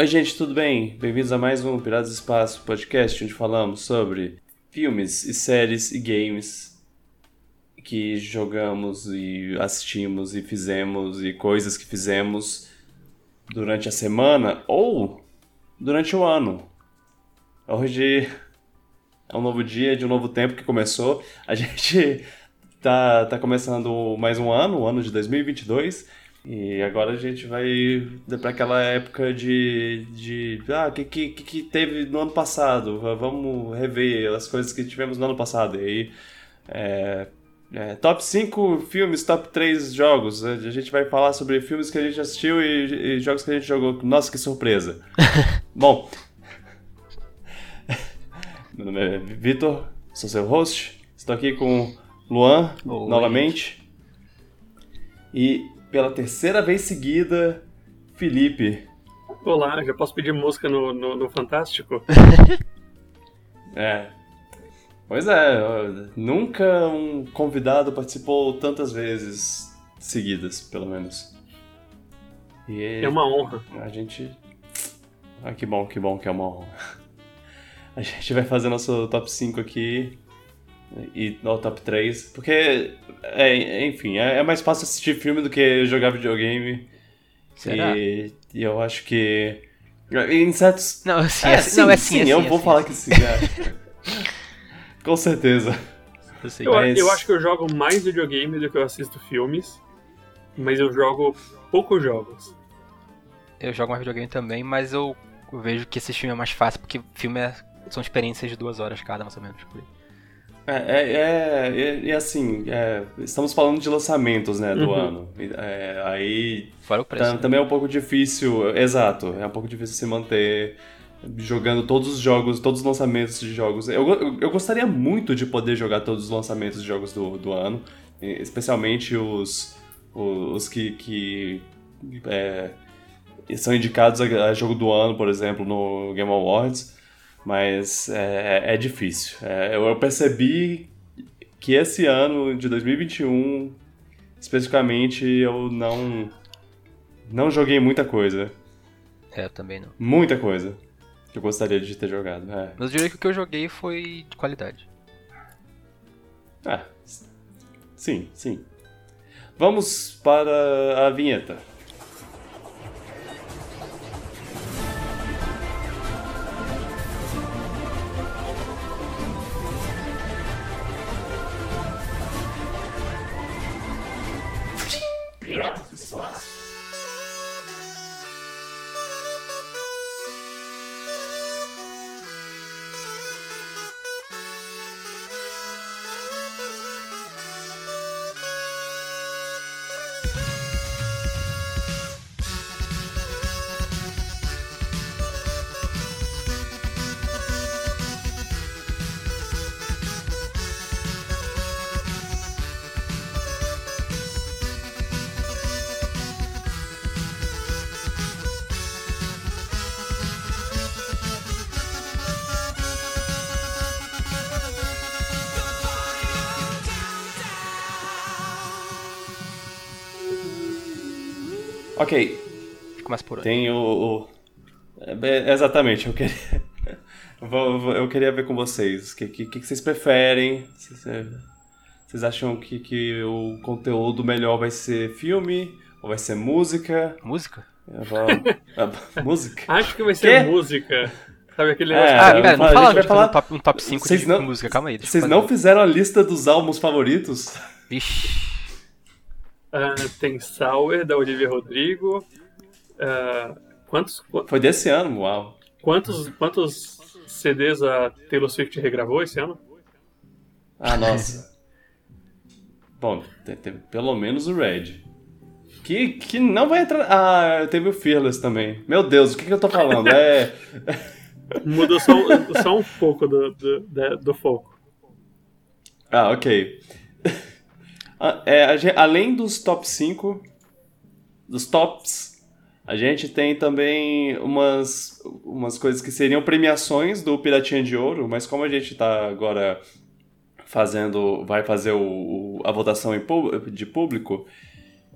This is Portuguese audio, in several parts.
Oi, gente, tudo bem? Bem-vindos a mais um Piratas do Espaço podcast, onde falamos sobre filmes e séries e games que jogamos e assistimos e fizemos e coisas que fizemos durante a semana ou durante o ano. Hoje é um novo dia de um novo tempo que começou. A gente tá, tá começando mais um ano, o ano de 2022. E agora a gente vai para aquela época de. de ah, o que, que, que teve no ano passado? Vamos rever as coisas que tivemos no ano passado. E aí. É, é, top 5 filmes, top 3 jogos. A gente vai falar sobre filmes que a gente assistiu e, e jogos que a gente jogou. Nossa, que surpresa! Bom. Meu nome é Vitor, sou seu host. Estou aqui com Luan Oi. novamente. E pela terceira vez seguida, Felipe. Olá, já posso pedir música no, no, no Fantástico? é. Pois é, nunca um convidado participou tantas vezes seguidas, pelo menos. E é uma honra. A gente. Ah, que bom, que bom que é uma honra. A gente vai fazer nosso top 5 aqui e no top 3, porque, é, enfim, é, é, mais fácil assistir filme do que jogar videogame. Será? E, e eu acho que. Em certos. Não, assim, é, sim, não, é sim, sim, eu vou falar que sim. É. Com certeza. Eu, mas... eu acho que eu jogo mais videogame do que eu assisto filmes, mas eu jogo poucos jogos. Eu jogo mais videogame também, mas eu vejo que esse filme é mais fácil, porque filme é, são experiências de duas horas cada, mais ou menos. Por aí. É, é, é, é, assim, é, estamos falando de lançamentos, né, do uhum. ano. É, aí Fora o preço. Né? Também é um pouco difícil, exato, é um pouco difícil se manter jogando todos os jogos, todos os lançamentos de jogos. Eu, eu, eu gostaria muito de poder jogar todos os lançamentos de jogos do, do ano, especialmente os, os, os que, que é, são indicados a, a jogo do ano, por exemplo, no Game Awards mas é, é difícil. É, eu percebi que esse ano de 2021, especificamente, eu não não joguei muita coisa. É, eu também não. Muita coisa que eu gostaria de ter jogado. É. Mas eu diria que o que eu joguei foi de qualidade. Ah, sim, sim. Vamos para a vinheta. Yeah. Ok. Começa por onde? Tem o. o... É, exatamente, eu queria. eu queria ver com vocês. O que, que, que, vocês preferem? Vocês acham que, que o conteúdo melhor vai ser filme? Ou vai ser música? Música? É, música? Acho que vai ser que? música. Sabe aquele negócio? É, ah, pera, não fala, a gente vai falar um top, um top 5 de não, música, calma aí. Vocês não fizeram a lista dos álbuns favoritos? Vixe. Uh, tem Sour, da Olivia Rodrigo. Uh, quantos, Foi desse ano, uau. Quantos, quantos CDs a Taylor Swift regravou esse ano? Ah, nossa. Bom, teve pelo menos o Red. Que, que não vai entrar. Ah, teve o Fearless também. Meu Deus, o que, que eu tô falando? É. Mudou só, só um pouco do, do, do foco. Ah, ok. É, gente, além dos top 5, dos tops, a gente tem também umas, umas coisas que seriam premiações do Piratinha de Ouro, mas como a gente está agora fazendo, vai fazer o, o, a votação em, de público,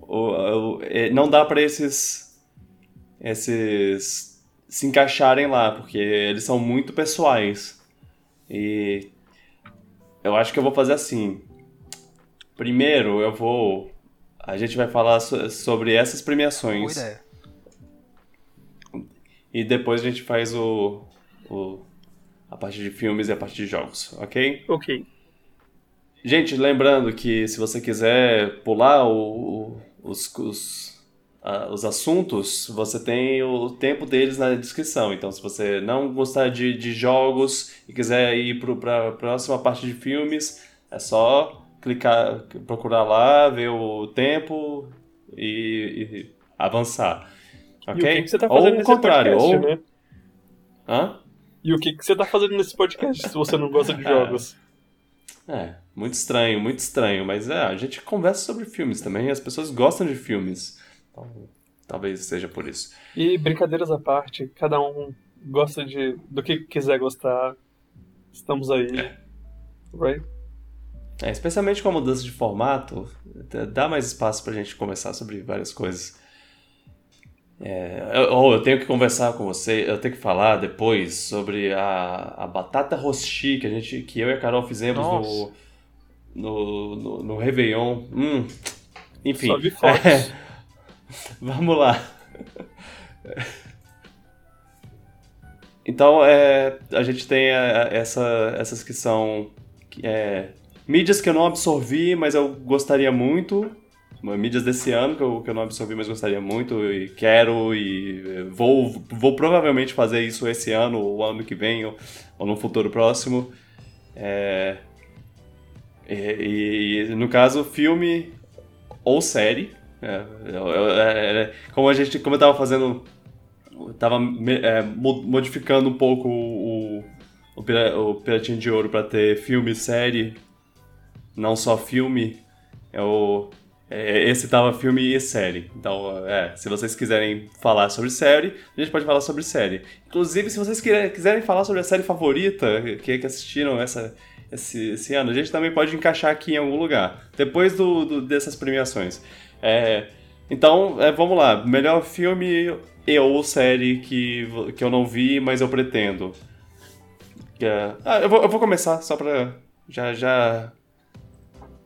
o, o, é, não dá para esses, esses se encaixarem lá, porque eles são muito pessoais. E eu acho que eu vou fazer assim. Primeiro, eu vou. A gente vai falar so sobre essas premiações. Boa ideia. E depois a gente faz o, o a parte de filmes e a parte de jogos, ok? Ok. Gente, lembrando que se você quiser pular o, o, os, os, os assuntos, você tem o tempo deles na descrição. Então, se você não gostar de, de jogos e quiser ir para a próxima parte de filmes, é só clicar, procurar lá, ver o tempo e, e avançar. Ok? E o que, que você tá fazendo ou nesse contrário, podcast, ou... né? Hã? E o que, que você tá fazendo nesse podcast se você não gosta de é. jogos? É, muito estranho, muito estranho. Mas é, a gente conversa sobre filmes também. as pessoas gostam de filmes. Então, talvez seja por isso. E brincadeiras à parte, cada um gosta de do que quiser gostar. Estamos aí. Right? É, especialmente com a mudança de formato, dá mais espaço pra gente conversar sobre várias coisas. É, ou eu, eu tenho que conversar com você, eu tenho que falar depois sobre a, a batata rosti que, a gente, que eu e a Carol fizemos no, no, no, no Réveillon. Hum, enfim. Só vi fotos. É, vamos lá. Então, é, a gente tem essa, essas que são é, mídias que eu não absorvi, mas eu gostaria muito mídias desse ano que eu, que eu não absorvi, mas gostaria muito e quero e eh, vou, vou provavelmente fazer isso esse ano ou ano que vem ou, ou no futuro próximo. É, e, e, no caso, filme ou série. É, é, é como a gente, como eu tava fazendo, tava é, modificando um pouco o, o, o Piratinho de Ouro para ter filme, série, não só filme. Eu é, esse tava filme e série. Então, é, se vocês quiserem falar sobre série, a gente pode falar sobre série. Inclusive, se vocês quiserem falar sobre a série favorita que, que assistiram essa, esse, esse ano, a gente também pode encaixar aqui em algum lugar. Depois do, do dessas premiações. É, então, é, vamos lá. Melhor filme e ou série que, que eu não vi, mas eu pretendo. É, ah, eu vou, eu vou começar só pra já, já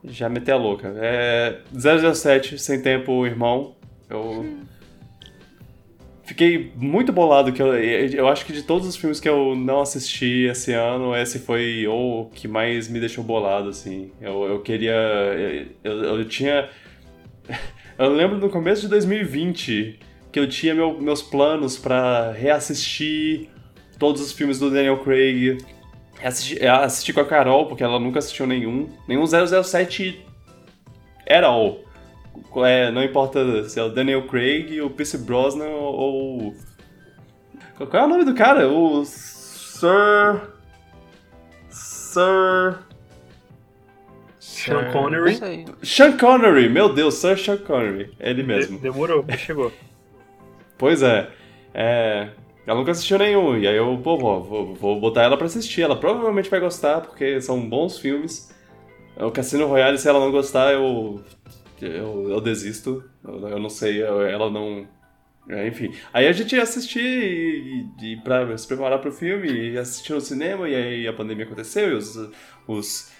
já meteu a louca. É 007, Sem Tempo, Irmão. Eu fiquei muito bolado que eu, eu acho que de todos os filmes que eu não assisti esse ano, esse foi o que mais me deixou bolado, assim. Eu, eu queria... Eu, eu tinha... Eu lembro no começo de 2020 que eu tinha meu, meus planos para reassistir todos os filmes do Daniel Craig, Assisti, é, assisti com a Carol, porque ela nunca assistiu nenhum. Nenhum 007 era all. É, não importa se é o Daniel Craig, o Pierce Brosnan ou. Qual é o nome do cara? O Sir. Sir. Sean Connery. Sean Connery, meu Deus, Sir Sean Connery. É ele mesmo. Demorou, chegou. Pois é. É. Ela nunca assistiu nenhum, e aí eu, pô, vou, vou botar ela pra assistir. Ela provavelmente vai gostar, porque são bons filmes. O Cassino Royale, se ela não gostar, eu. Eu, eu desisto. Eu, eu não sei, eu, ela não. É, enfim. Aí a gente ia assistir e, e pra se preparar pro filme, e assistir no cinema, e aí a pandemia aconteceu, e os, os,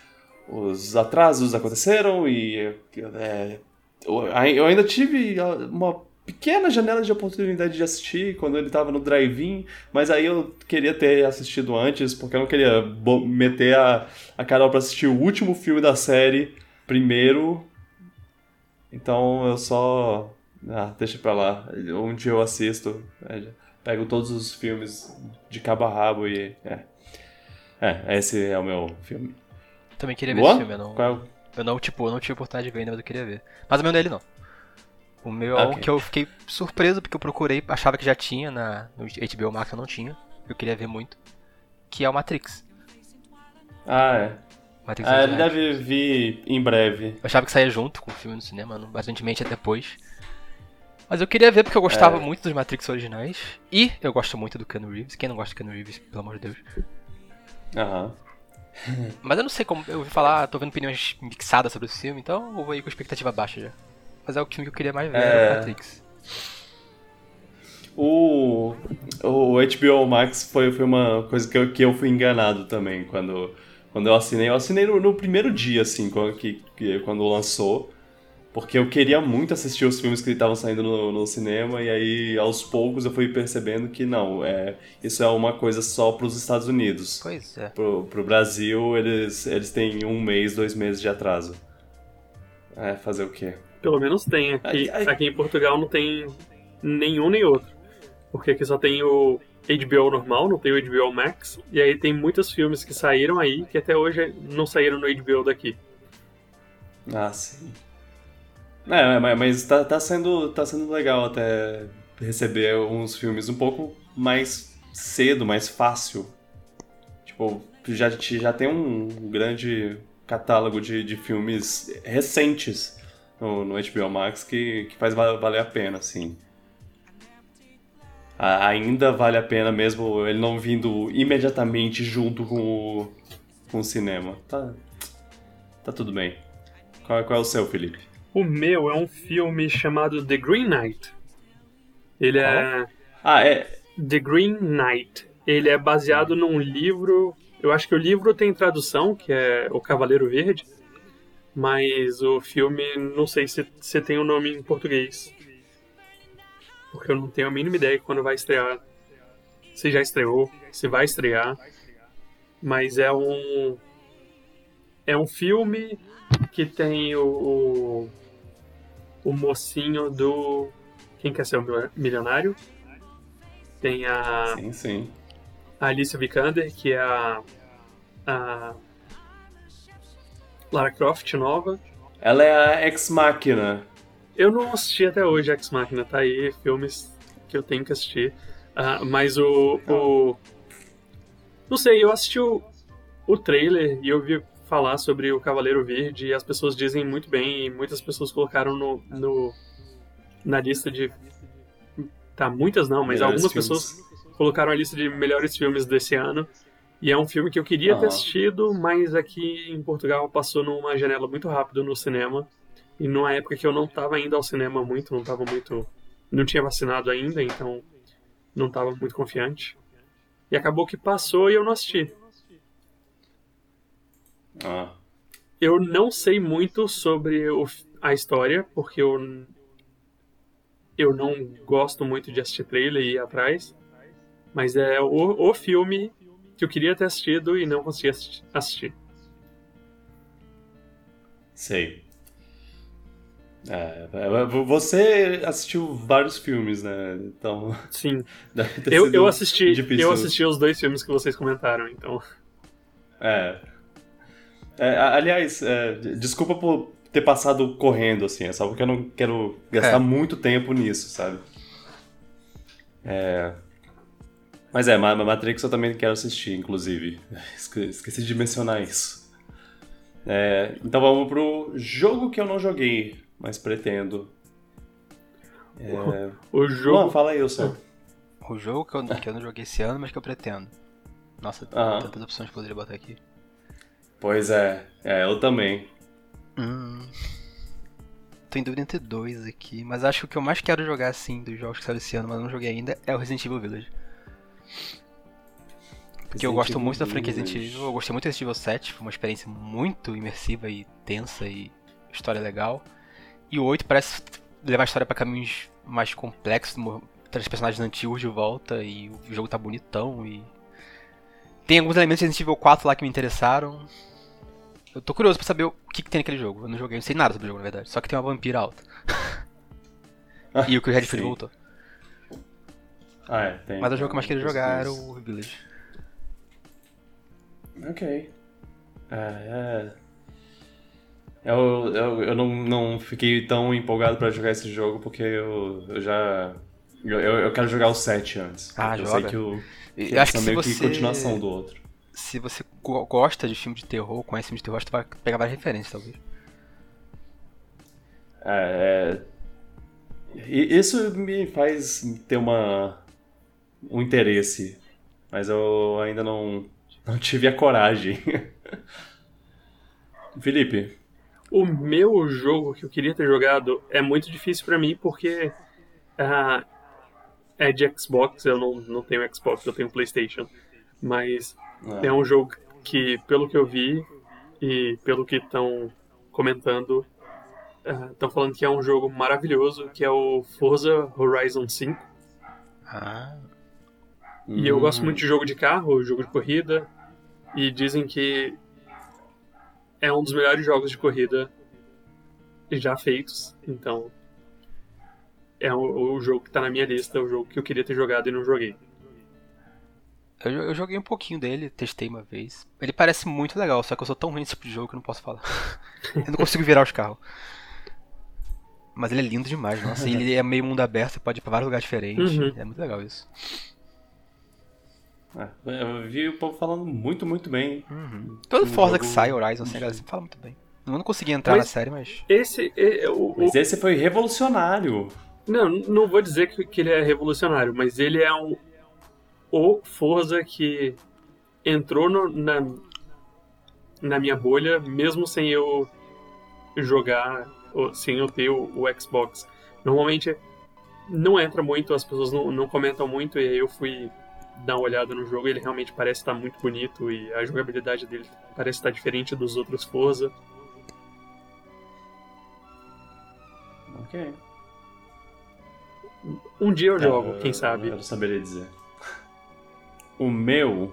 os atrasos aconteceram, e. É, eu ainda tive uma pequena janela de oportunidade de assistir quando ele estava no drive-in, mas aí eu queria ter assistido antes, porque eu não queria meter a, a Carol para assistir o último filme da série primeiro. Então eu só. Ah, deixa pra lá. Um dia eu assisto. É, pego todos os filmes de cabo a rabo e. É. É, esse é o meu filme. Também queria ver Boa? esse filme, eu não. Qual? É eu não, tipo, eu não tive oportunidade de ver ainda, mas eu queria ver. Mas o meu dele não. O meu é okay. um que eu fiquei surpreso porque eu procurei, achava que já tinha na, no HBO Max, eu não tinha. Eu queria ver muito. Que é o Matrix. Ah, é. Matrix ah, ele deve vir em breve. Eu achava que saía junto com o filme no cinema, não, bastante é depois. Mas eu queria ver porque eu gostava é. muito dos Matrix originais. E eu gosto muito do Keanu Reeves. Quem não gosta do Keanu Reeves, pelo amor de Deus? Aham. Mas eu não sei como. Eu ouvi falar, tô vendo opiniões mixadas sobre o filme, então eu vou ir com expectativa baixa já. Mas é o filme que eu queria mais ver, é... o Matrix. O, o HBO Max foi, foi uma coisa que eu, que eu fui enganado também quando, quando eu assinei. Eu assinei no, no primeiro dia, assim, quando, que, quando lançou. Porque eu queria muito assistir os filmes que estavam saindo no, no, cinema, e aí aos poucos eu fui percebendo que não, é, isso é uma coisa só para os Estados Unidos. Pois é. Pro, pro Brasil, eles, eles têm um mês, dois meses de atraso. É, fazer o quê? Pelo menos tem. Aqui, ai, ai. aqui em Portugal não tem nenhum nem outro. Porque aqui só tem o HBO normal, não tem o HBO Max. E aí tem muitos filmes que saíram aí que até hoje não saíram no HBO daqui. Ah, sim. É, mas tá, tá, sendo, tá sendo legal até receber uns filmes um pouco mais cedo, mais fácil. Tipo, já, já tem um grande catálogo de, de filmes recentes no, no HBO Max que, que faz valer a pena, assim. A, ainda vale a pena mesmo ele não vindo imediatamente junto com o, com o cinema. Tá, tá tudo bem. Qual, qual é o seu, Felipe? O meu é um filme chamado The Green Knight. Ele é. Ah, é. The Green Knight. Ele é baseado num livro. Eu acho que o livro tem tradução, que é O Cavaleiro Verde. Mas o filme, não sei se, se tem o um nome em português. Porque eu não tenho a mínima ideia quando vai estrear. Se já estreou, se vai estrear. Mas é um. É um filme que tem o, o o mocinho do Quem Quer Ser o Milionário. Tem a. Sim, sim. A Alicia Vikander, que é a. a Lara Croft nova. Ela é a ex-máquina. Eu não assisti até hoje Ex Machina, tá aí, filmes que eu tenho que assistir. Uh, mas o, o. Não sei, eu assisti o, o trailer e eu vi falar sobre o Cavaleiro Verde e as pessoas dizem muito bem e muitas pessoas colocaram no, no na lista de tá muitas não, mas melhores algumas filmes. pessoas colocaram a lista de melhores filmes desse ano. E é um filme que eu queria ter assistido, mas aqui em Portugal passou numa janela muito rápido no cinema. E numa época que eu não estava indo ao cinema muito, não estava muito. Não tinha vacinado ainda, então não estava muito confiante. E acabou que passou e eu não assisti. Ah. Eu não sei muito sobre o, a história, porque eu, eu não gosto muito de assistir trailer e ir atrás. Mas é o, o filme que eu queria ter assistido e não consegui assistir. Sei. É, é, você assistiu vários filmes, né? Então. Sim. Eu, eu assisti. Eu assisti os dois filmes que vocês comentaram, então. É. É, aliás, é, desculpa por ter passado correndo, assim, é só porque eu não quero gastar é. muito tempo nisso, sabe? É... Mas é, Matrix eu também quero assistir, inclusive. Esqueci de mencionar isso. É, então vamos pro jogo que eu não joguei, mas pretendo. É... O jogo. Não, fala aí, o seu. O jogo que eu, que eu não joguei esse ano, mas que eu pretendo. Nossa, tem tantas opções que poderia botar aqui. Pois é, é, eu também. Hum. Tô em dúvida entre dois aqui, mas acho que o que eu mais quero jogar assim dos jogos que saíram esse ano, mas não joguei ainda, é o Resident Evil Village. Porque eu gosto muito da franquia Resident Evil, eu gostei muito do Resident Evil 7, foi uma experiência muito imersiva e tensa e história legal. E o 8 parece levar a história para caminhos mais complexos, trazer personagens antigos de volta e o jogo tá bonitão e tem alguns elementos de Resident Evil 4 lá que me interessaram. Eu tô curioso pra saber o que, que tem naquele jogo. Eu não joguei, não sei nada sobre o jogo, na verdade. Só que tem uma vampira alta. e o que o Redfield voltou. Ah, é, tem. Mas o jogo que eu mais queria jogar era o Village. Ok. É, é... Eu, eu, eu não, não fiquei tão empolgado pra jogar esse jogo porque eu, eu já. Eu, eu quero jogar o 7 antes. Ah, eu joga. sei que o. Eu acho que meio você... que continuação do outro. Se você gosta de filme de terror, conhece filme de terror, você vai pegar várias referências, talvez. É, é... Isso me faz ter uma um interesse, mas eu ainda não, não tive a coragem. Felipe. O meu jogo que eu queria ter jogado é muito difícil para mim porque uh, é de Xbox, eu não, não tenho Xbox, eu tenho PlayStation. Mas é. é um jogo que, pelo que eu vi e pelo que estão comentando, estão uh, falando que é um jogo maravilhoso, que é o Forza Horizon 5. Ah. E eu gosto muito de jogo de carro, jogo de corrida, e dizem que é um dos melhores jogos de corrida já feitos, então é o, o jogo que tá na minha lista, é o jogo que eu queria ter jogado e não joguei. Eu, eu, joguei um pouquinho dele, testei uma vez. Ele parece muito legal, só que eu sou tão ruim nesse tipo de jogo que eu não posso falar. eu não consigo virar os carros. Mas ele é lindo demais, nossa. ele é meio mundo aberto, você pode ir pra vários lugares diferentes. Uhum. É muito legal isso. É, eu vi o povo falando muito, muito bem. Uhum. Todo Forza jogo... que sai, Horizon, assim, galera sempre fala muito bem. Eu não consegui entrar mas na série, mas. Esse. É, o, mas esse foi revolucionário. Não, não vou dizer que, que ele é revolucionário, mas ele é um. O Forza que entrou no, na, na minha bolha, mesmo sem eu jogar, sem eu ter o, o Xbox. Normalmente não entra muito, as pessoas não, não comentam muito, e aí eu fui dar uma olhada no jogo, ele realmente parece estar muito bonito e a jogabilidade dele parece estar diferente dos outros Forza. Ok. Um dia eu jogo, é, quem sabe. Eu saberia dizer. O meu.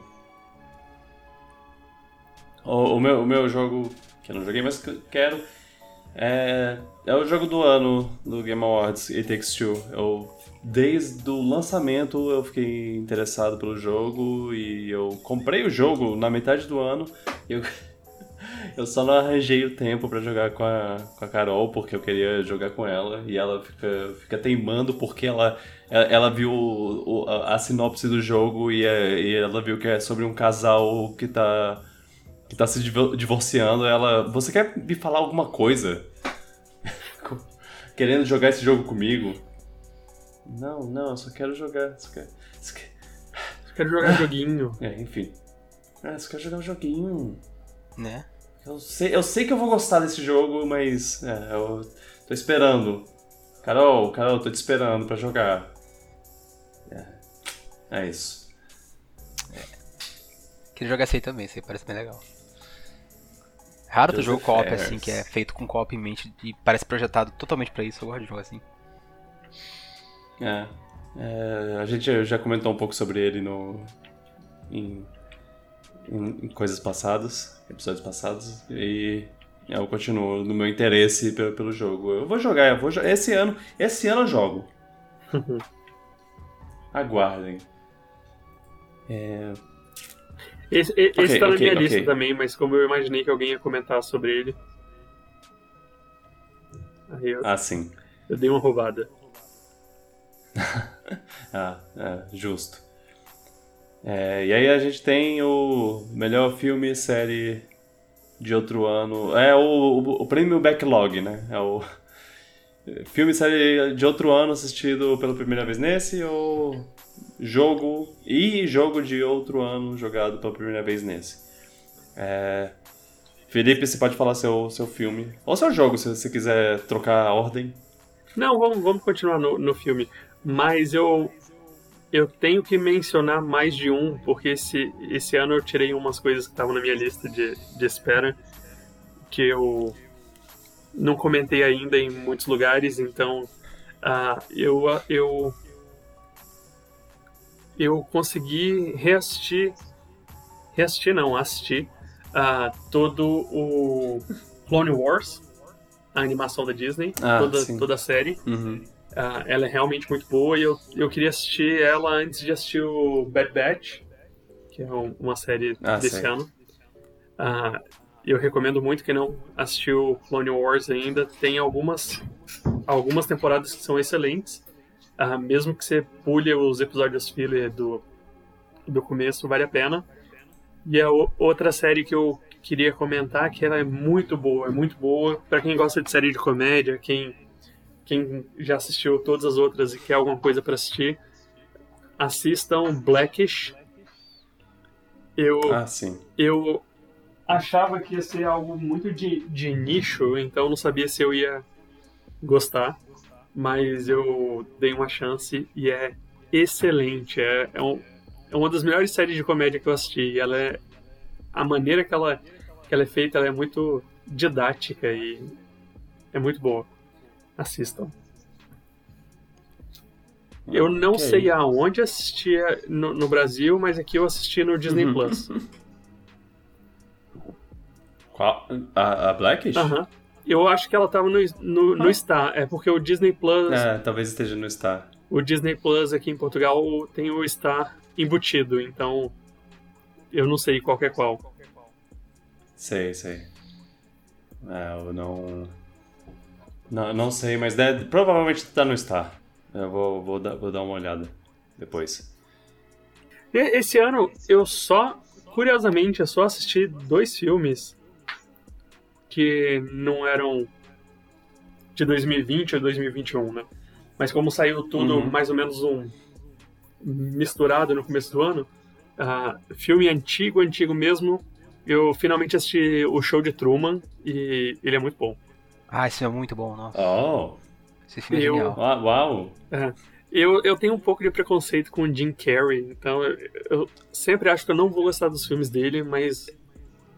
O, o, meu, o meu jogo que eu não joguei, mas que quero. É, é o jogo do ano do Game Awards, It Takes Two. Eu desde o lançamento eu fiquei interessado pelo jogo e eu comprei o jogo na metade do ano. Eu, eu só não arranjei o tempo para jogar com a, com a Carol porque eu queria jogar com ela e ela fica, fica teimando porque ela, ela viu o, a, a, sinopse do jogo e, é, e ela viu que é sobre um casal que tá que tá se divorciando. Ela, você quer me falar alguma coisa? Querendo jogar esse jogo comigo? Não, não, eu só quero jogar. Só quero, só quero... Só quero jogar joguinho. É, enfim. Ah, só quero jogar um joguinho. Né? Eu sei, eu sei que eu vou gostar desse jogo, mas é, eu tô esperando. Carol, Carol, tô te esperando pra jogar. É, é isso. É. Queria jogar esse aí também, esse aí parece bem legal. Raro o jogo co-op assim, que é feito com co-op em mente e parece projetado totalmente pra isso. Eu gosto de jogar assim. É, é, a gente já comentou um pouco sobre ele no em, em, em, coisas passadas, episódios passados, e eu continuo no meu interesse pelo, pelo jogo. Eu vou jogar, eu vou esse ano, esse ano eu jogo. Aguardem. É... Esse, esse okay, tá na okay, minha okay. lista também, mas como eu imaginei que alguém ia comentar sobre ele. Eu, ah, sim. Eu dei uma roubada. ah, é, justo. É, e aí a gente tem o melhor filme série de outro ano. É o, o, o prêmio Backlog, né? É o filme série de outro ano assistido pela primeira vez nesse ou jogo e jogo de outro ano jogado pela primeira vez nesse. É, Felipe, você pode falar seu, seu filme ou seu jogo, se você quiser trocar a ordem. Não, vamos, vamos continuar no, no filme mas eu eu tenho que mencionar mais de um, porque esse, esse ano eu tirei umas coisas que estavam na minha lista de, de espera, que eu não comentei ainda em muitos lugares, então uh, eu, eu, eu consegui reassistir, reassistir não, assistir uh, todo o Clone Wars, a animação da Disney, ah, toda, toda a série. Uhum. Uh, ela é realmente muito boa e eu, eu queria assistir ela antes de assistir o Bad Batch, que é uma série ah, desse sei. ano. Uh, eu recomendo muito que não assistiu Clone Wars ainda. Tem algumas, algumas temporadas que são excelentes. Uh, mesmo que você pule os episódios filler do, do começo, vale a pena. E a outra série que eu queria comentar, que ela é muito boa, é muito boa. para quem gosta de série de comédia, quem quem já assistiu todas as outras e quer alguma coisa para assistir, assistam Blackish. Eu, ah, sim. eu achava que ia ser algo muito de, de nicho, então não sabia se eu ia gostar, mas eu dei uma chance e é excelente. É, é, um, é, uma das melhores séries de comédia que eu assisti. Ela é, a maneira que ela, que ela é feita ela é muito didática e é muito boa. Assistam. Eu não okay. sei aonde assistia no, no, Brasil, mas aqui eu assisti no Disney uhum. Plus. Qual? A, a Blackish? Aham. Uhum. Eu acho que ela tava no, no, no, Star. É porque o Disney Plus. É, talvez esteja no Star. O Disney Plus aqui em Portugal tem o Star embutido, então. Eu não sei qual é qual. Sei, sei. É, eu não. Não, não sei, mas deve, provavelmente tá no Star. Eu vou, vou, dar, vou dar uma olhada depois. Esse ano eu só, curiosamente, eu só assisti dois filmes que não eram de 2020 ou 2021, né? Mas como saiu tudo uhum. mais ou menos um misturado no começo do ano, uh, filme antigo, antigo mesmo, eu finalmente assisti o show de Truman e ele é muito bom. Ah, esse é muito bom, nossa. Oh! Esse filme é eu, é genial. Ah, uau! É, eu, eu tenho um pouco de preconceito com o Jim Carrey, então eu, eu sempre acho que eu não vou gostar dos filmes dele, mas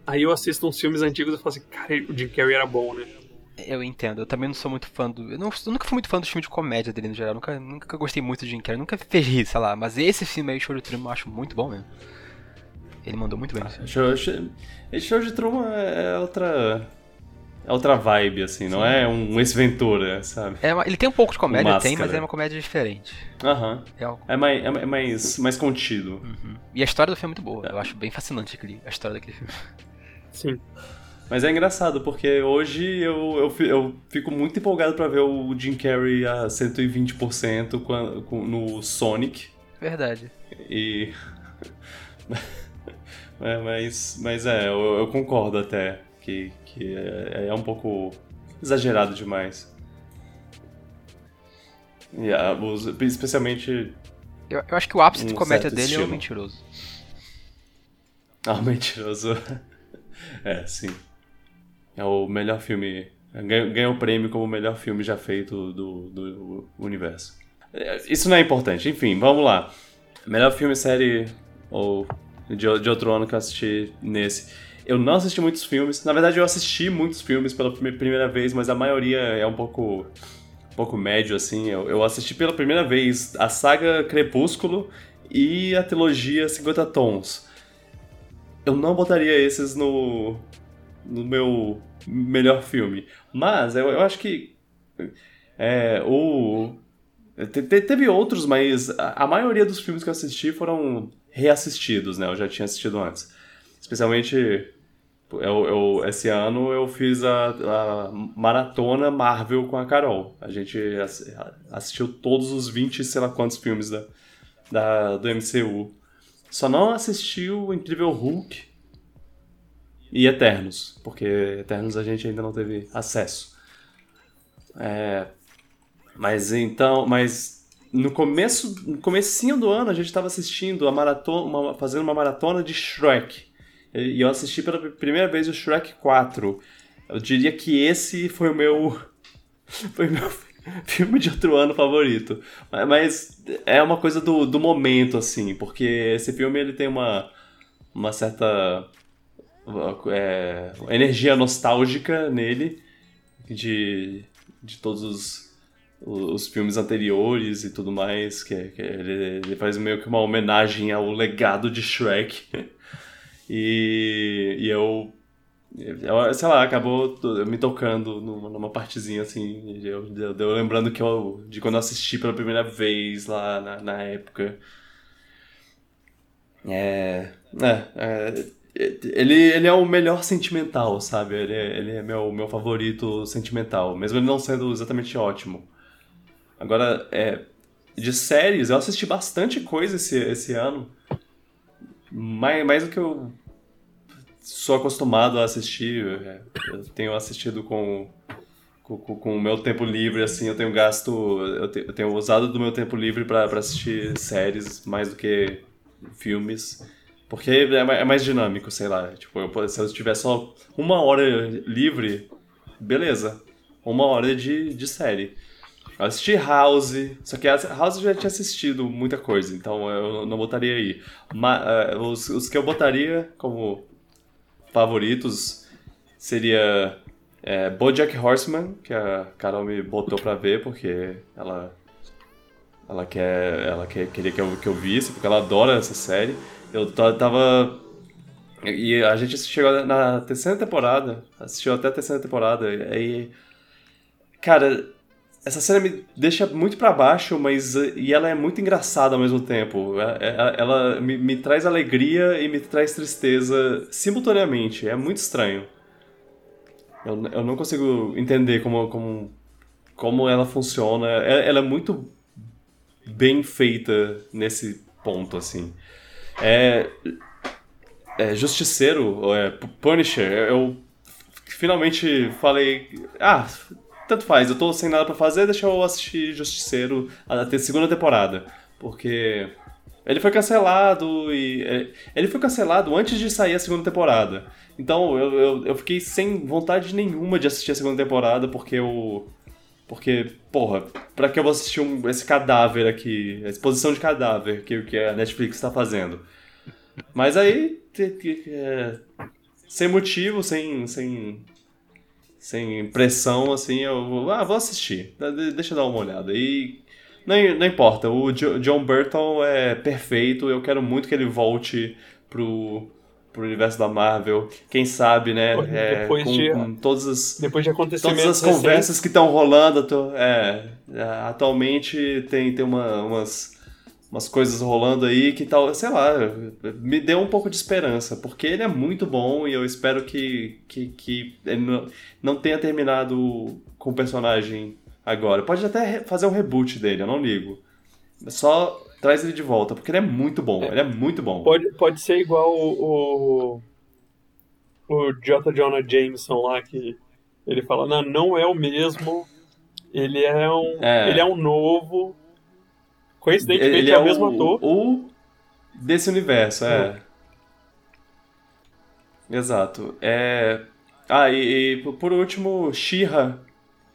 Aí eu assisto uns filmes antigos e falo assim, cara, o Jim Carrey era bom, né? Eu entendo, eu também não sou muito fã do. Eu, não, eu nunca fui muito fã dos filmes de comédia dele no geral. Nunca, nunca gostei muito do Jim Carrey, nunca fez rir, sei lá. Mas esse filme aí, Show de Truman, eu acho muito bom mesmo. Ele mandou muito bem. Ah, show, esse Show de Truman é outra. É outra vibe, assim, Sim. não é um Ace Ventura, sabe? É, ele tem um pouco de comédia, tem, mas é uma comédia diferente. Aham. É, algo... é, mais, é mais, mais contido. Uhum. E a história do filme é muito boa. É. Eu acho bem fascinante aquele, a história daquele filme. Sim. Mas é engraçado, porque hoje eu, eu, eu fico muito empolgado para ver o Jim Carrey a 120% no Sonic. Verdade. E. é, mas, mas é, eu, eu, concordo até que, que é, é, um pouco exagerado demais. E, uh, especialmente. Eu, eu, acho que o ápice um de comédia dele estilo. é o mentiroso. Ah, o mentiroso. É, sim. É o melhor filme. Ganhou o prêmio como o melhor filme já feito do, do universo. É, isso não é importante. Enfim, vamos lá. Melhor filme, série ou de, de outro ano que eu assisti nesse. Eu não assisti muitos filmes. Na verdade, eu assisti muitos filmes pela primeira vez, mas a maioria é um pouco, um pouco médio, assim. Eu, eu assisti pela primeira vez a saga Crepúsculo e a trilogia 50 Tons eu não botaria esses no, no meu melhor filme. Mas eu, eu acho que é, o te, teve outros, mas a, a, maioria dos filmes que eu assisti foram reassistidos, né? Eu já tinha assistido antes. Especialmente eu, eu, esse ano eu fiz a, a, maratona Marvel com a Carol. A gente assistiu todos os 20, sei lá quantos filmes da, da, do MCU. Só não assisti o Incrível Hulk e Eternos, porque Eternos a gente ainda não teve acesso. É, mas então, mas no começo, no comecinho do ano a gente estava assistindo a maratona, uma, fazendo uma maratona de Shrek. E eu assisti pela primeira vez o Shrek 4. Eu diria que esse foi o meu foi o meu filme de outro ano favorito. Mas é uma coisa do, do momento, assim, porque esse filme ele tem uma, uma certa é, energia nostálgica nele, de, de todos os, os filmes anteriores e tudo mais, que, que ele, ele, faz meio que uma homenagem ao legado de Shrek. e, e eu sei lá, acabou me tocando numa, numa partezinha assim, eu, eu, eu, lembrando que eu, de quando eu assisti pela primeira vez lá na, na época. É, é, é, ele, ele é o melhor sentimental, sabe? Ele é, ele é meu, meu favorito sentimental, mesmo ele não sendo exatamente ótimo. Agora, é, de séries, eu assisti bastante coisa esse, esse ano. Mais, mais do que eu sou acostumado a assistir. É, eu tenho assistido com, com, com o meu tempo livre, assim, eu tenho gasto. Eu, te, eu tenho usado do meu tempo livre para assistir séries mais do que filmes. Porque é, é mais dinâmico, sei lá. Tipo, eu, se eu tiver só uma hora livre, beleza. Uma hora de, de série. Eu assisti House, só que House eu já tinha assistido muita coisa, então eu não botaria aí. Mas, uh, os, os que eu botaria como favoritos seria é, Bojack Horseman, que a Carol me botou pra ver, porque ela ela quer ela quer, queria que eu, que eu visse, porque ela adora essa série. Eu tava e a gente chegou na terceira temporada, assistiu até a terceira temporada, e. Cara, essa série me deixa muito para baixo, mas. E ela é muito engraçada ao mesmo tempo. Ela, é, é, ela me, me traz alegria e me traz tristeza simultaneamente. É muito estranho. Eu, eu não consigo entender como, como, como ela funciona. Ela, ela é muito bem feita nesse ponto, assim. É, é, Justiceiro, é, Punisher, eu finalmente falei, ah, tanto faz, eu tô sem nada para fazer, deixa eu assistir Justiceiro até segunda temporada, porque ele foi cancelado e é, ele foi cancelado antes de sair a segunda temporada. Então eu, eu, eu fiquei sem vontade nenhuma de assistir a segunda temporada porque eu porque, porra, pra que eu vou assistir um, esse cadáver aqui, a exposição de cadáver que, que a Netflix tá fazendo? Mas aí, é, sem motivo, sem, sem, sem pressão, assim, eu ah, vou assistir, deixa eu dar uma olhada. E não, não importa, o John Burton é perfeito, eu quero muito que ele volte pro, pro universo da Marvel. Quem sabe, né? É, com, de, com todas as, depois de todas as conversas que estão rolando. Tô, é, é, atualmente tem, tem uma, umas umas coisas rolando aí que tal, sei lá, me deu um pouco de esperança, porque ele é muito bom e eu espero que, que, que ele não, não tenha terminado com o personagem agora. Pode até fazer um reboot dele, eu não ligo. Só traz ele de volta, porque ele é muito bom, é. ele é muito bom. Pode, pode ser igual o, o, o J. Jonah Jameson lá, que ele fala, não, não é o mesmo, ele é um, é. Ele é um novo Coincidentemente ele é, é o mesmo ator. O desse universo, é. Exato. É... Ah, e, e por último, Shira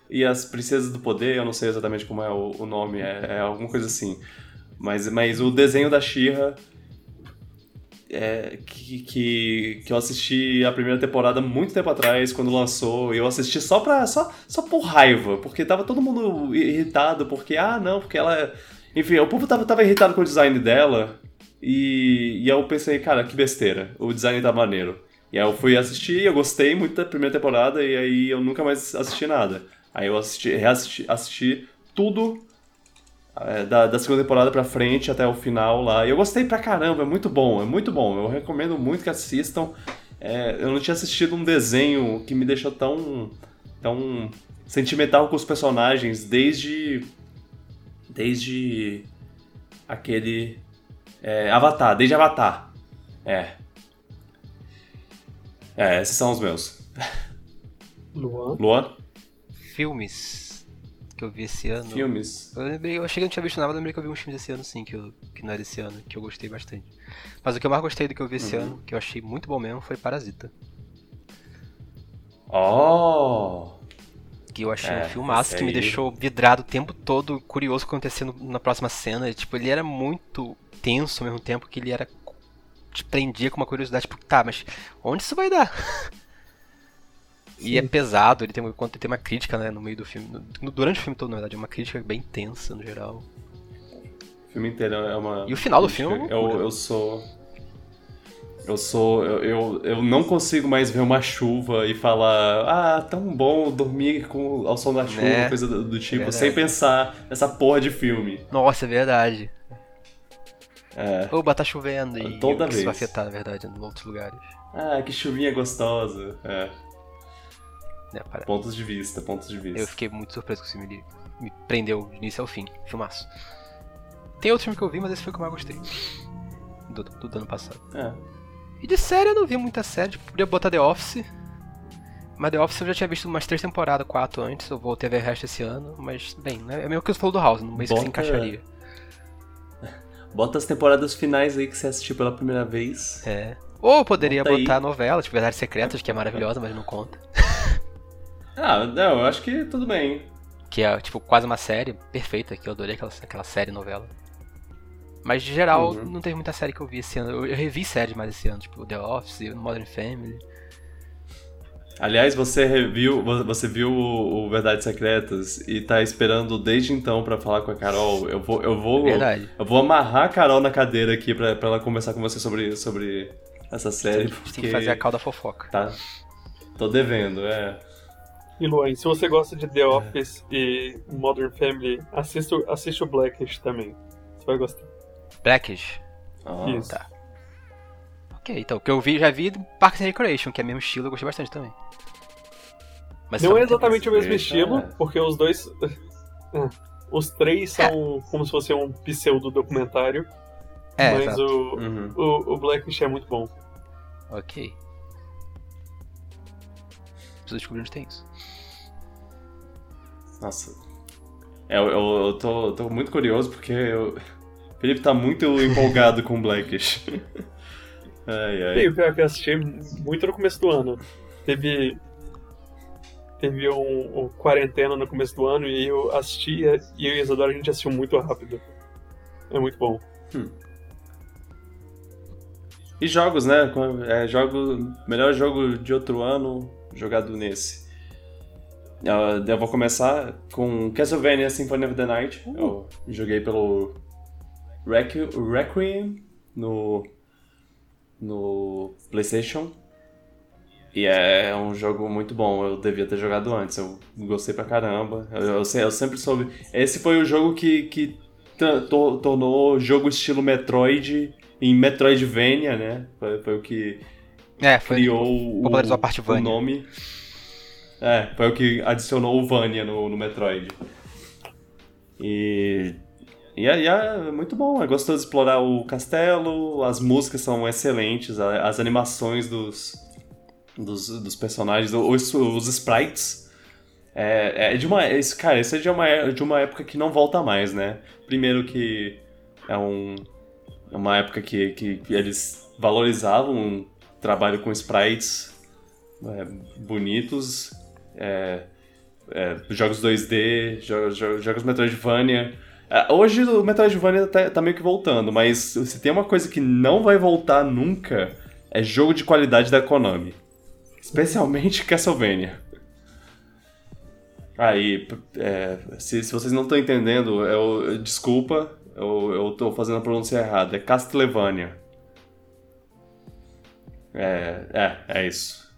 e as Princesas do Poder, eu não sei exatamente como é o, o nome, é, é, alguma coisa assim. Mas, mas o desenho da Shira é, que, que, que eu assisti a primeira temporada muito tempo atrás, quando lançou, e eu assisti só pra. só, só por raiva, porque tava todo mundo irritado, porque, ah, não, porque ela enfim, o povo tava, tava irritado com o design dela. E, e eu pensei, cara, que besteira. O design tá maneiro. E aí eu fui assistir, eu gostei muito da primeira temporada, e aí eu nunca mais assisti nada. Aí eu assisti, reassisti assisti tudo é, da, da segunda temporada pra frente até o final lá. E eu gostei pra caramba, é muito bom, é muito bom. Eu recomendo muito que assistam. É, eu não tinha assistido um desenho que me deixou tão, tão sentimental com os personagens desde desde aquele é, Avatar, desde Avatar. É. É, esses são os meus. Luan? Luan? Filmes que eu vi esse ano. Filmes? Eu, lembrei, eu achei que não tinha visto nada, mas lembrei que eu vi uns filmes esse ano sim, que, eu, que não era esse ano, que eu gostei bastante. Mas o que eu mais gostei do que eu vi esse uhum. ano, que eu achei muito bom mesmo, foi Parasita. Oh! Que eu achei é, um filmaço que me deixou vidrado o tempo todo, curioso o que acontecendo na próxima cena. E, tipo, ele era muito tenso ao mesmo tempo que ele era. te prendia com uma curiosidade, tipo, tá, mas onde isso vai dar? E é pesado, ele tem, tem uma crítica né, no meio do filme. No, durante o filme todo, na verdade, uma crítica bem tensa no geral. O filme inteiro é uma. E o final do filme? É eu, eu sou. Eu sou. Eu, eu, eu, não consigo mais ver uma chuva e falar, ah, tão bom dormir com, ao som da chuva, né? coisa do, do tipo, é sem pensar nessa porra de filme. Nossa, é verdade. É. Oba, tá chovendo e Toda vez. isso vai afetar, na verdade, em outros lugares. Ah, que chuvinha gostosa. É. é pontos de vista, pontos de vista. Eu fiquei muito surpreso com esse filme. Me prendeu de início ao fim. Filmaço. Tem outro filme que eu vi, mas esse foi o que eu mais gostei. Do, do, do ano passado. É. E de série eu não vi muita série, tipo, podia botar The Office. Mas The Office eu já tinha visto umas três temporadas, quatro antes, eu voltei a ver o resto esse ano, mas, bem, né, é meio que você falou do House, não sei se encaixaria. Bota as temporadas finais aí que você assistiu pela primeira vez. É. Ou poderia Bota botar aí. novela, tipo Verdades Secretas, que é maravilhosa, mas não conta. ah, não, eu acho que tudo bem. que é tipo quase uma série perfeita, que eu adorei aquela, aquela série novela. Mas de geral, uhum. não teve muita série que eu vi esse ano. Eu, revi séries mais esse ano, tipo The Office, Modern Family. Aliás, você reviu, você viu o, Verdades Secretas e tá esperando desde então para falar com a Carol. Eu vou, eu vou, Verdade. eu vou amarrar a Carol na cadeira aqui para ela conversar com você sobre, sobre essa série. Tem, porque... tem que fazer a calda fofoca. Tá. Tô devendo, é. E Luan, se você gosta de The Office é. e Modern Family, assista, assista o Blackish também. Você vai gostar. Blackish? Oh, Isso. Tá. Ok, então, o que eu vi, já vi Parks and Recreation, que é mesmo estilo, eu gostei bastante também. Mas não é exatamente o mesmo estilo, é. porque os dois. É, os três são é. como se fosse um pseudo-documentário. É, mas o, uhum. o, o Blackish é muito bom. Ok. Preciso descobrir onde tem isso. Nossa. É, eu, eu, eu tô, tô, muito curioso porque o Felipe tá muito empolgado com Blackish. ai, ai. E o pior que eu assisti muito no começo do ano. Teve teve um, um, quarentena no começo do ano e eu assistia e eu e a Isadora a gente assistiu muito rápido. É muito bom. Hum. E jogos, né? É, jogo, melhor jogo de outro ano jogado nesse. Eu vou começar com Castlevania Symphony of the Night. Uh. Eu joguei pelo Requiem no, no PlayStation. E é um jogo muito bom, eu devia ter jogado antes, eu gostei pra caramba. Eu, eu, eu sempre soube. Esse foi o jogo que, que to, tornou jogo estilo Metroid em Metroidvania, né? Foi, foi o que é, foi criou popularizou o, a parte o nome. É, foi o que adicionou o Vania no, no Metroid. E. E é, é, muito bom, é gostoso explorar o castelo, as músicas são excelentes, as animações dos, dos, dos personagens, os, os sprites. É, é de uma. Esse, cara, isso é de uma, de uma época que não volta mais, né? Primeiro que é um, é uma época que, que eles valorizavam o trabalho com sprites é, bonitos, é, é, jogos 2D, jogos, jogos Metroidvania. É, hoje o Metroidvania tá, tá meio que voltando, mas se tem uma coisa que não vai voltar nunca, é jogo de qualidade da Konami. Especialmente Castlevania. Aí, é, se, se vocês não estão entendendo, eu, desculpa, eu, eu tô fazendo a pronúncia errada. É Castlevania. É, é, é isso.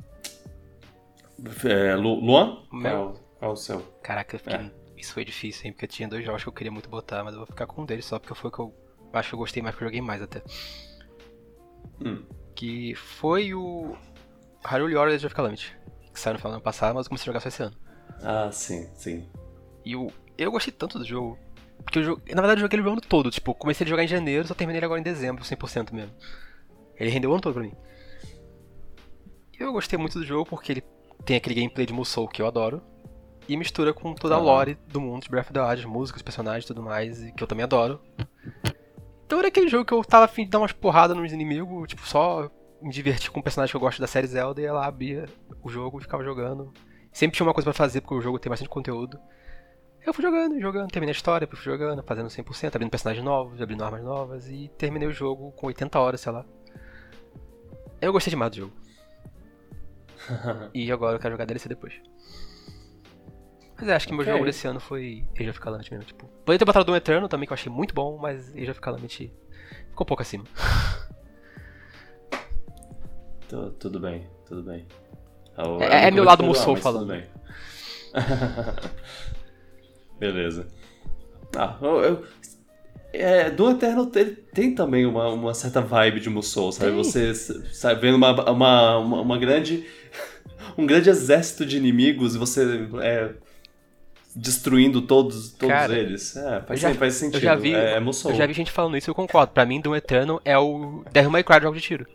É, Lu, Luan? Meu. Qual, é o seu? Caraca, fiquei... é. Isso foi difícil, hein? Porque eu tinha dois jogos que eu queria muito botar, mas eu vou ficar com um deles só porque foi o que eu acho que eu gostei mais, que eu joguei mais até. Hum. Que foi o Hyrule Warriors of Calamity, que saiu no final do ano passado, mas eu comecei a jogar só esse ano. Ah, sim, sim. E o, eu gostei tanto do jogo, porque eu, na verdade eu joguei ele o ano todo, tipo, comecei a jogar em janeiro, só terminei ele agora em dezembro, 100% mesmo. Ele rendeu o ano todo pra mim. Eu gostei muito do jogo porque ele tem aquele gameplay de Musou que eu adoro, e mistura com toda a lore do mundo de Breath of the Wild, músicas, personagens e tudo mais, que eu também adoro. Então era aquele jogo que eu tava afim de dar umas porradas nos inimigos, tipo, só me divertir com um personagem que eu gosto da série Zelda e ela abria o jogo e ficava jogando. Sempre tinha uma coisa para fazer porque o jogo tem bastante conteúdo. Eu fui jogando, jogando, terminei a história, fui jogando, fazendo 100%, abrindo personagens novos, abrindo armas novas e terminei o jogo com 80 horas, sei lá. Eu gostei demais do jogo. e agora eu quero jogar DLC depois. Mas é, acho que meu okay. jogo desse ano foi Age of Calamity mesmo, tipo. Poderia ter botado Doom Eterno também, que eu achei muito bom, mas Age of Calamity ficou um pouco acima. tudo bem, tudo bem. é, é meu lado Musou falando. Tudo bem. Beleza. Ah, eu, eu, é, do Eterno tem, tem também uma, uma certa vibe de Musou, sabe? Tem. Você sabe, vendo uma, uma, uma, uma, grande. um grande exército de inimigos e você é, destruindo todos, todos Cara, eles. É, faz, já, faz sentido. Eu já, vi, é, é eu já vi gente falando isso e eu concordo. Pra mim, do Eterno é o Devil May Cry jogo de tiro.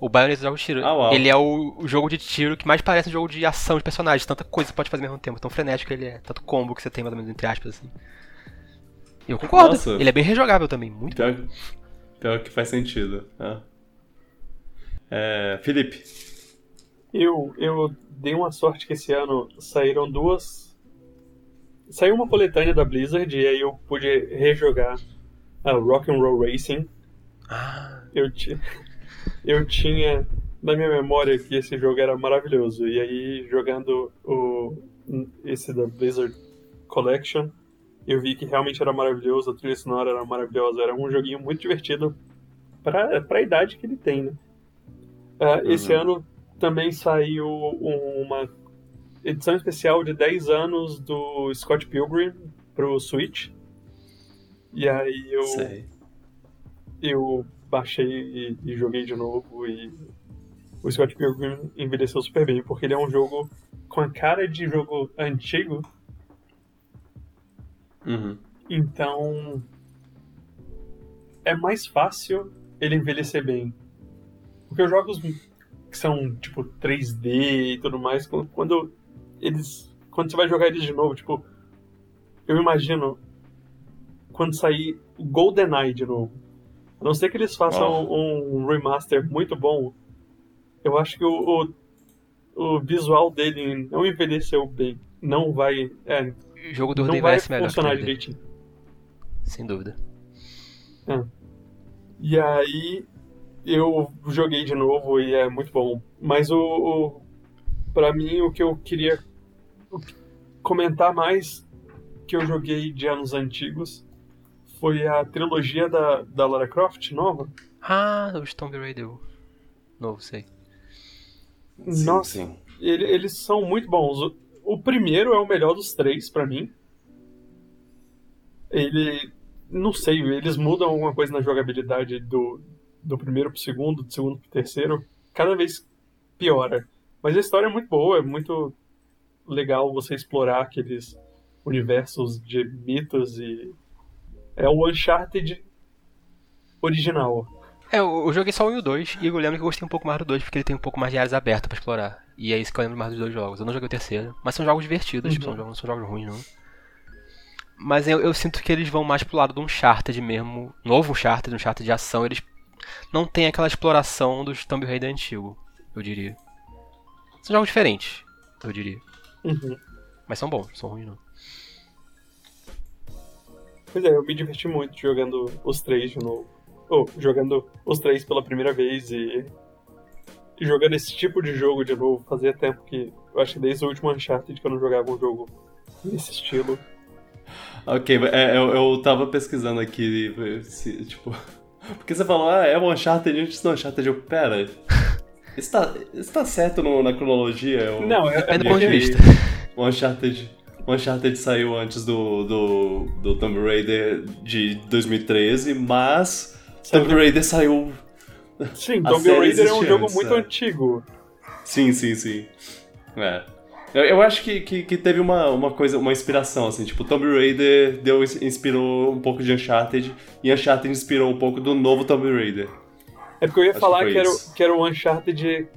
O Bayonetta jogo de tiro. Ah, ele é o, o, jogo de tiro que mais parece um jogo de ação de personagens. Tanta coisa você pode fazer ao mesmo tempo. Tão frenético ele é. Tanto combo que você tem, mais ou menos, entre aspas, assim. Eu concordo. Nossa. Ele é bem rejogável também. Muito pior, bom. Pior que faz sentido. É. É, Felipe. Eu, eu dei uma sorte que esse ano saíram duas saiu uma coletânea da Blizzard e aí eu pude rejogar a Rock and Roll Racing. Ah. Eu, eu tinha na minha memória que esse jogo era maravilhoso. E aí, jogando o, esse da Blizzard Collection, eu vi que realmente era maravilhoso, a trilha sonora era maravilhosa, era um joguinho muito divertido para a idade que ele tem, né? Uh, uhum. Esse ano também saiu uma edição especial de 10 anos do Scott Pilgrim pro Switch. E aí eu Sei. eu baixei e, e, joguei de novo e o Scott Pilgrim envelheceu super bem, porque ele é um jogo com a cara de jogo antigo. Uhum. Então é mais fácil ele envelhecer bem. Porque os jogos que são tipo 3D e tudo mais, quando eles. Quando você vai jogar eles de novo, tipo. Eu imagino quando sair o GoldenEye de novo. A não ser que eles façam oh. um remaster muito bom, eu acho que o, o, o, visual dele não envelheceu bem. Não vai. É, o jogo do não vai funcionar direitinho. Sem dúvida. É. E aí eu joguei de novo e é muito bom. Mas o, o para mim o que eu queria comentar mais que eu joguei de anos antigos foi a trilogia da, da Lara Croft nova. Ah, o Tomb Raider novo, sei. Nossa, sim. Ele, eles são muito bons. O, o primeiro é o melhor dos três para mim. Ele, não sei, eles mudam alguma coisa na jogabilidade do, do primeiro pro segundo, do segundo pro terceiro. Cada vez piora. Mas a história é muito boa, é muito legal você explorar aqueles universos de mitos e. É o Uncharted original. É, eu joguei só o 1 e o 2, e eu lembro que eu gostei um pouco mais do 2, porque ele tem um pouco mais de áreas abertas pra explorar. E é isso que eu lembro mais dos dois jogos. Eu não joguei o terceiro, mas são jogos divertidos, uhum. são, jogos, são jogos ruins, não. Mas eu, eu, sinto que eles vão mais pro lado do Uncharted mesmo. Novo Uncharted, Uncharted de ação, eles não tem aquela exploração dos Tomb Raider antigo, eu diria. São jogos diferentes, eu diria. Uhum. Mas são bons, são ruins não. Pois é, eu me diverti muito jogando os três de novo. Ou, oh, jogando os três pela primeira vez e... e jogando esse tipo de jogo de novo. Fazia tempo que. Eu acho que desde o último Uncharted que eu não jogava um jogo nesse estilo. Ok, é, eu, eu tava pesquisando aqui, se, tipo. Porque você falou, ah, é o Uncharted antes do Uncharted. Eu, pera. Está, está certo no, na cronologia? Eu, não, é, é do ponto de vista. O Uncharted, o Uncharted saiu antes do, do, do Tomb Raider de 2013, mas Sim. Tomb Raider saiu. Sim, Tomb Raider é um jogo antes, muito é. antigo. Sim, sim, sim. É. Eu, eu acho que, que, que, teve uma, uma coisa, uma inspiração, assim, tipo, Tomb Raider deu, inspirou um pouco de Uncharted e Uncharted inspirou um pouco do novo Tomb Raider. É porque eu ia acho falar que, que, era, que era o Uncharted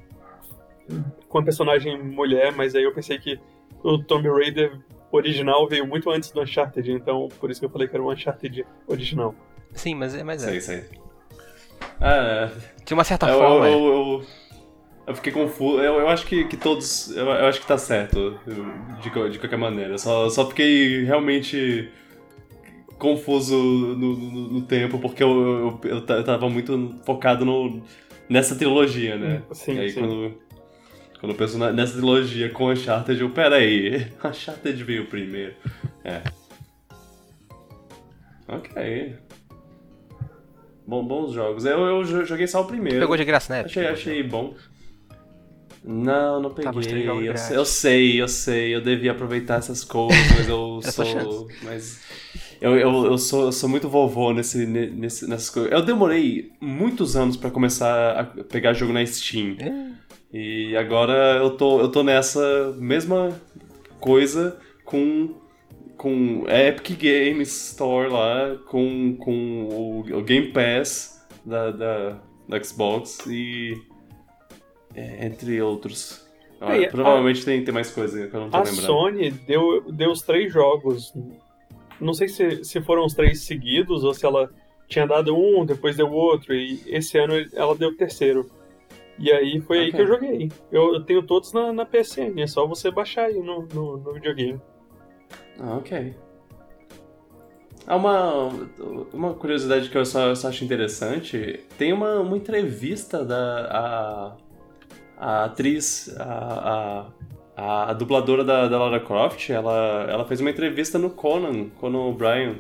com a personagem mulher, mas aí eu pensei que o Tomb Raider original veio muito antes do Uncharted, então por isso que eu falei que era o Uncharted original. Sim, mas é. Mas é. Sei, sei. Ah, é. De uma certa eu, forma. Eu, eu, eu, fiquei confuso. Eu, eu acho que, que todos. Eu, eu acho que tá certo, de, de qualquer maneira. Só, só fiquei realmente confuso no, no, no, tempo, porque eu, eu, eu, tava muito focado no, nessa trilogia, né? Sim, e aí sim. quando. Quando eu penso nessa trilogia com Uncharted, eu, pera aí, Uncharted veio primeiro. É. Ok. Bom, bons jogos. Eu, eu joguei só o primeiro. Pegou de graça, né? Achei, achei bom. Não, não peguei. Tá, eu, eu, sei, eu sei, eu devia aproveitar essas coisas, mas eu sou. Mas eu, eu, eu, sou, eu sou muito vovô nesse, nesse, nessas coisas. Eu demorei muitos anos para começar a pegar jogo na Steam. É. E agora eu tô, eu tô nessa mesma coisa com com Epic Games Store lá, com, com o, o Game Pass da, da, da Xbox e é, entre outros. Ah, e, provavelmente a, tem, tem mais coisa que eu não tô a lembrando. A Sony deu, deu os três jogos. Não sei se, se foram os três seguidos ou se ela tinha dado um, depois deu outro, e esse ano ela deu o terceiro. E aí foi okay. aí que eu joguei. Eu, eu tenho todos na, na PSN, é só você baixar aí no, no, no videogame. Ah, ok. Há uma, uma curiosidade que eu só, eu só acho interessante. Tem uma, uma entrevista da a, a atriz, a, a, a dubladora da, da Lara Croft, ela, ela fez uma entrevista no Conan, Conan O'Brien,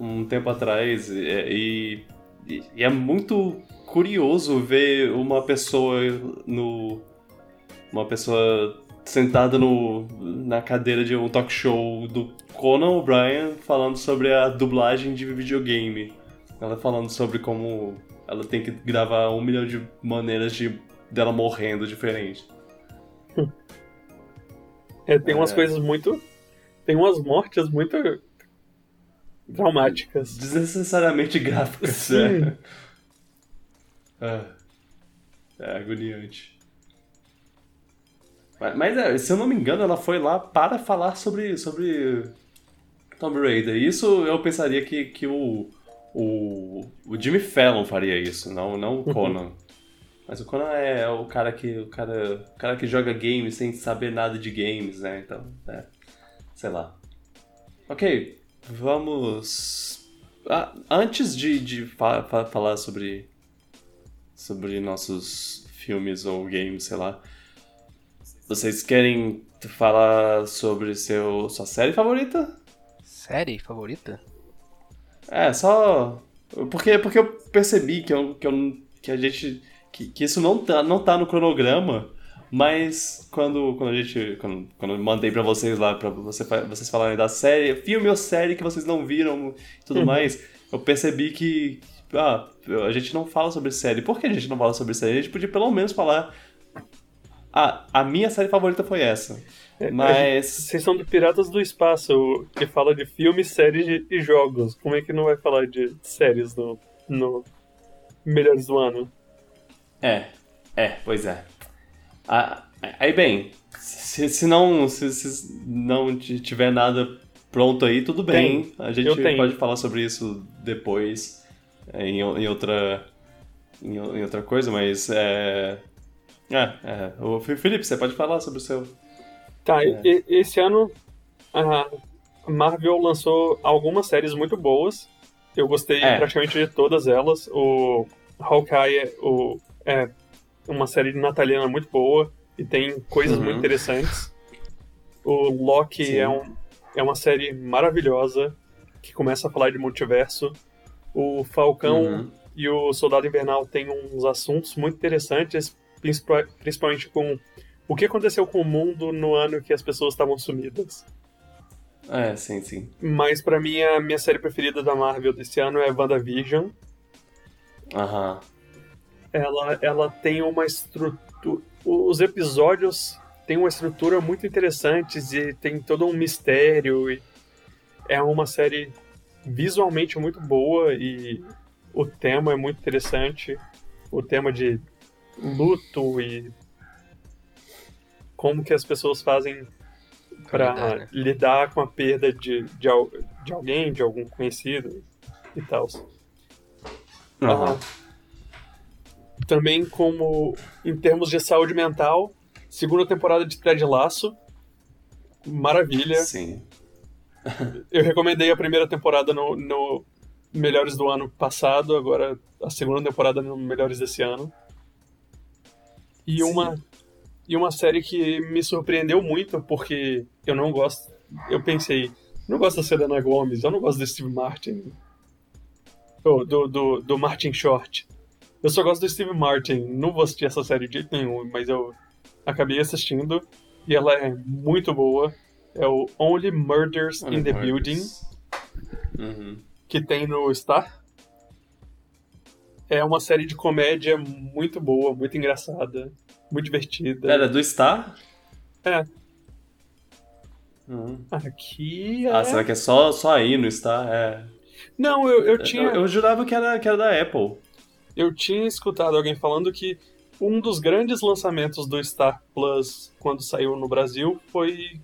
um tempo atrás. E, e, e é muito curioso ver uma pessoa no. Uma pessoa sentada no, na cadeira de um talk show do Conan O'Brien falando sobre a dublagem de videogame. Ela falando sobre como ela tem que gravar um milhão de maneiras de dela morrendo diferente. É, tem umas é... coisas muito. Tem umas mortes muito traumáticas. Desnecessariamente gráficas, Sim. é. é. É agoniante. Mas, mas é, se eu não me engano, ela foi lá para falar sobre, sobre Tomb Raider. Isso eu pensaria que, que o, o, o Jimmy Fallon faria isso, não, não o Conan. Mas o Conan é o cara que o cara, o cara que joga games sem saber nada de games, né? Então, é, sei lá. Ok, vamos. Ah, antes de, de fa fa falar sobre sobre nossos filmes ou games, sei lá. Vocês querem falar sobre seu, sua série favorita? Série favorita? É, só. Porque, porque eu percebi que, eu, que, eu, que a gente. Que, que isso não tá, não tá no cronograma, mas quando, quando a gente. Quando, quando eu mandei pra vocês lá, pra você, vocês falarem da série, filme ou série que vocês não viram e tudo uhum. mais, eu percebi que. Ah, a gente não fala sobre série. Por que a gente não fala sobre série? A gente podia pelo menos falar ah, a minha série favorita foi essa. É, mas. Vocês são do Piratas do Espaço, que fala de filmes, séries e jogos. Como é que não vai falar de séries no, no Melhores do Ano? É, é, pois é. Ah, aí, bem, se, se não se, se, não tiver nada pronto aí, tudo bem. Tem. A gente pode falar sobre isso depois, em, em outra. Em, em outra coisa, mas é, é, é. O Felipe, você pode falar sobre o seu. Tá, é. e, esse ano a Marvel lançou algumas séries muito boas. Eu gostei é. praticamente de todas elas. O Hawkeye é, o, é uma série nataliana muito boa e tem coisas uhum. muito interessantes. O Loki é, um, é uma série maravilhosa que começa a falar de multiverso. O Falcão uhum. e o Soldado Invernal têm uns assuntos muito interessantes, principalmente com o que aconteceu com o mundo no ano que as pessoas estavam sumidas. É, sim, sim. Mas para mim a minha série preferida da Marvel desse ano é WandaVision. Aham. Ela, ela tem uma estrutura. Os episódios têm uma estrutura muito interessante e tem todo um mistério. E é uma série visualmente muito boa e o tema é muito interessante. O tema de luto e como que as pessoas fazem para né? lidar com a perda de, de, de, alguém, de algum conhecido e tal. Uhum. Também como em termos de saúde mental, segunda temporada de Ted Laço, maravilha. Sim. Eu recomendei a primeira temporada no, no Melhores do ano passado, agora a segunda temporada no Melhores desse ano. E uma, e uma série que me surpreendeu muito, porque eu não gosto. Eu pensei, não gosto da Selena Gomes, eu não gosto do Steve Martin. Oh, do, do, do Martin Short. Eu só gosto do Steve Martin. Não vou assistir essa série de jeito nenhum, mas eu acabei assistindo e ela é muito boa. É o Only Murders Only in the Murders. Building, uhum. que tem no Star. É uma série de comédia muito boa, muito engraçada, muito divertida. Era do Star? É. Uhum. Aqui é... Ah, será que é só, só aí no Star? É. Não, eu, eu tinha. Eu, eu, jurava que era, que era da Apple. Eu tinha escutado alguém falando que um dos grandes lançamentos do Star Plus quando saiu no Brasil foi.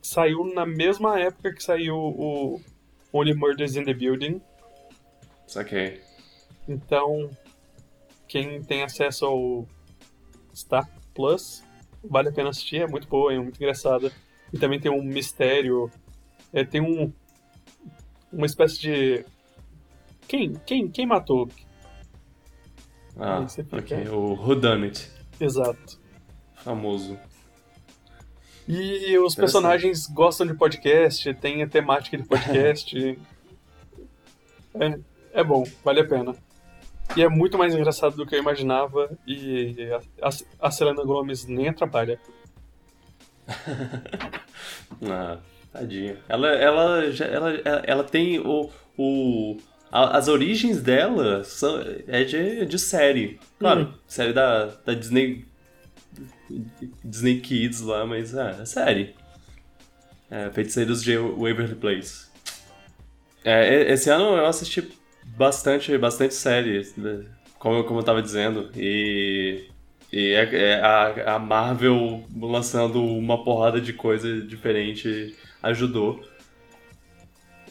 Saiu na mesma época que saiu o Only Murders in the Building. Saquei. Então, quem tem acesso ao Star Plus, vale a pena assistir, é muito boa, é muito engraçada. E também tem um mistério é, tem um uma espécie de quem quem quem matou? Ah, ok. O Whodunit. Exato. Famoso. E os personagens gostam de podcast, tem a temática de podcast. é, é bom, vale a pena. E é muito mais engraçado do que eu imaginava e a, a Selena Gomez nem atrapalha. ah, tadinha. Ela, ela, ela, ela, ela tem o, o, as origens dela são, é de, de série. Claro, hum. série da, da Disney. Disney Kids lá, mas é, é série. É, Feiticeiros de Waverly Place. É, esse ano eu assisti bastante, bastante série, né, como, como eu tava dizendo. E, e é, é a, a, Marvel lançando uma porrada de coisa diferente ajudou.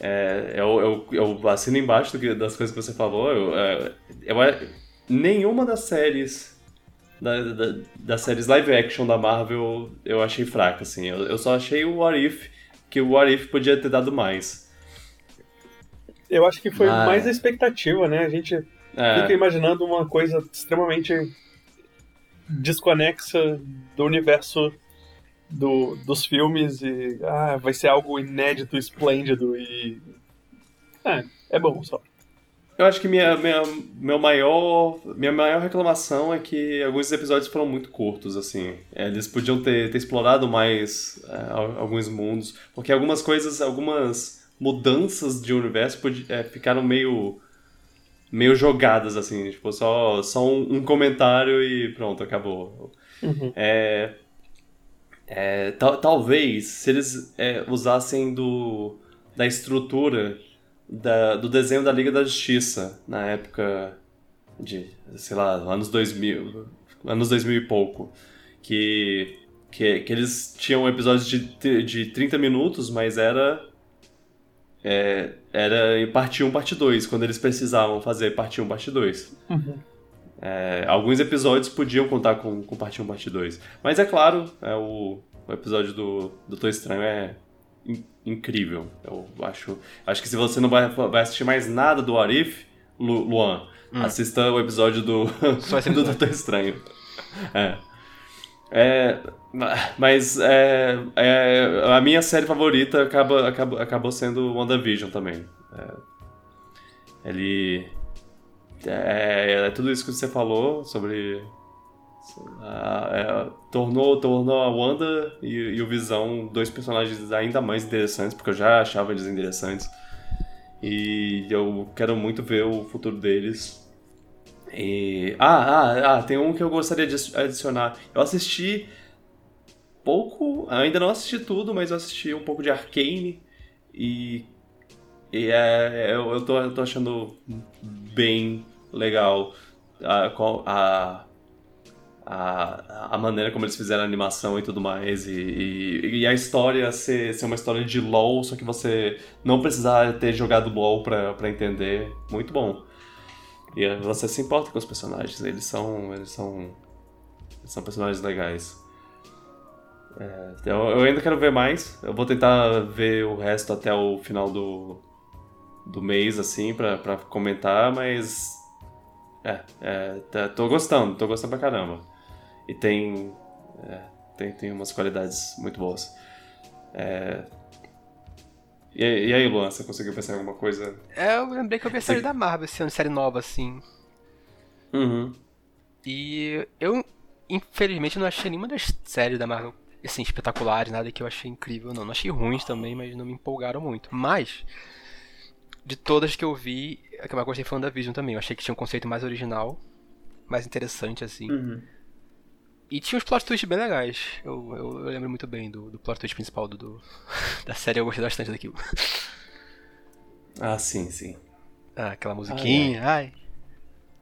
É, eu, eu, eu assino embaixo do que, das coisas que você falou. Eu, é, eu, eu nenhuma das séries. Da, da, das séries live action da Marvel eu achei fraca, assim. Eu, eu só achei o What If, que o What If podia ter dado mais. Eu acho que foi ah, mais a expectativa, né? A gente é. fica imaginando uma coisa extremamente desconexa do universo do, dos filmes e ah, vai ser algo inédito, esplêndido e. É, é bom só. Eu acho que minha, minha, meu maior, minha maior reclamação é que alguns episódios foram muito curtos, assim. É, eles podiam ter, ter explorado mais é, alguns mundos, porque algumas coisas, algumas mudanças de universo é, ficaram meio meio jogadas assim tipo só só um, um comentário e pronto acabou uhum. é, é, talvez se eles é, usassem do da estrutura da, do desenho da Liga da Justiça na época de sei lá anos 2000 anos 2000 e pouco que que, que eles tinham episódios de, de 30 minutos mas era é, era parte 1, parte 2, quando eles precisavam fazer parte 1, parte 2. Uhum. É, alguns episódios podiam contar com, com parte 1, parte 2. Mas é claro, é, o, o episódio do Doutor Estranho é in, incrível. Eu acho, acho que se você não vai, vai assistir mais nada do Arif, Lu, Luan, hum. assista o episódio do, do Doutor Estranho. É. É, mas é, é, a minha série favorita acaba, acaba, acabou sendo WandaVision também. É, ele. É, é, tudo isso que você falou sobre. É, tornou, tornou a Wanda e, e, o Visão dois personagens ainda mais interessantes, porque eu já achava eles interessantes. E eu quero muito ver o futuro deles. E... Ah, ah, ah, tem um que eu gostaria de adicionar. Eu assisti pouco, ainda não assisti tudo, mas eu assisti um pouco de Arcane e, e é, eu, eu, tô, eu tô achando bem legal a, a, a, a maneira como eles fizeram a animação e tudo mais, e, e, e, a história ser, ser uma história de LoL, só que você não precisar ter jogado LoL pra, pra entender. Muito bom. E você se importa com os personagens, eles são. Eles são. Eles são personagens legais. É, eu, eu, ainda quero ver mais. Eu vou tentar ver o resto até o final do, do mês, assim, pra, pra comentar, mas. É, é tá, tô gostando, tô gostando pra caramba. E tem. É, tem, tem umas qualidades muito boas. É, e, e aí, Luan, você conseguiu pensar em alguma coisa? É, eu lembrei que eu vi a série da Marvel esse ano, série nova, assim. Uhum. E eu, infelizmente, não achei nenhuma das séries da Marvel, assim, espetaculares, nada que eu achei incrível, não. Não achei ruins também, mas não me empolgaram muito. Mas, de todas que eu vi, a que eu mais gostei foi Vision também. Eu achei que tinha um conceito mais original, mais interessante, assim. Uhum. E tinha uns plot twists bem legais. Eu, eu, eu, lembro muito bem do, do plot twist principal do, do, da série, eu gostei bastante daquilo. Ah, sim, sim. Ah, aquela musiquinha, ai.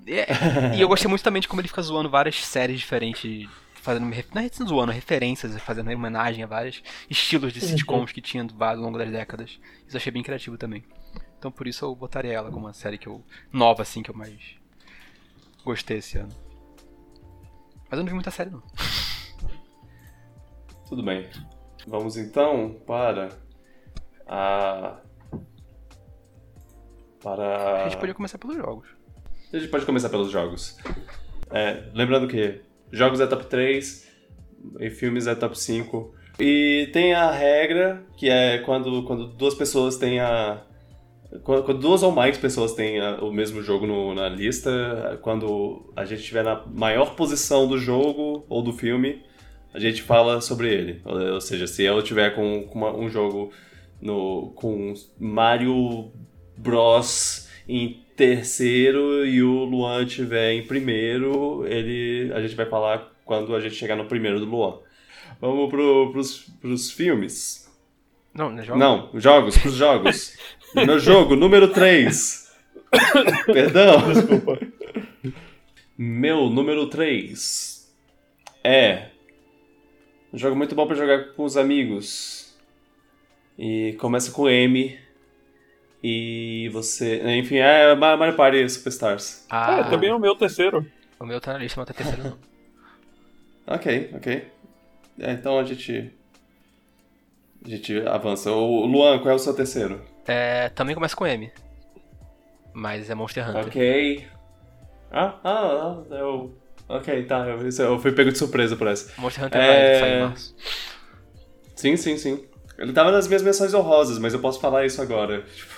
ai. É, e eu gostei muito também de como ele fica zoando várias séries diferentes, fazendo. Não é zoando, referências, fazendo homenagem a vários estilos de sitcoms que tinha ao longo das décadas. Isso eu achei bem criativo também. Então por isso eu botaria ela como uma série que eu. nova, assim, que eu mais gostei esse ano. Mas eu não vi muita série, não. Tudo bem. Vamos então para a. Para. A gente podia começar pelos jogos. A gente pode começar pelos jogos. É, lembrando que jogos é top 3 e filmes é top 5. E tem a regra que é quando, quando duas pessoas têm a. Quando, duas ou mais pessoas têm a, o mesmo jogo no, na lista, quando a gente estiver na maior posição do jogo ou do filme, a gente fala sobre ele. Ou, seja, se eu tiver com, com uma, um jogo no, com Mario Bros em terceiro e o Luan estiver em primeiro, ele, a gente vai falar quando a gente chegar no primeiro do Luan. Vamos pro, pros, pros filmes. Não, não é jogos. Não, jogos, pros jogos. Meu jogo, número 3. Perdão. Desculpa. Meu número 3 é um jogo muito bom para jogar com os amigos. E começa com M. E você. Enfim, é Mario Party Superstars. Ah, é, também é o meu terceiro. O meu tá na lista, mas tá terceiro não. ok, ok. É, então a gente. A gente avança. O Luan, qual é o seu terceiro? É, também começa com M. Mas é Monster Hunter. Ok. Ah, ah, ah eu. Ok, tá. Eu, eu fui pego de surpresa por essa. Monster Hunter é... sai em março. Sim, sim, sim. Ele tava nas minhas menções honrosas, mas eu posso falar isso agora. Tipo,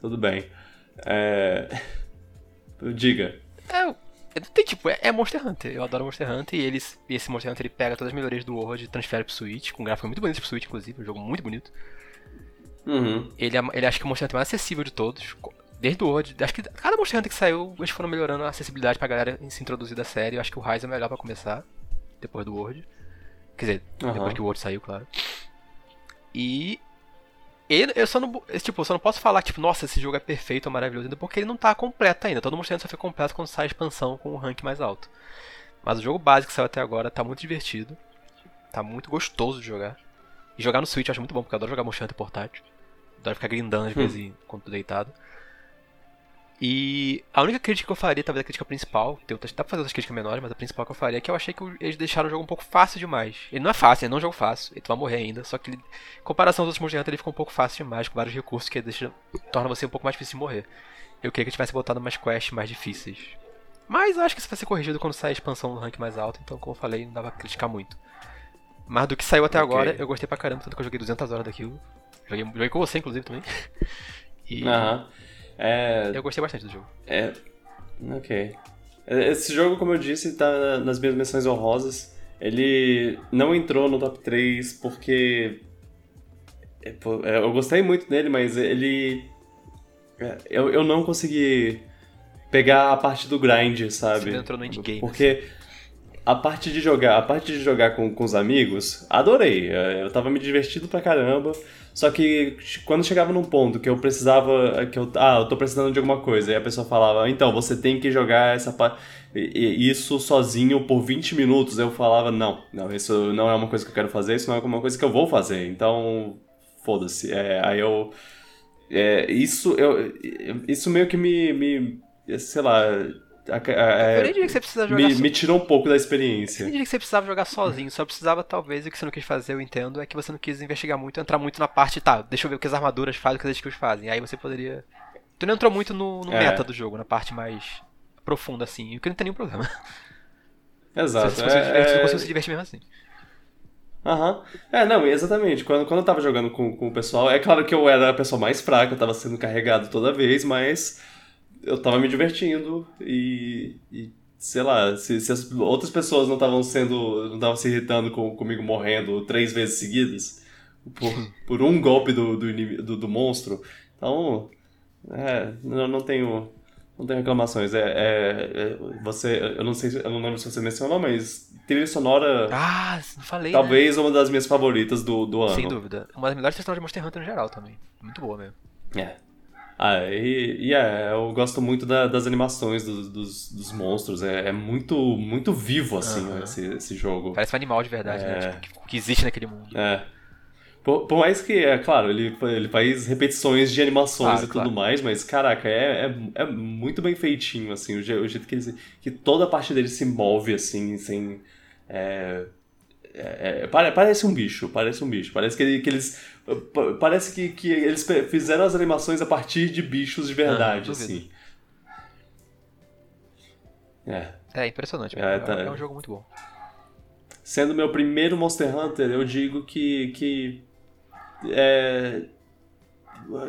tudo bem. É... Diga. É, tem, tipo, é, é, Monster Hunter. Eu adoro Monster Hunter e eles, esse Monster Hunter ele pega todas as melhorias do World e transfere pro Switch, com um gráfico muito bonito pro Switch, inclusive, um jogo muito bonito. Uhum. Ele, é, ele acha que é o Monster Hunter mais acessível de todos. Desde o World, acho que cada Monster Hunter que saiu, eles foram melhorando a acessibilidade pra galera se introduzir da série. Eu acho que o Rise é melhor pra começar, depois do World. Quer dizer, uhum. depois que o World saiu, claro. E ele, eu só não, tipo, eu só não posso falar, tipo, nossa, esse jogo é perfeito, é maravilhoso ainda, porque ele não tá completo ainda. Todo Monster Hunter só foi completo quando sai a expansão com o rank mais alto. Mas o jogo básico que saiu até agora tá muito divertido. Tá muito gostoso de jogar. E jogar no Switch eu acho muito bom, porque eu adoro jogar Monster Hunter portátil. Adoro ficar grindando às hum. vezes quando tô deitado. E a única crítica que eu faria, talvez a crítica principal, tem outras, dá pra fazer outras críticas menores, mas a principal que eu faria é que eu achei que eles deixaram o jogo um pouco fácil demais. Ele não é fácil, ele não é um jogo fácil, ele vai morrer ainda, só que ele, em comparação aos outros Monster Hunter ele ficou um pouco fácil demais, com vários recursos que deixa, torna você um pouco mais difícil de morrer. Eu queria que tivesse botado umas quests mais difíceis. Mas eu acho que isso vai ser corrigido quando sair a expansão no rank mais alto, então como eu falei, não dá pra criticar muito. Mas do que saiu até okay. agora, eu gostei pra caramba, tanto que eu joguei 200 horas daquilo. Joguei, joguei com você, inclusive, também. E... Aham. É... Eu gostei bastante do jogo. É. Ok. É, esse jogo, como eu disse, tá nas minhas menções honrosas. Ele não entrou no top 3 porque. É, é, eu gostei muito dele, mas ele. Eu, eu não consegui pegar a parte do grind, sabe? Você entrou no endgame. Porque a parte de jogar, a parte de jogar com, com os amigos, adorei. Eu tava me divertindo pra caramba. Só que quando chegava num ponto que eu precisava. que eu, Ah, eu tô precisando de alguma coisa. E a pessoa falava, então, você tem que jogar essa isso sozinho por 20 minutos. Eu falava, não, não, isso não é uma coisa que eu quero fazer, isso não é uma coisa que eu vou fazer. Então, foda-se. É, aí eu. É, isso, eu, isso meio que me, me. Sei lá é, eu nem diria que você precisa jogar me, so... me tirou um pouco da experiência. Eu nem diria que você precisava jogar sozinho, só precisava, talvez, o que você não quis fazer, eu entendo, é que você não quis investigar muito, entrar muito na parte, tá, deixa eu ver o que as armaduras fazem, o que as skills fazem. Aí você poderia. Tu não entrou muito no, no é. meta do jogo, na parte mais profunda, assim, o que não tem nenhum problema. Exato. Você, é, se você se divertir mesmo assim. Aham. Uhum. É, não, exatamente. Quando, quando eu tava jogando com, com o pessoal, é claro que eu era a pessoa mais fraca, eu tava sendo carregado toda vez, mas eu tava me divertindo e, e sei lá, se, se, as outras pessoas não estavam sendo, não estavam se irritando com, comigo morrendo três vezes seguidas por, por um golpe do, do, do, do monstro, então, é, não, não tenho, não tenho reclamações. É, é, é, você, eu não sei, eu não lembro se você mencionou, mas trilha sonora. Ah, não falei. Talvez né? uma das minhas favoritas do, do ano. Sem dúvida. Uma das melhores trilhas de Monster Hunter no geral também. Muito boa mesmo. É. Ah, e, e é, eu gosto muito da, das animações dos, dos, dos monstros. É, é, muito, muito vivo, assim, uhum. esse, esse jogo. Parece um animal de verdade, né? é... né? Tipo, que existe naquele mundo. É. Por, por, mais que, é claro, ele, ele faz repetições de animações claro, e tudo claro. mais, mas, caraca, é, é, é, muito bem feitinho, assim, o, jeito que, ele, que toda a parte dele se move, assim, sem... É, é, é, parece um bicho, parece um bicho. Parece que, ele, que eles. Parece que, que eles fizeram as animações a partir de bichos de verdade, ah, assim. É. É impressionante. É, tá... é um jogo muito bom. Sendo meu primeiro Monster Hunter, eu digo que. que é,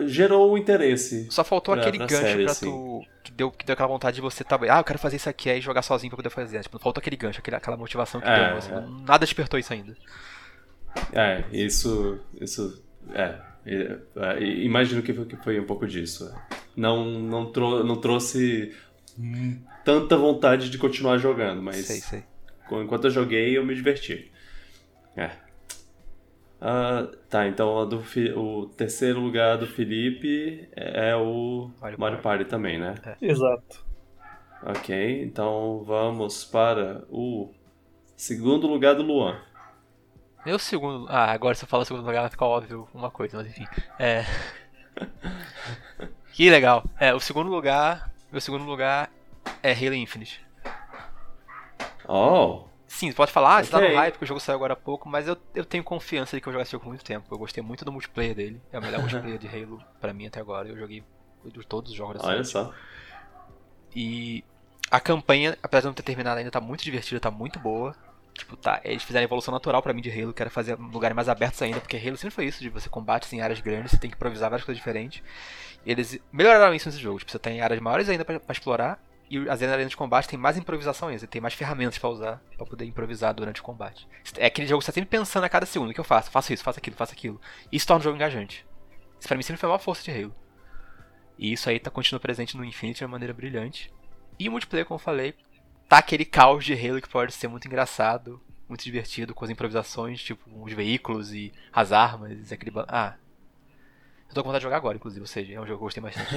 gerou um interesse. Só faltou pra, aquele pra gancho série, pra assim. tu. Que deu, que deu aquela vontade de você tá. Ah, eu quero fazer isso aqui aí jogar sozinho pra poder fazer. Tipo, faltou aquele gancho, aquele, aquela motivação que é, deu. Assim, é. Nada despertou isso ainda. É, isso. Isso. É. é imagino que foi, que foi um pouco disso. Não, não, trou não trouxe tanta vontade de continuar jogando, mas. Sei, sei. Enquanto eu joguei, eu me diverti. É. Uh, tá, então do, o terceiro lugar do Felipe é o Mario, Mario Party. Party também, né? É. Exato. Ok, então vamos para o segundo lugar do Luan. Meu segundo. Ah, agora se eu falar segundo lugar vai ficar óbvio uma coisa, mas enfim. É. que legal. É, o segundo lugar. Meu segundo lugar é Halo Infinite. Oh! Sim, você pode falar, ah, você tá no hype porque o jogo saiu agora há pouco, mas eu, eu tenho confiança de que eu joguei esse jogo por muito tempo. Eu gostei muito do multiplayer dele. É o melhor multiplayer de Halo pra mim até agora. Eu joguei de todos os jogos dessa Olha só. E a campanha, apesar de não ter terminado ainda, tá muito divertida, tá muito boa. Tipo, tá, eles fizeram a evolução natural para mim de Halo, que era fazer lugares mais abertos ainda, porque Halo sempre foi isso, de você combate em áreas grandes, você tem que improvisar várias coisas diferentes. Eles melhoraram isso nesse jogo, tipo, você tem áreas maiores ainda para explorar, e as arenas de combate tem mais improvisação ainda, tem mais ferramentas para usar para poder improvisar durante o combate. É aquele jogo que você tá sempre pensando a cada segundo: o que eu faço? Faço isso, faço aquilo, faço aquilo. Isso torna o jogo engajante. Isso pra mim sempre foi uma força de Halo. E isso aí tá continuando presente no Infinity de uma maneira brilhante. E o multiplayer, como eu falei, tá aquele caos de Halo que pode ser muito engraçado, muito divertido, com as improvisações, tipo os veículos e as armas, aquele. Ah. Eu tô com vontade de jogar agora, inclusive, ou seja, é um jogo que eu gostei bastante.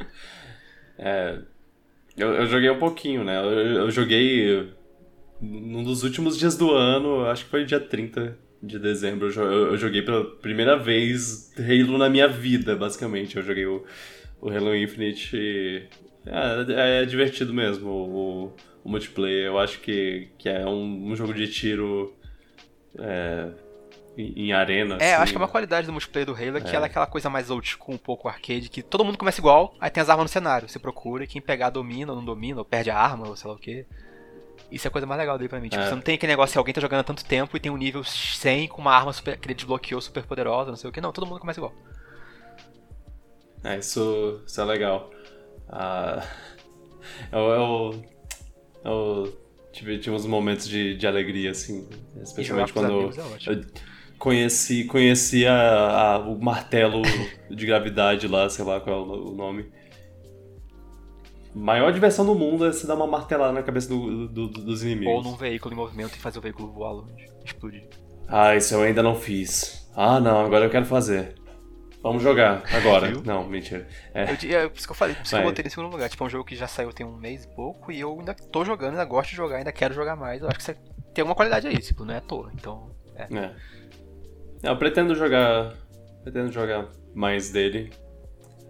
é eu, eu joguei um pouquinho, né? Eu, eu joguei num dos últimos dias do ano, acho que foi dia 30 de dezembro, eu, joguei pela primeira vez Halo na minha vida, basicamente. Eu joguei o, o Halo Infinite. É, é divertido mesmo o, o, multiplayer. Eu acho que, que é um, um jogo de tiro. É, em, arena. É, assim. acho que é uma qualidade do multiplayer do Halo é que ela é aquela coisa mais old school, um pouco arcade, que todo mundo começa igual, aí tem as armas no cenário. Você procura e quem pegar domina ou não domina, ou perde a arma, ou sei lá o que. Isso é a coisa mais legal dele pra mim. Tipo, é. você não tem aquele negócio que alguém tá jogando há tanto tempo e tem um nível 100 com uma arma super, que ele desbloqueou super poderosa, não sei o que. Não, todo mundo começa igual. É, isso, isso é legal. Ah, eu, eu, eu tive, tive uns momentos de, de alegria, assim. Especialmente quando. É eu, conheci, conheci a, a, o martelo de gravidade lá, sei lá qual é o nome. Maior diversão do mundo é você dar uma martelada na cabeça do, do, dos inimigos. Ou num veículo em movimento e fazer o veículo voar longe, explodir. Ah, isso eu ainda não fiz. Ah, não, agora eu quero fazer. Vamos jogar agora. não, mentira. É. Eu, é por isso que eu falei, por isso que eu botei em segundo lugar. Tipo, é um jogo que já saiu tem um mês e pouco e eu ainda tô jogando, ainda gosto de jogar, ainda quero jogar mais. Eu acho que você tem alguma qualidade aí, tipo, não é à toa. Então, é. é. Eu pretendo jogar. Pretendo jogar mais dele.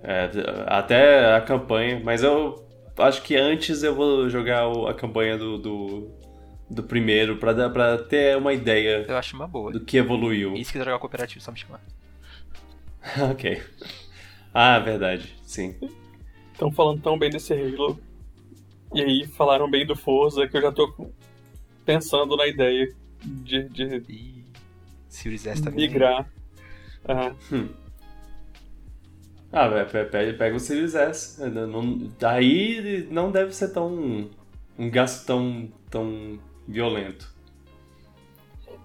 É, até a campanha, mas eu acho que antes eu vou jogar a campanha do, do, do primeiro pra, pra ter uma ideia. Eu acho uma boa. Do que evoluiu. E se quiser jogar cooperativo, só me chamar. ok. Ah, verdade, sim. Estão falando tão bem desse Halo. E aí falaram bem do Forza que eu já tô pensando na ideia de, de Series S também. Migrar. Uhum. Hum. Ah, pega, pega o Series S. Não, aí não deve ser tão. um gasto tão, tão violento.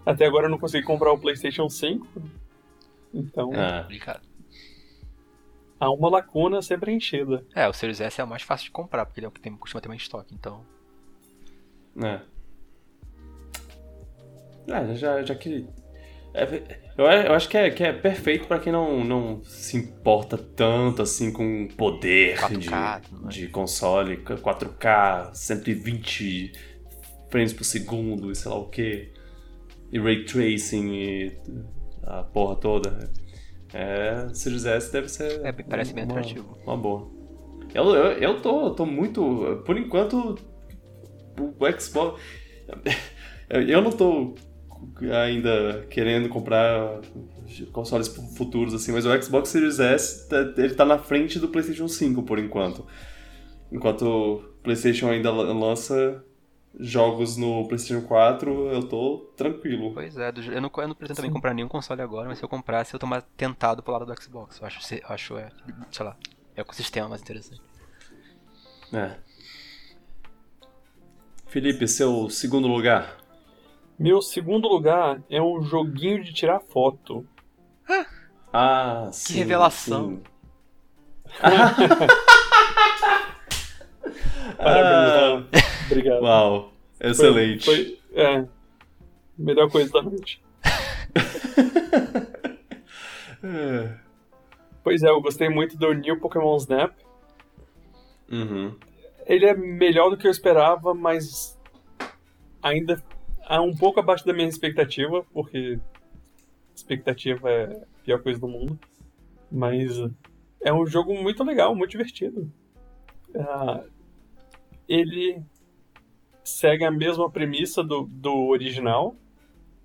Até agora eu não consegui comprar o PlayStation 5. Então. Ah. Complicado. Há uma lacuna a ser preenchida. É, o Series S é o mais fácil de comprar, porque ele é o que tem, costuma ter mais estoque, então. É. É, já, já que é, eu, eu, acho que é, que é perfeito para quem não, não se importa tanto assim com poder 4K, de, de console, 4K, 120 frames por segundo e sei lá o que, e ray tracing e a porra toda. É, Series S deve ser. É, parece bem atrativo. Uma boa. Eu, eu, eu tô, tô muito. Por enquanto, o Xbox. Eu não tô ainda querendo comprar consoles futuros, assim, mas o Xbox Series S, tá, ele tá na frente do PlayStation 5 por enquanto. Enquanto o PlayStation ainda lança jogos no PlayStation 4, eu tô tranquilo. Pois é, eu não, eu não pretendo também comprar nenhum console agora, mas se eu comprasse, eu tô mais tentado pro lado do Xbox. Eu acho, acho é, sei lá, é o ecossistema mais interessante. É. Felipe, seu segundo lugar? Meu segundo lugar é um joguinho de tirar foto. Ah, que sim, revelação. Sim. Parabéns, ah, Obrigado. Uau, excelente. Foi, foi é, melhor coisa da noite. é. Pois é, eu gostei muito do New Pokémon Snap. Uhum. Ele é melhor do que eu esperava, mas ainda é um pouco abaixo da minha expectativa, porque expectativa é a pior coisa do mundo. Mas é um jogo muito legal, muito divertido. Uh, ele segue a mesma premissa do, do original,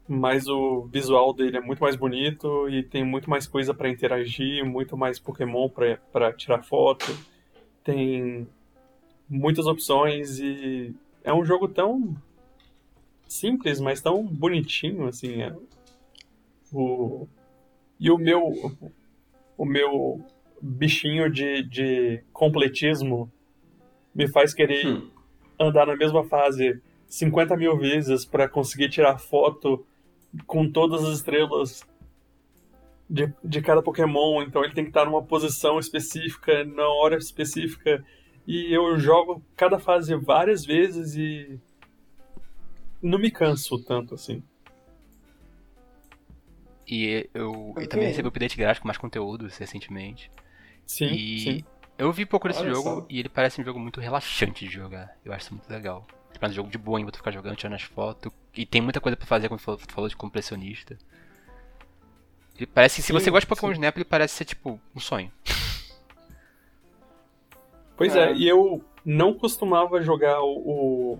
mas o visual dele é muito mais bonito e tem muito mais coisa para interagir, muito mais Pokémon para tirar foto. Tem muitas opções e é um jogo tão simples, mas tão bonitinho, assim. É. O... E o meu, o meu bichinho de, de completismo me faz querer hum. Andar na mesma fase 50 mil vezes para conseguir tirar foto com todas as estrelas de, de cada Pokémon. Então ele tem que estar numa posição específica, na hora específica. E eu jogo cada fase várias vezes e não me canso tanto assim. E eu okay. também recebi o update gráfico com mais conteúdo recentemente. Sim, e sim. Eu vi pouco desse Olha jogo só. e ele parece um jogo muito relaxante de jogar. Eu acho isso muito legal. Tipo, é um jogo de boa, tu ficar jogando, tirando as fotos. E tem muita coisa pra fazer, como tu falou, de compressionista. Ele parece que se sim, você gosta de Pokémon sim. Snap, ele parece ser tipo um sonho. Pois é, é e eu não costumava jogar o,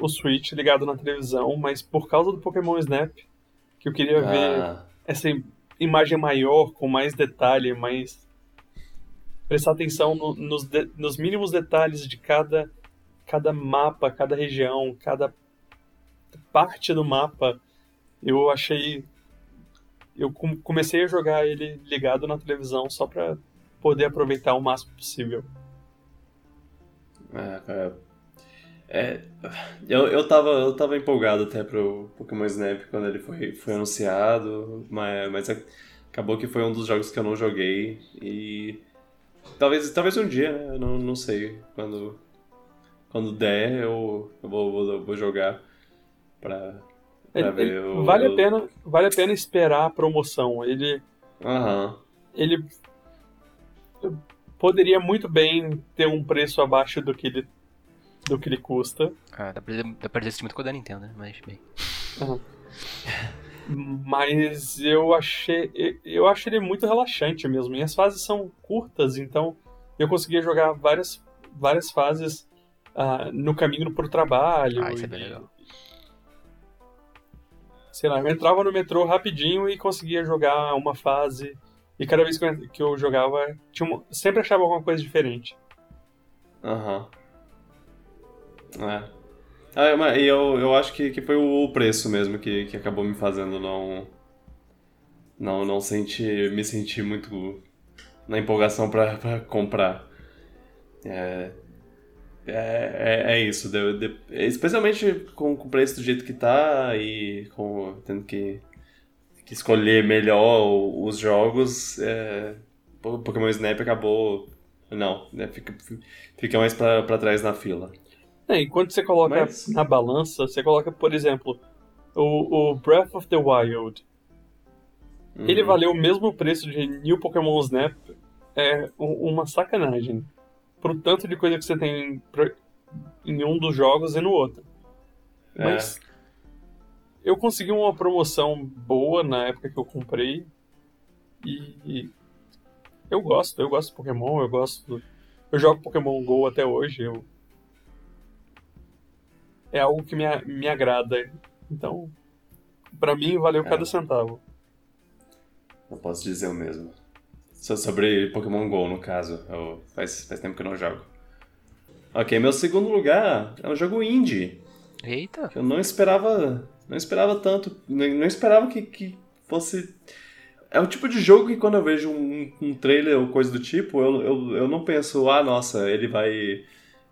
o Switch ligado na televisão, mas por causa do Pokémon Snap, que eu queria ah. ver essa imagem maior, com mais detalhe, mais. Prestar atenção no, nos, de, nos mínimos detalhes de cada, cada mapa, cada região, cada parte do mapa. Eu achei. Eu comecei a jogar ele ligado na televisão só pra poder aproveitar o máximo possível. É, é é, eu, eu, tava, eu tava empolgado até pro Pokémon Snap quando ele foi, foi anunciado, mas, mas acabou que foi um dos jogos que eu não joguei e talvez, talvez um dia, né? Eu não, não sei. Quando, quando der, eu, eu vou, vou, vou jogar pra, pra ele, ver. o, vale, a pena, vale a pena esperar a promoção. Ele. Uhum. Ele poderia muito bem ter um preço abaixo do que ele do que ele custa. Ah, dá pra, dá pra dizer muito com o da Nintendo, né? Mas bem. Uhum. Mas eu achei. Eu acho ele muito relaxante mesmo. E as fases são curtas, então eu conseguia jogar várias, várias fases uh, no caminho pro trabalho. Ah, isso é bem legal. Sei lá, eu entrava no metrô rapidinho e conseguia jogar uma fase. E cada vez que eu jogava, tinha uma, sempre achava alguma coisa diferente. Aham. Uhum. É. Ah, mas eu, eu acho que, que foi o preço mesmo que, que acabou me fazendo não. Não, não sentir, me sentir muito na empolgação pra comprar. É, é, é, é isso. De, de, especialmente com, com o preço do jeito que tá e com tendo que, que escolher melhor os jogos, é, Pokémon Snap acabou. Não, né, fica, fica mais pra trás na fila. É, enquanto você coloca Mas... na balança, você coloca, por exemplo, o, o Breath of the Wild. Uhum. Ele valeu o mesmo preço de New Pokémon Snap. É uma sacanagem. Pro tanto de coisa que você tem em um dos jogos e no outro. É. Mas eu consegui uma promoção boa na época que eu comprei. E, e eu gosto, eu gosto de Pokémon, eu gosto. Eu jogo Pokémon GO até hoje. Eu é algo que me, me agrada. Então, Pra mim, valeu é. cada centavo. Não posso dizer o mesmo. Só sobre Pokémon GO, no caso. Eu, faz, faz tempo que eu não jogo. Ok, meu segundo lugar é um jogo indie. Eita! eu não esperava. Não esperava tanto. Não, não esperava que, que fosse. É o tipo de jogo que quando eu vejo um, um trailer ou coisa do tipo, eu, eu, eu não penso, ah, nossa, ele vai.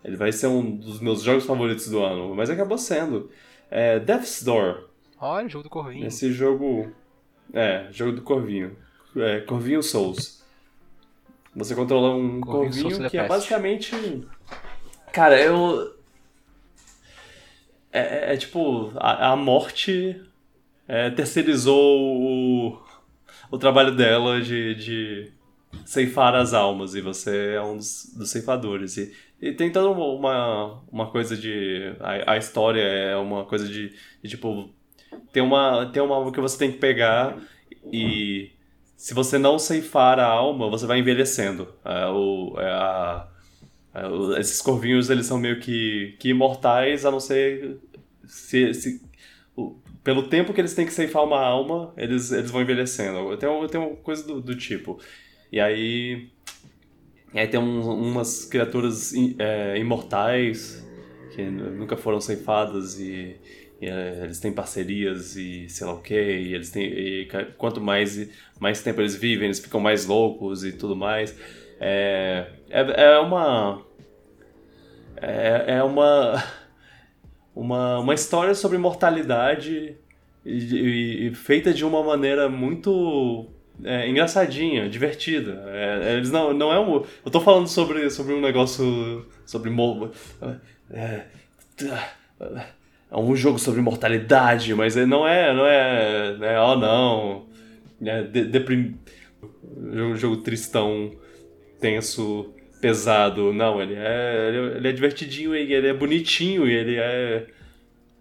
Ele vai ser um dos meus jogos favoritos do ano. Mas acabou sendo. É Death's Door. Olha, jogo do Corvinho. Esse jogo. É, jogo do Corvinho. É, Corvinho Souls. Você controla um Corvinho, corvinho que é basicamente. Cara, eu. É, é, é tipo, a, a morte é, terceirizou o, o trabalho dela de, de ceifar as almas, e você é um dos, dos ceifadores. E, e tem toda uma, uma coisa de. A, a história é uma coisa de, de, tipo. Tem uma, tem uma que você tem que pegar e. Se você não ceifar a alma, você vai envelhecendo. É, o, é a, é, esses corvinhos eles são meio que, que imortais, a não ser se, se, pelo tempo que eles têm que ceifar uma alma, eles, eles vão envelhecendo. Tem, tem uma coisa do, do tipo. E aí. Aí tem um, umas criaturas é, imortais que nunca foram ceifadas e, e é, eles têm parcerias e sei lá o que. E eles têm. E quanto mais, mais tempo eles vivem, eles ficam mais loucos e tudo mais. É, é, é uma. É, é uma uma, uma história sobre mortalidade e, e, e feita de uma maneira muito é, engraçadinha, divertida. É, eles não, não é um. Eu tô falando sobre, sobre um negócio. sobre. É, é um jogo sobre mortalidade, mas não é. Não é. é oh não. É deprim, jogo, tristão, tenso pesado. Não, ele é, ele é divertidinho, ele é bonitinho, ele é.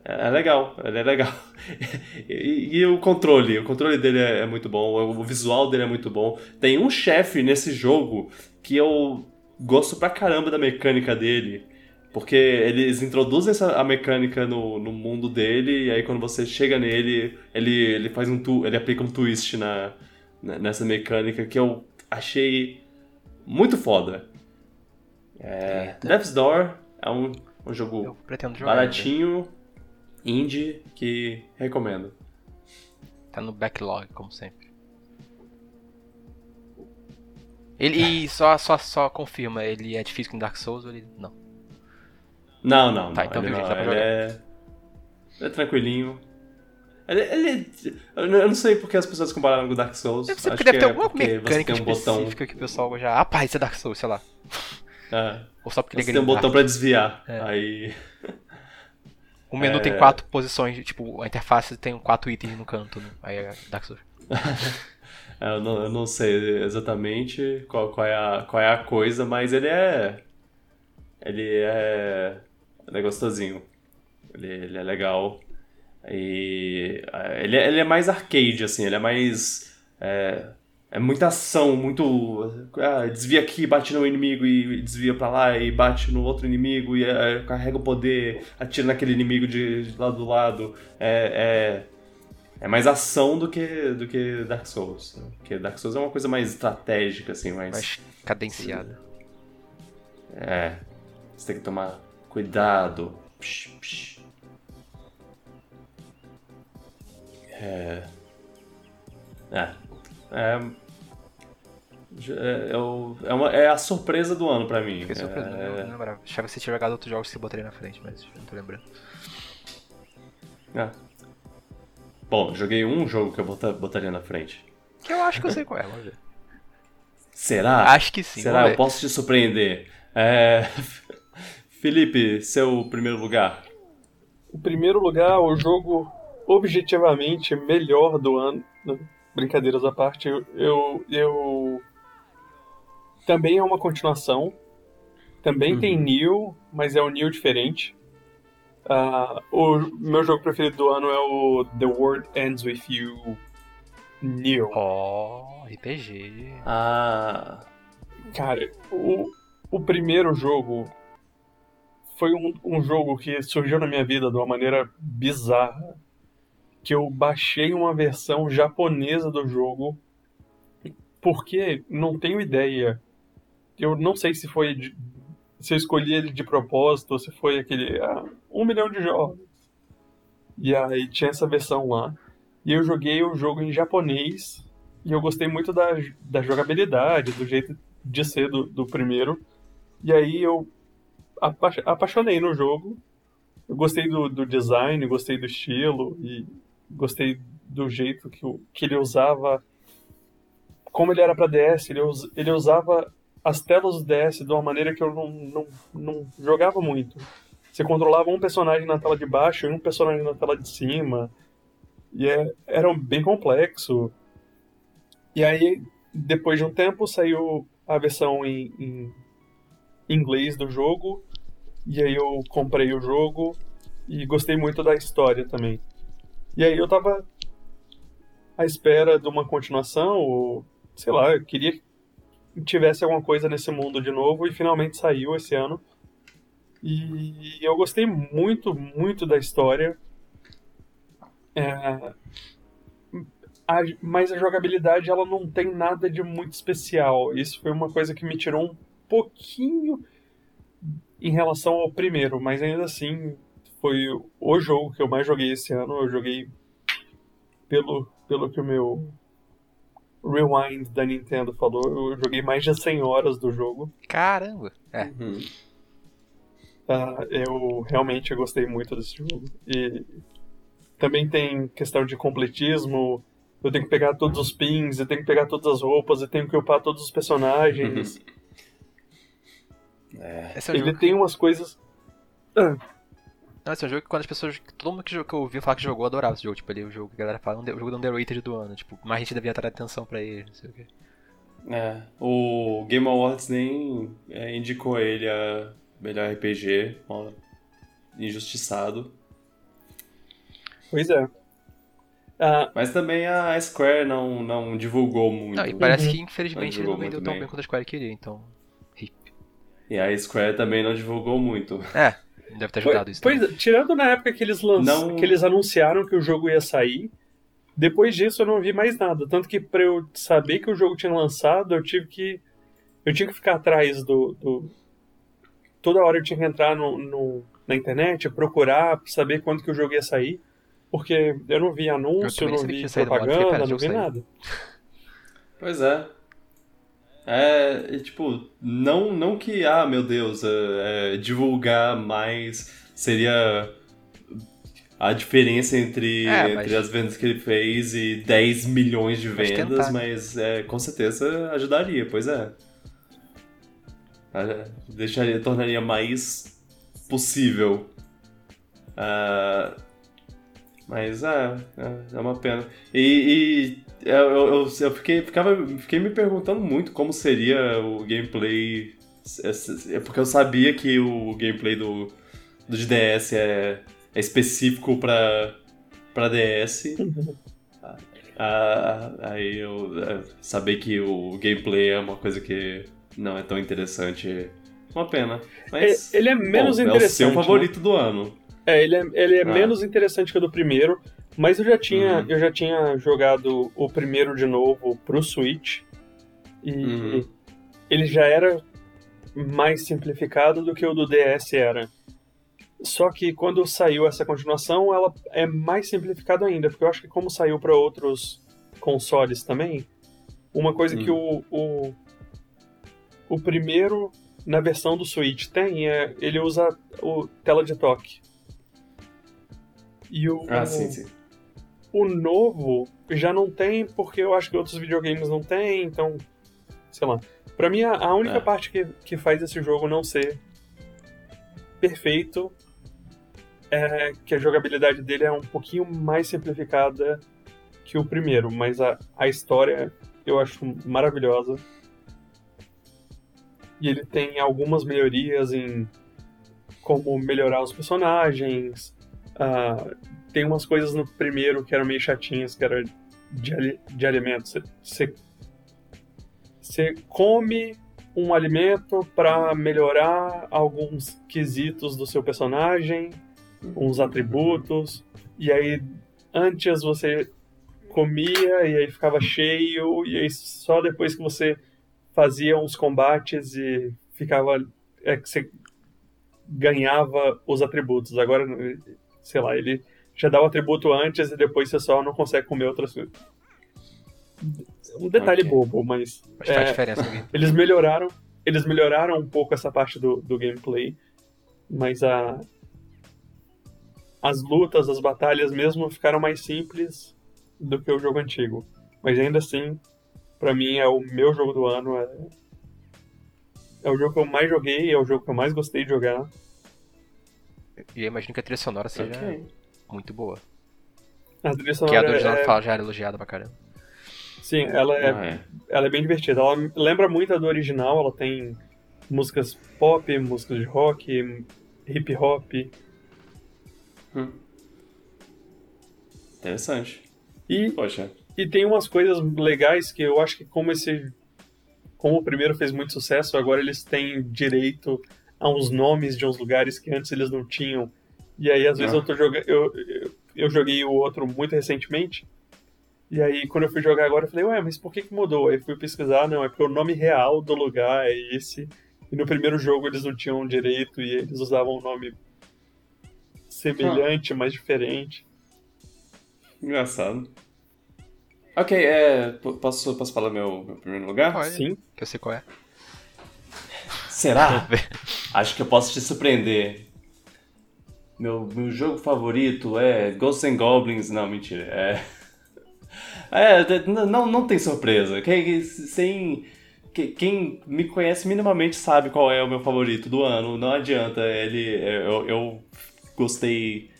É legal, ele é legal. e, e, o controle, o controle dele é, é, muito bom, o visual dele é muito bom. Tem um chefe nesse jogo que eu gosto pra caramba da mecânica dele. Porque eles introduzem essa, a mecânica no, no mundo dele, e aí quando você chega nele, ele, ele faz um tu, ele aplica um twist na, nessa mecânica que eu achei muito foda. É, Death's Door é um, um jogo baratinho, indie, que recomendo. Tá no backlog, como sempre. Ele só, só, só confirma, ele é difícil com Dark Souls ou ele. Não. Não, não. Tá, não, então ele, não, ele é... ele é tranquilinho. Ele, ele, eu não sei porque as pessoas compararam com Dark Souls. Deve ser porque deve ter é alguma mecânica um específica botão... que o pessoal já. Ah, pá, isso é Dark Souls, sei lá. É. Ou só porque Você tem um botão para desviar. É. Aí. O menu é... tem quatro posições, tipo, a interface tem quatro itens no canto, né? aí é Dark Souls. É, eu, não, eu, não, sei exatamente qual, qual, é a, qual é a coisa, mas ele é. Ele é. Ele é gostosinho. Ele, ele é legal. E. Ele, é, ele é mais arcade, assim, ele é mais. É, é muita ação, muito. Ah, desvia aqui, bate no inimigo e desvia para lá e bate no outro inimigo e é, carrega o poder, atira naquele inimigo de, de lado do lado. É, é, é, mais ação do que, do que Dark Souls. Porque Dark Souls é uma coisa mais estratégica, assim, mais. Mais cadenciada. É. Você tem que tomar cuidado. Psh, psh. É. É. É, é, é, é, uma, é a surpresa do ano pra mim. Fiquei surpreso, é... não, não lembrava. Achava que você tinha jogado outros jogos que você botaria na frente, mas não tô lembrando. É. Bom, joguei um jogo que eu botaria na frente. Que eu acho que eu sei qual é, vamos ver. Será? Acho que sim. Será? Eu posso te surpreender. É... Felipe, seu primeiro lugar. O primeiro lugar, o jogo objetivamente melhor do ano. Brincadeiras à parte, eu, eu, eu também é uma continuação. Também uhum. tem New, mas é um New diferente. Uh, o meu jogo preferido do ano é o The World Ends With You New. Oh, RPG. Ah. Cara, o, o primeiro jogo foi um, um jogo que surgiu na minha vida de uma maneira bizarra. que eu baixei uma versão japonesa do jogo, porque não tenho ideia. Eu não sei se foi de, se eu escolhi ele de propósito ou se foi aquele ah, um milhão de jogos. E aí tinha essa versão lá. E eu joguei o jogo em japonês e eu gostei muito da, da jogabilidade, do jeito de ser do, do primeiro. E aí eu apa apaixonei no jogo. Eu gostei do, do design, gostei do estilo e gostei do jeito que, que ele usava. Como ele era para DS, ele, us, ele usava as telas do DS de uma maneira que eu não, não, não jogava muito. Você controlava um personagem na tela de baixo e um personagem na tela de cima. E é, era bem complexo. E aí, depois de um tempo, saiu a versão em, em inglês do jogo. E aí eu comprei o jogo e gostei muito da história também. E aí eu tava à espera de uma continuação, ou sei lá, eu queria que tivesse alguma coisa nesse mundo de novo e finalmente saiu esse ano. E eu gostei muito, muito da história. É, a, mas a jogabilidade ela não tem nada de muito especial. Isso foi uma coisa que me tirou um pouquinho em relação ao primeiro, mas ainda assim foi o jogo que eu mais joguei esse ano. Eu joguei pelo, pelo que o meu Rewind da Nintendo falou, eu joguei mais de 100 horas do jogo. Caramba! É. Uhum. Uh, eu realmente gostei muito desse jogo. E também tem questão de completismo. Eu tenho que pegar todos os pins, eu tenho que pegar todas as roupas, eu tenho que upar todos os personagens. É. é Ele tem umas coisas. Ah. Não, esse é um jogo que quando as pessoas. Todo mundo que, eu ouvi falar que jogou adorava esse jogo. Tipo, ali o jogo que a galera fala, o jogo do underrated do ano. Tipo, mais gente devia estar atenção pra ele, não sei o quê. É, o Game Awards nem é, indicou ele a melhor RPG, ó, injustiçado. Pois é. Uh, Mas também a Square não, não divulgou muito. Não, e parece que infelizmente não ele não vendeu tão bem quanto a Square queria, então. E a Square também não divulgou muito. É, deve ter ajudado isso. Pois, também. tirando na época que eles, lanç... não... que eles anunciaram que o jogo ia sair, depois disso eu não vi mais nada. Tanto que pra eu saber que o jogo tinha lançado, eu tive que. Eu tinha que ficar atrás do. do... Toda hora eu tinha que entrar no, no, na internet, procurar, saber quando que o jogo ia sair. Porque eu não vi anúncio, eu não vi propaganda, não vi nada. Pois é. É, tipo, não, não que, ah, meu Deus, é, é, divulgar mais seria a diferença entre, é, entre as vendas que ele fez e 10 milhões de vendas, mas é, com certeza ajudaria, pois é. Deixaria, tornaria mais possível. Uh, mas é, é, é, uma pena. E, e eu, eu, eu, fiquei, ficava, fiquei me perguntando muito como seria o gameplay. É, é porque eu sabia que o gameplay do, do DS é, é específico para para DS. ah, aí eu é, saber que o gameplay é uma coisa que não é tão interessante. Uma pena. Mas, ele é menos bom, interessante. É o seu favorito né? do ano. É, ele é, ele é ah. menos interessante que o do primeiro, mas eu já tinha, uhum. eu já tinha jogado o primeiro de novo pro Switch e uhum. ele já era mais simplificado do que o do DS era. Só que quando saiu essa continuação, ela é mais simplificada ainda, porque eu acho que como saiu para outros consoles também, uma coisa uhum. que o, o, o primeiro na versão do Switch tem é ele usa o tela de toque. E o, ah, sim, sim. O novo já não tem, porque eu acho que outros videogames não tem, então. Sei lá. Pra mim, a, única é. parte que, que faz esse jogo não ser perfeito é que a jogabilidade dele é um pouquinho mais simplificada que o primeiro, mas a, a história eu acho maravilhosa. E ele tem algumas melhorias em como melhorar os personagens, Uh, tem umas coisas no primeiro que eram meio chatinhas, que era de, de alimentos. Você, você come um alimento para melhorar alguns quesitos do seu personagem, uns atributos, e aí antes você comia e aí ficava cheio, e aí só depois que você fazia uns combates e ficava. É que você ganhava os atributos. Agora, sei lá, ele já dá o atributo antes e depois você só não consegue comer outras coisas. Um detalhe okay. bobo, mas. Mas é, faz diferença aqui. Eles melhoraram. Eles melhoraram um pouco essa parte do, do gameplay. Mas a. As lutas, as batalhas mesmo ficaram mais simples do que o jogo antigo. Mas ainda assim, para mim é o meu jogo do ano. É, é o jogo que eu mais joguei, é o jogo que eu mais gostei de jogar. E eu imagino que a trilha sonora seja okay. Muito boa. A trilha sonora que a do original é... fala já era elogiada pra caramba. Sim, ela é, ah, é, ela é bem divertida. Ela lembra muito a do original, ela tem músicas pop, músicas de rock, hip hop. Hum. Interessante. E, Poxa. e tem umas coisas legais que eu acho que como esse. Como o primeiro fez muito sucesso, agora eles têm direito a uns nomes de uns lugares que antes eles não tinham. E aí, às vezes, ah. eu tô jogando. Eu, eu, eu, joguei o outro muito recentemente. E aí, quando eu fui jogar agora, eu falei, ué, mas por que, que mudou? Aí fui pesquisar, não, é porque o nome real do lugar é esse. E no primeiro jogo eles não tinham direito e eles usavam um nome semelhante, ah. mas diferente. Engraçado. Ok, é, posso, posso falar meu, meu primeiro lugar? Pode. Sim. Que eu sei qual é. Será? Acho que eu posso te surpreender. Meu, meu jogo favorito é Ghosts and Goblins. Não, mentira. É. É, não, não tem surpresa. Quem, sem, quem me conhece minimamente sabe qual é o meu favorito do ano. Não adianta. Ele, eu, eu gostei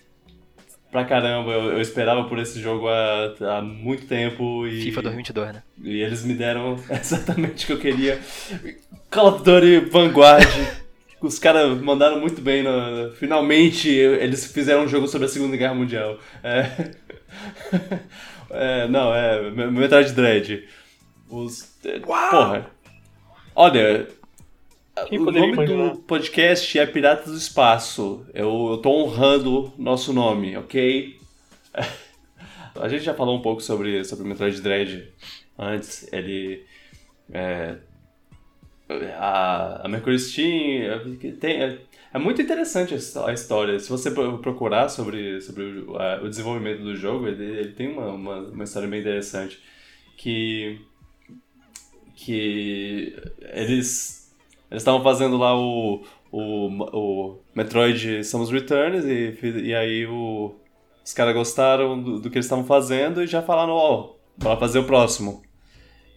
pra caramba. Eu, eu, esperava por esse jogo há, há muito tempo. E, FIFA 2022, né? E eles me deram exatamente o que eu queria. Call of Duty Vanguard. Os caras mandaram muito bem. No, finalmente eles fizeram um jogo sobre a Segunda Guerra Mundial. É, é, não, é Metroid Dread. Os. Uau! Porra. Olha, quem o nome imaginar? do podcast é Piratas do Espaço. Eu, eu tô honrando nosso nome, ok? A gente já falou um pouco sobre, sobre Metroid Dread antes. Ele. É, a, a Mercury Steam tem, é, é, muito interessante a história. Se você procurar sobre, sobre o, a, o desenvolvimento do jogo, ele, ele tem uma, uma, uma história bem interessante. Que. Que eles eles estavam fazendo lá o, o, o Metroid Samus Returns e, e aí o, os caras gostaram do, do, que eles estavam fazendo e já falaram, ó, oh, bora fazer o próximo.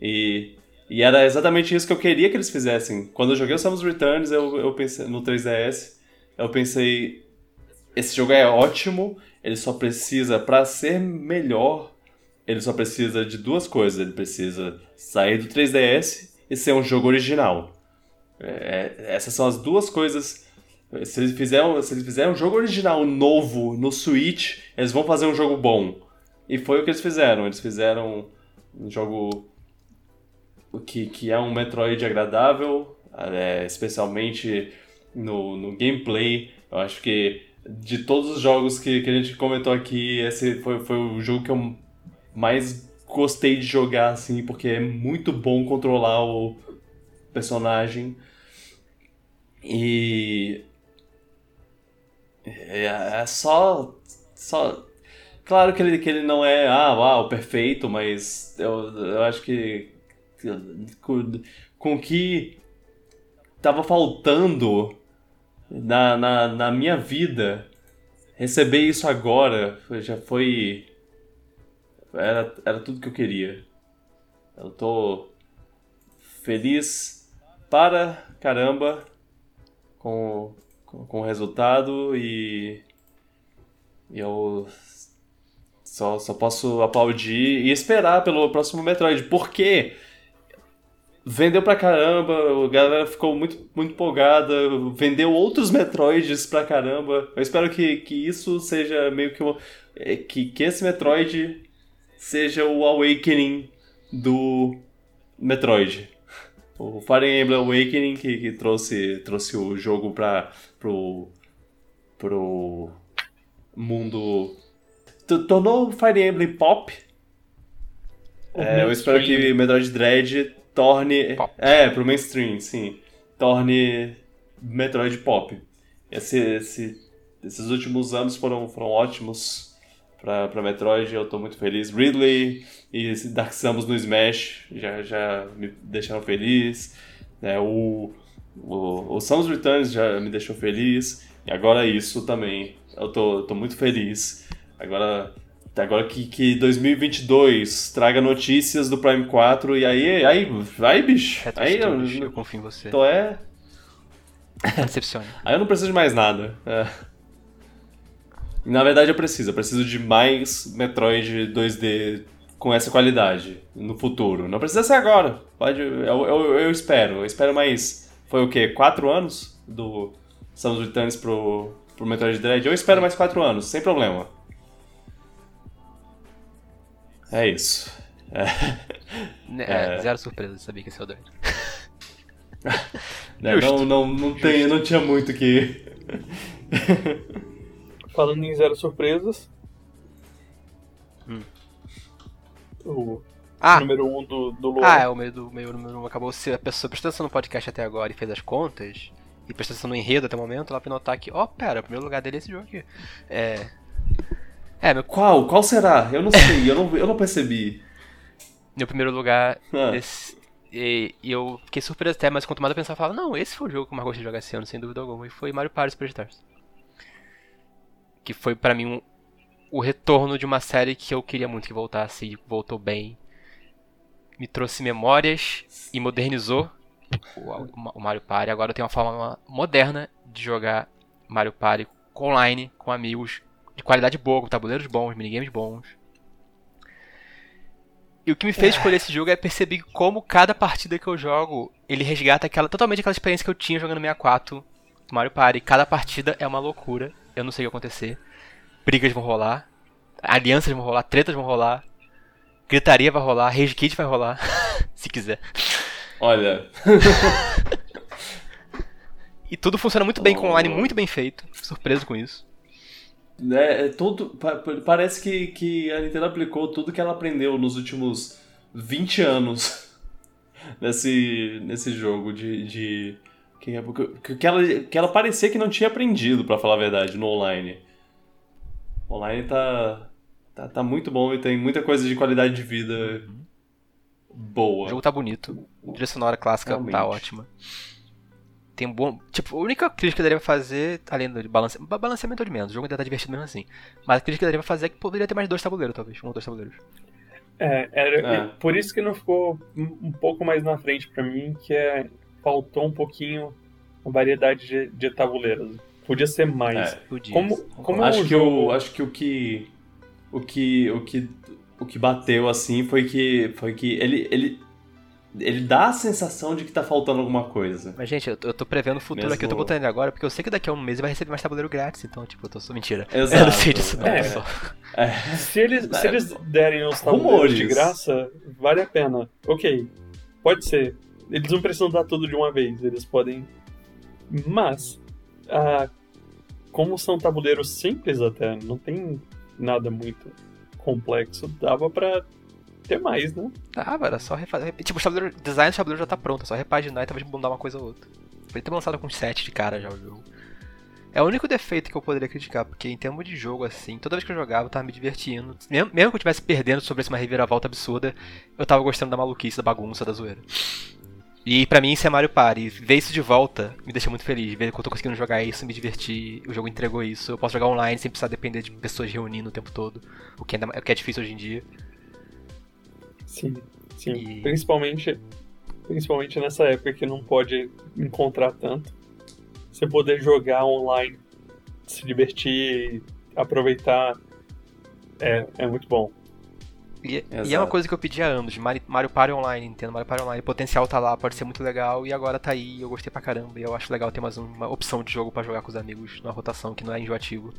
E, e era exatamente isso que eu queria que eles fizessem. Quando eu joguei o Samus Returns, eu, eu pensei, no 3DS, eu pensei, esse jogo é ótimo, ele só precisa, para ser melhor, ele só precisa de duas coisas. Ele precisa sair do 3DS e ser um jogo original. É, essas são as duas coisas. Se eles, fizerem, se eles fizerem um jogo original novo no Switch, eles vão fazer um jogo bom. E foi o que eles fizeram. Eles fizeram um jogo que, que é um Metroid agradável, é, especialmente no, no gameplay. Eu acho que de todos os jogos que, que a gente comentou aqui, esse foi, foi o jogo que eu mais gostei de jogar, assim, porque é muito bom controlar o, personagem. E. É, é só. Só. Claro que ele, que ele não é, ah, uau, perfeito, mas eu, eu acho que. Com, com que tava faltando na, na, na minha vida, receber isso agora já foi. Era, era tudo que eu queria. Eu tô feliz para caramba com, com, com o resultado e eu só, só posso aplaudir e esperar pelo próximo Metroid, porque vendeu pra caramba, a galera ficou muito, muito empolgada, vendeu outros Metroids pra caramba. Eu espero que, que isso seja meio que, um, é, que que esse Metroid seja o Awakening do Metroid. O Fire Emblem Awakening que, que trouxe, trouxe o jogo para pro, pro mundo tornou Fire Emblem pop. É, eu espero que Metroid Dread torne. Pop. É, pro mainstream, sim. Torne Metroid pop. Esse, esse, esses últimos anos foram, foram ótimos pra, pra Metroid, eu tô muito feliz. Ridley e Dark Samus no Smash já, já me deixaram feliz. É, o, o, o Samus Returns já me deixou feliz. E agora isso também. Eu tô, tô muito feliz. Agora Agora que, que 2022 traga notícias do Prime 4 e aí, aí, vai, bicho. aí eu, eu confio em você. Então é. Decepcione. aí eu não preciso de mais nada. É. Na verdade eu preciso, eu preciso de mais Metroid 2D com essa qualidade no futuro. Não precisa ser agora. Pode, eu, eu, eu espero. Eu espero mais. Foi o quê? Quatro anos do Samus Returns pro, pro Metroid Dread? Eu espero mais quatro anos, sem problema. É isso. É. É, é... Zero surpresa, sabia que esse é o Dread. É, não, não, não, tem, não tinha muito que. Falando em zero surpresas. Hum. O ah. número 1 um do, do Luan. Ah, é, o meio do meio número 1 um acabou se a pessoa prestou atenção no podcast até agora e fez as contas. E prestou atenção no enredo até o momento, ela vai notar que, ó, oh, pera, o primeiro lugar dele é esse jogo aqui. É. É, meu... Qual? Qual será? Eu não sei, eu não, eu não percebi. Meu primeiro lugar. Ah. Desse, e, e, eu fiquei surpreso até, mas quanto mais eu pensava, eu falava, não, esse foi o jogo que eu mais gostei de jogar esse ano, sem dúvida alguma. E foi Mario Party Super Stars. Que foi para mim um, o retorno de uma série que eu queria muito que voltasse e voltou bem. Me trouxe memórias e modernizou o, o Mario Party. Agora eu tenho uma forma moderna de jogar Mario Party online, com amigos, de qualidade boa, com tabuleiros bons, minigames bons. E o que me fez é. escolher esse jogo é perceber como cada partida que eu jogo, ele resgata aquela, totalmente aquela experiência que eu tinha jogando 64 Mario Party. Cada partida é uma loucura, eu não sei o que vai acontecer. Brigas vão rolar, alianças vão rolar, tretas vão rolar, gritaria vai rolar, rage kit vai rolar, se quiser. Olha. e tudo funciona muito bem com online, muito bem feito. Surpreso com isso. É, é todo, parece que, que a Nintendo aplicou tudo que ela aprendeu nos últimos 20 anos nesse, nesse jogo de. de que, que, ela, que ela parecia que não tinha aprendido, para falar a verdade, no online. O online tá, tá, tá muito bom e tem muita coisa de qualidade de vida boa. O jogo tá bonito. A trilha sonora clássica tá Realmente. tá ótima tem um bom. Tipo, a única crítica que eu daria fazer, além do balance, balanceamento de menos, o jogo ainda tá divertido mesmo assim. Mas a crítica que eu daria fazer é que poderia ter mais dois tabuleiros, talvez. Um ou dois tabuleiros. É, era, é. por isso que não ficou um pouco mais na frente para mim, que é. Faltou um pouquinho a variedade de, de tabuleiros. Podia ser mais. É, podia. Como, como acho, que jogo... o, acho que o que. O que. O que. O que bateu assim foi que. Foi que ele, ele ele dá a sensação de que tá faltando alguma coisa. Mas, gente, eu tô, eu tô prevendo o futuro Mesmo... aqui, eu tô botando ele agora, porque eu sei que daqui a um mês ele vai receber mais tabuleiro grátis, então, tipo, eu tô só mentira. Exato. Eu não sei disso, não, é. É. Se, eles, se eles derem os tabuleiros de graça, vale a pena. Ok, pode ser. Eles não precisam dar tudo de uma vez, eles podem. Mas, ah, como são tabuleiros simples até, não tem nada muito complexo, dava pra ter mais, né? Ah, era só refazer. Tipo, o tabuleiro, design do tabuleiro já tá pronto, é só repaginar e talvez mudar uma coisa ou outra. Podia ter lançado com 7 de cara já o jogo. É o único defeito que eu poderia criticar, porque em termos de jogo, assim, toda vez que eu jogava eu tava me divertindo. Mesmo, mesmo que eu estivesse perdendo sobre essa reviravolta absurda, eu tava gostando da maluquice, da bagunça, da zoeira. E pra mim isso é Mario Party. Ver isso de volta me deixa muito feliz. Ver que eu tô conseguindo jogar isso, me divertir. O jogo entregou isso. Eu posso jogar online sem precisar depender de pessoas reunindo o tempo todo. O que, ainda, o que é difícil hoje em dia. Sim, sim. E... Principalmente, principalmente nessa época que não pode encontrar tanto. Você poder jogar online, se divertir, aproveitar, é, é muito bom. E, e, é uma coisa que eu pedi há anos, Mario, Mario Party Online, Nintendo Mario Party Online, o potencial tá lá, pode ser muito legal, e agora tá aí, eu gostei pra caramba, e eu acho legal ter mais uma opção de jogo para jogar com os amigos, numa rotação que não é enjoativo.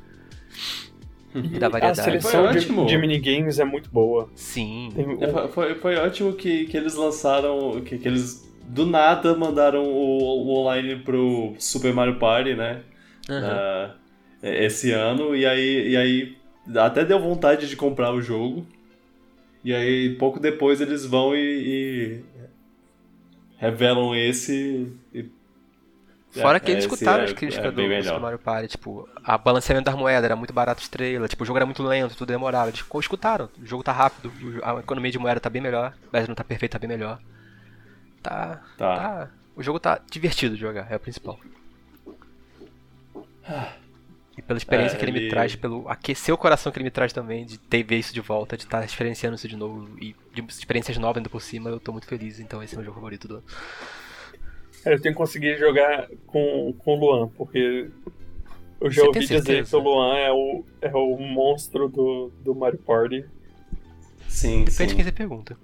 E da variedade. A seleção de, de, minigames é muito boa. Sim. Tem, é, foi, foi ótimo que, que eles lançaram, que, que eles do nada mandaram o, o online pro Super Mario Party, né? Uhum. Uh, esse ano, e aí, e aí até deu vontade de comprar o jogo. E aí, pouco depois, eles vão e, e revelam esse. Fora que eles escutaram as críticas é do, do Mario Party, tipo, a balanceamento das moedas era muito barato estrela, tipo, o jogo era muito lento, tudo demorava. Eles escutaram, o jogo tá rápido, a economia de moeda tá bem melhor, mas não tá perfeito, tá bem melhor. Tá, tá. tá. O jogo tá divertido de jogar, é o principal. E pela experiência é, que ele, ele, me traz, pelo aquecer o coração que ele me traz também, de ter ver isso de volta, de estar tá experienciando isso de novo e de experiências novas ainda por cima, eu tô muito feliz, então esse é o meu jogo favorito do ano. É, eu tenho que conseguir jogar com, com o Luan, porque eu já Você ouvi dizer que o Luan é o, é o monstro do, do Mario Party. Sim, Depende sim. de quem você pergunta.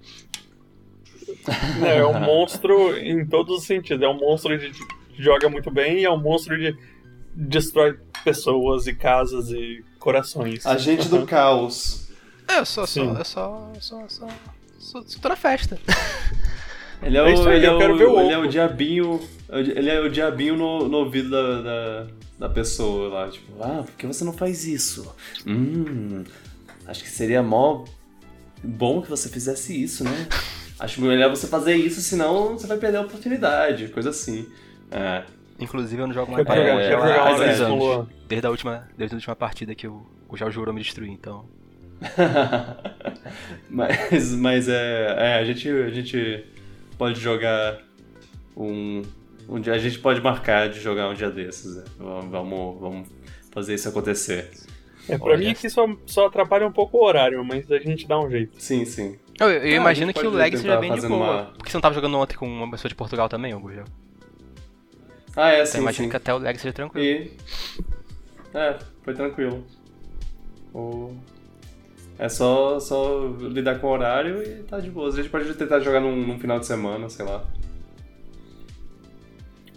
Não, é um monstro em todos os sentidos. É um monstro de joga muito bem e é um monstro de destrói pessoas e casas e corações. Agente do caos. É, eu sou, só, eu só, só, só, sou, sou toda festa. Ele é o, é ele, é o, o ele é o diabinho, ele é o diabinho no, no ouvido da, da, da, pessoa lá, tipo, ah, por que você não faz isso? Hum, acho que seria mó bom que você fizesse isso, né? Acho melhor você fazer isso, senão você vai perder a oportunidade, coisa assim. É. Inclusive eu não jogo mais Party é, há dois anos. Desde a última, desde a última partida que o, o Jal jurou me destruir, então. mas mas é, é, a, gente, a gente pode jogar um, um dia. A gente pode marcar de jogar um dia desses. Né? Vamos, vamos fazer isso acontecer. É, pra Olha. mim que só, só atrapalha um pouco o horário, mas a gente dá um jeito. Sim, sim. Eu, eu ah, imagino que o lag seja bem de boa. Uma... Porque você não tava jogando ontem com uma pessoa de Portugal também, Augusto? Ah, é, então, sim, imagino sim. que até o lag seja tranquilo. E... É, foi tranquilo. O... É só, só lidar com o horário e tá de boa. A gente pode tentar jogar num, num final de semana, sei lá.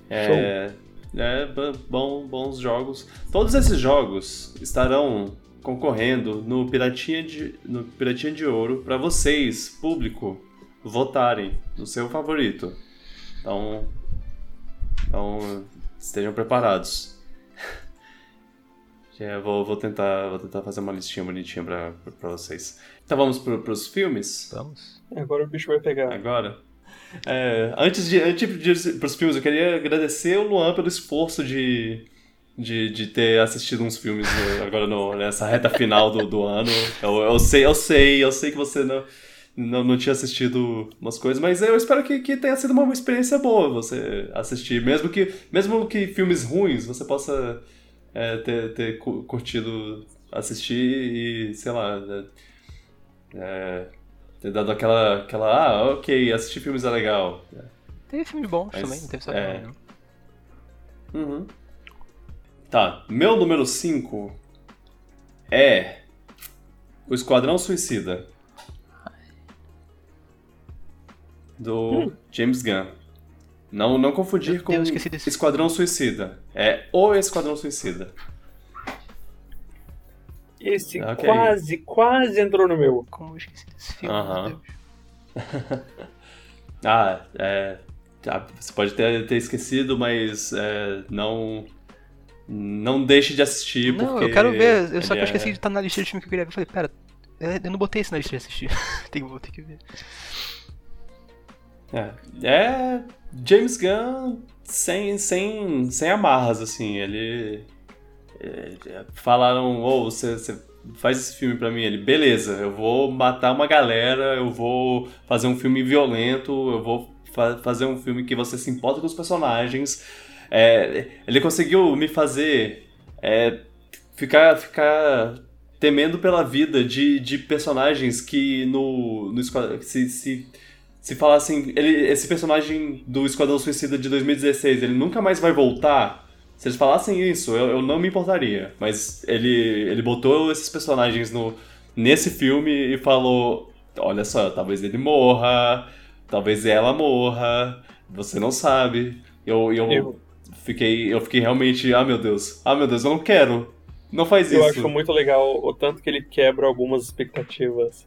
É, é bom, bons jogos. Todos esses jogos estarão concorrendo no Piratinha de, no Piratinha de Ouro para vocês, público, votarem no seu favorito. Então, então estejam preparados. É, vou, vou, tentar, vou tentar fazer uma listinha bonitinha pra, pra vocês. Então vamos pro, pros filmes? Vamos. Agora o bicho vai pegar. Agora? É, antes de, antes de ir pros filmes, eu queria agradecer o Luan pelo esforço de, de, de ter assistido uns filmes agora no, nessa reta final do, do ano. Eu, eu sei, eu sei, eu sei que você não não, não tinha assistido umas coisas, mas eu espero que, que tenha sido uma experiência boa você assistir. Mesmo que, mesmo que filmes ruins você possa é, ter, ter curtido assistir e, sei lá, é, é, ter dado aquela, aquela. Ah, ok, assistir filmes é legal. Teve filmes bons mas, também, não teve só é... não. Uhum. Tá, meu número 5 é. O Esquadrão Suicida. do hum. James Gunn. Não, não confundir com Esquadrão Suicida. É o Esquadrão Suicida. Esse okay. quase, quase entrou no meu. Como eu esqueci desse filme, uh -huh. ah, é. Tá, você pode ter, ter esquecido, mas é, não. Não deixe de assistir. Não, eu quero ver. Eu só que eu esqueci é... de estar na lista de filme que eu queria ver. Eu falei, pera, eu não botei esse na lista de assistir. Tem, vou ter que ver. É, é James Gunn sem, sem, sem amarras, assim. Ele. É, falaram, ou oh, você, você faz esse filme pra mim. Ele, beleza, eu vou matar uma galera, eu vou fazer um filme violento, eu vou fa fazer um filme que você se importa com os personagens. É, ele conseguiu me fazer é, ficar, ficar temendo pela vida de, de personagens que no, no se, se se falassem, ele, esse personagem do Esquadrão Suicida de 2016, ele nunca mais vai voltar, se eles falassem isso, eu, eu não me importaria. Mas ele, ele botou esses personagens no, nesse filme e falou: olha só, talvez ele morra, talvez ela morra, você não sabe. Eu, eu, eu, fiquei, eu fiquei realmente, ah meu Deus, ah meu Deus, eu não quero. Não faz eu isso. Eu acho muito legal o tanto que ele quebra algumas expectativas.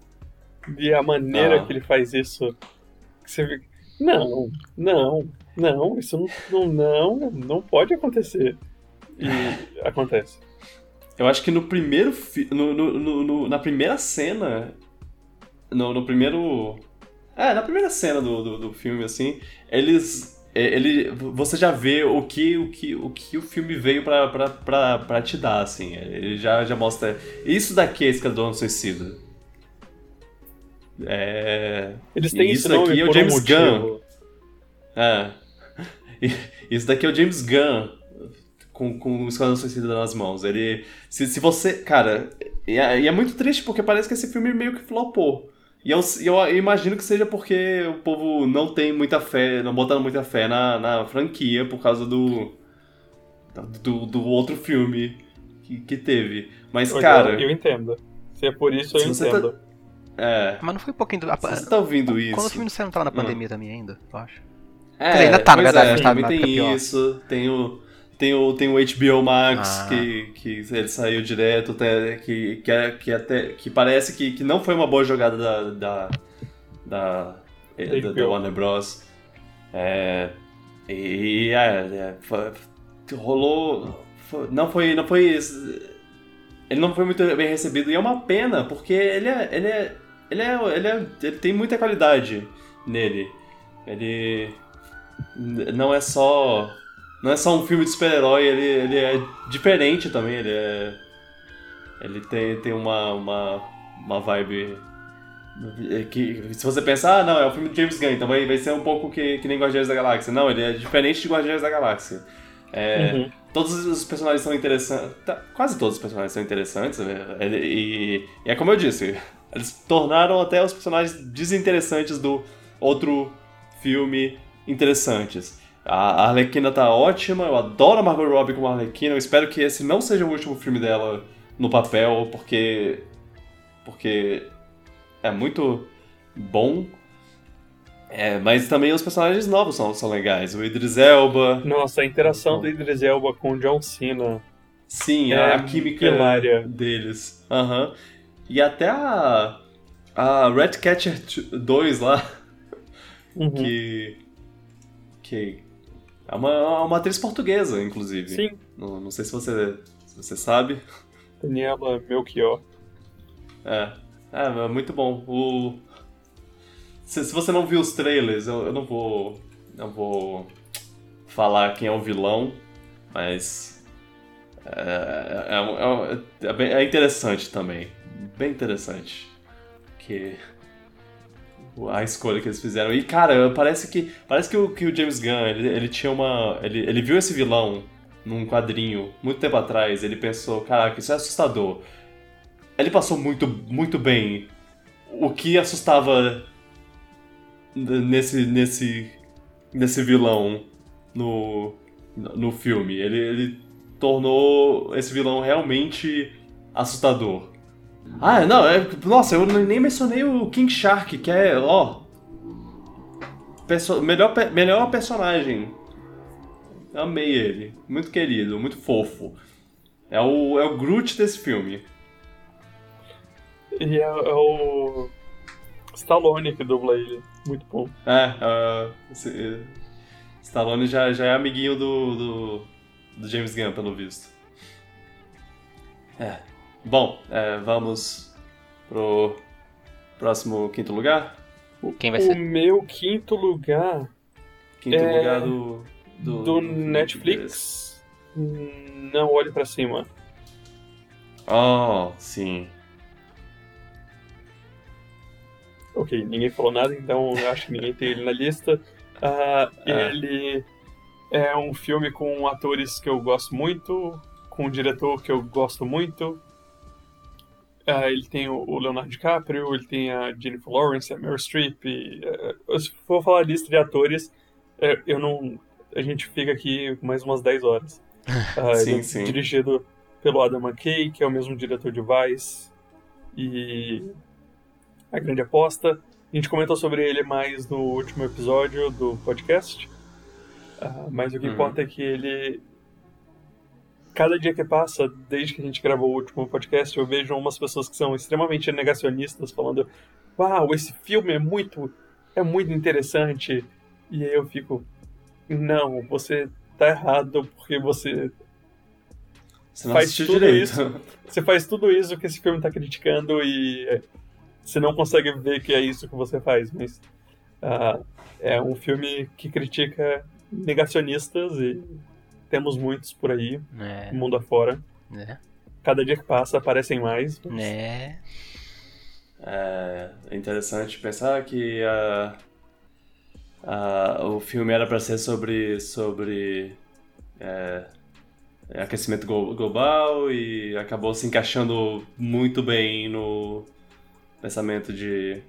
E a maneira ah. que ele faz isso você fica, não, não, não, isso não, não, não, pode acontecer. E acontece. eu acho que no primeiro. No, no, no, na primeira cena. No, no primeiro. É, na primeira cena do, do, do filme, assim, eles é, ele você já vê o que o que o, que o filme veio pra, pra, pra, pra te dar, assim. Ele já, já mostra. Isso daqui é Esquadrão Suicida. É. Eles têm isso daqui é o James um Gunn. É. Isso daqui é o James Gunn com, com o Esquadrão Suicida nas mãos. Ele. Se, se você. Cara, e é, e é muito triste porque parece que esse filme meio que flopou. E eu, eu, imagino que seja porque o povo não tem muita fé, não botaram muita fé na, na franquia por causa do, do, do outro filme que, que teve. Mas, cara. Eu, eu, entendo. Se é por isso, eu tá entendo. Tá... É. Mas não foi um pouquinho do. Se você tá ouvindo isso. Quando o filme não tava na pandemia hum. também ainda, eu acho. É, ainda tá, na verdade, é, mas tá, tem isso, tem o. Tem o, tem o HBO Max, ah. que, que ele saiu direto, até, que, que, é, que, até, que parece que, que não foi uma boa jogada da, da, da, da, da Warner Bros. É, e é, é foi, rolou. Foi, não foi. Não foi. Ele não foi muito bem recebido. E é uma pena, porque ele é. Ele é. Ele, é, ele, é, ele tem muita qualidade nele. Ele. Não é só não é só um filme de super-herói, ele, ele é diferente também, ele é. Ele tem, tem uma, uma, uma vibe. Que, se você pensar, ah, não, é um filme de James Gunn, então vai, vai ser um pouco que, que nem Guardiões da Galáxia. Não, ele é diferente de Guardiões da Galáxia. É, uhum. Todos os personagens são interessantes. Tá, quase todos os personagens são interessantes. Né? E, e é como eu disse, eles tornaram até os personagens desinteressantes do outro filme interessantes. A Arlequina tá ótima, eu adoro a Margot Robbie como Arlequina, eu espero que esse não seja o último filme dela no papel, porque. porque é muito bom. É, mas também os personagens novos são, são legais. O Idris Elba. Nossa, a interação do Idris Elba com o John Cena. Sim, é a química hilária. deles. Uhum. E até a. A Catcher 2 lá. Uhum. Que. Que é uma, uma atriz portuguesa, inclusive. Sim. Não, não sei se você, se você sabe. Daniela Melchior. É. É, é muito bom. O... Se, se você não viu os trailers, eu, eu não vou. Não vou falar quem é o vilão, mas. É, é, é, é, é interessante também. Bem interessante. Que a escolha que eles fizeram. E, cara, parece que parece que o, que o James Gunn, ele, ele tinha uma... Ele, ele viu esse vilão num quadrinho muito tempo atrás, ele pensou, caraca, isso é assustador. Ele passou muito, muito bem o que assustava nesse, nesse, nesse vilão no, no filme. Ele, ele tornou esse vilão realmente assustador. Ah, não, é, nossa, eu nem mencionei o King Shark, que é, ó. Perso melhor, melhor personagem. Amei ele. Muito querido, muito fofo. É o, é o Groot desse filme. E é, é o. Stallone que dubla ele. Muito bom. É, uh, Stallone já, já é amiguinho do, do, do James Gunn, pelo visto. É, Bom, é, vamos pro próximo quinto lugar. Quem vai ser? O meu quinto lugar. Quinto é... lugar do. Do, do Netflix. Não olhe para cima. Oh, sim. Ok, ninguém falou nada, então acho que ninguém tem ele na lista. Uh, é. Ele é um filme com atores que eu gosto muito, com um diretor que eu gosto muito, Uh, ele tem o Leonardo DiCaprio, ele tem a Jennifer Lawrence, a Meryl Streep. E, uh, se for falar lista de atores, uh, eu não. A gente fica aqui mais umas 10 horas. sim, é sim. Dirigido pelo Adam McKay, que é o mesmo diretor de Vice. E. A Grande Aposta. A gente comentou sobre ele mais no último episódio do podcast. mas o que uhum. importa é que ele cada dia que passa, desde que a gente gravou o último podcast, eu vejo umas pessoas que são extremamente negacionistas falando: "Uau, esse filme é muito é muito interessante". E aí eu fico: "Não, você tá errado porque você você faz tudo direito. isso. Você faz tudo isso que esse filme tá criticando e você não consegue ver que é isso que você faz, mas uh, é um filme que critica negacionistas e temos muitos por aí, é. mundo afora. É. Cada dia que passa aparecem mais. Mas... É. É interessante pensar que a, a, o filme era para ser sobre, sobre é, aquecimento global e acabou se encaixando muito bem no pensamento de,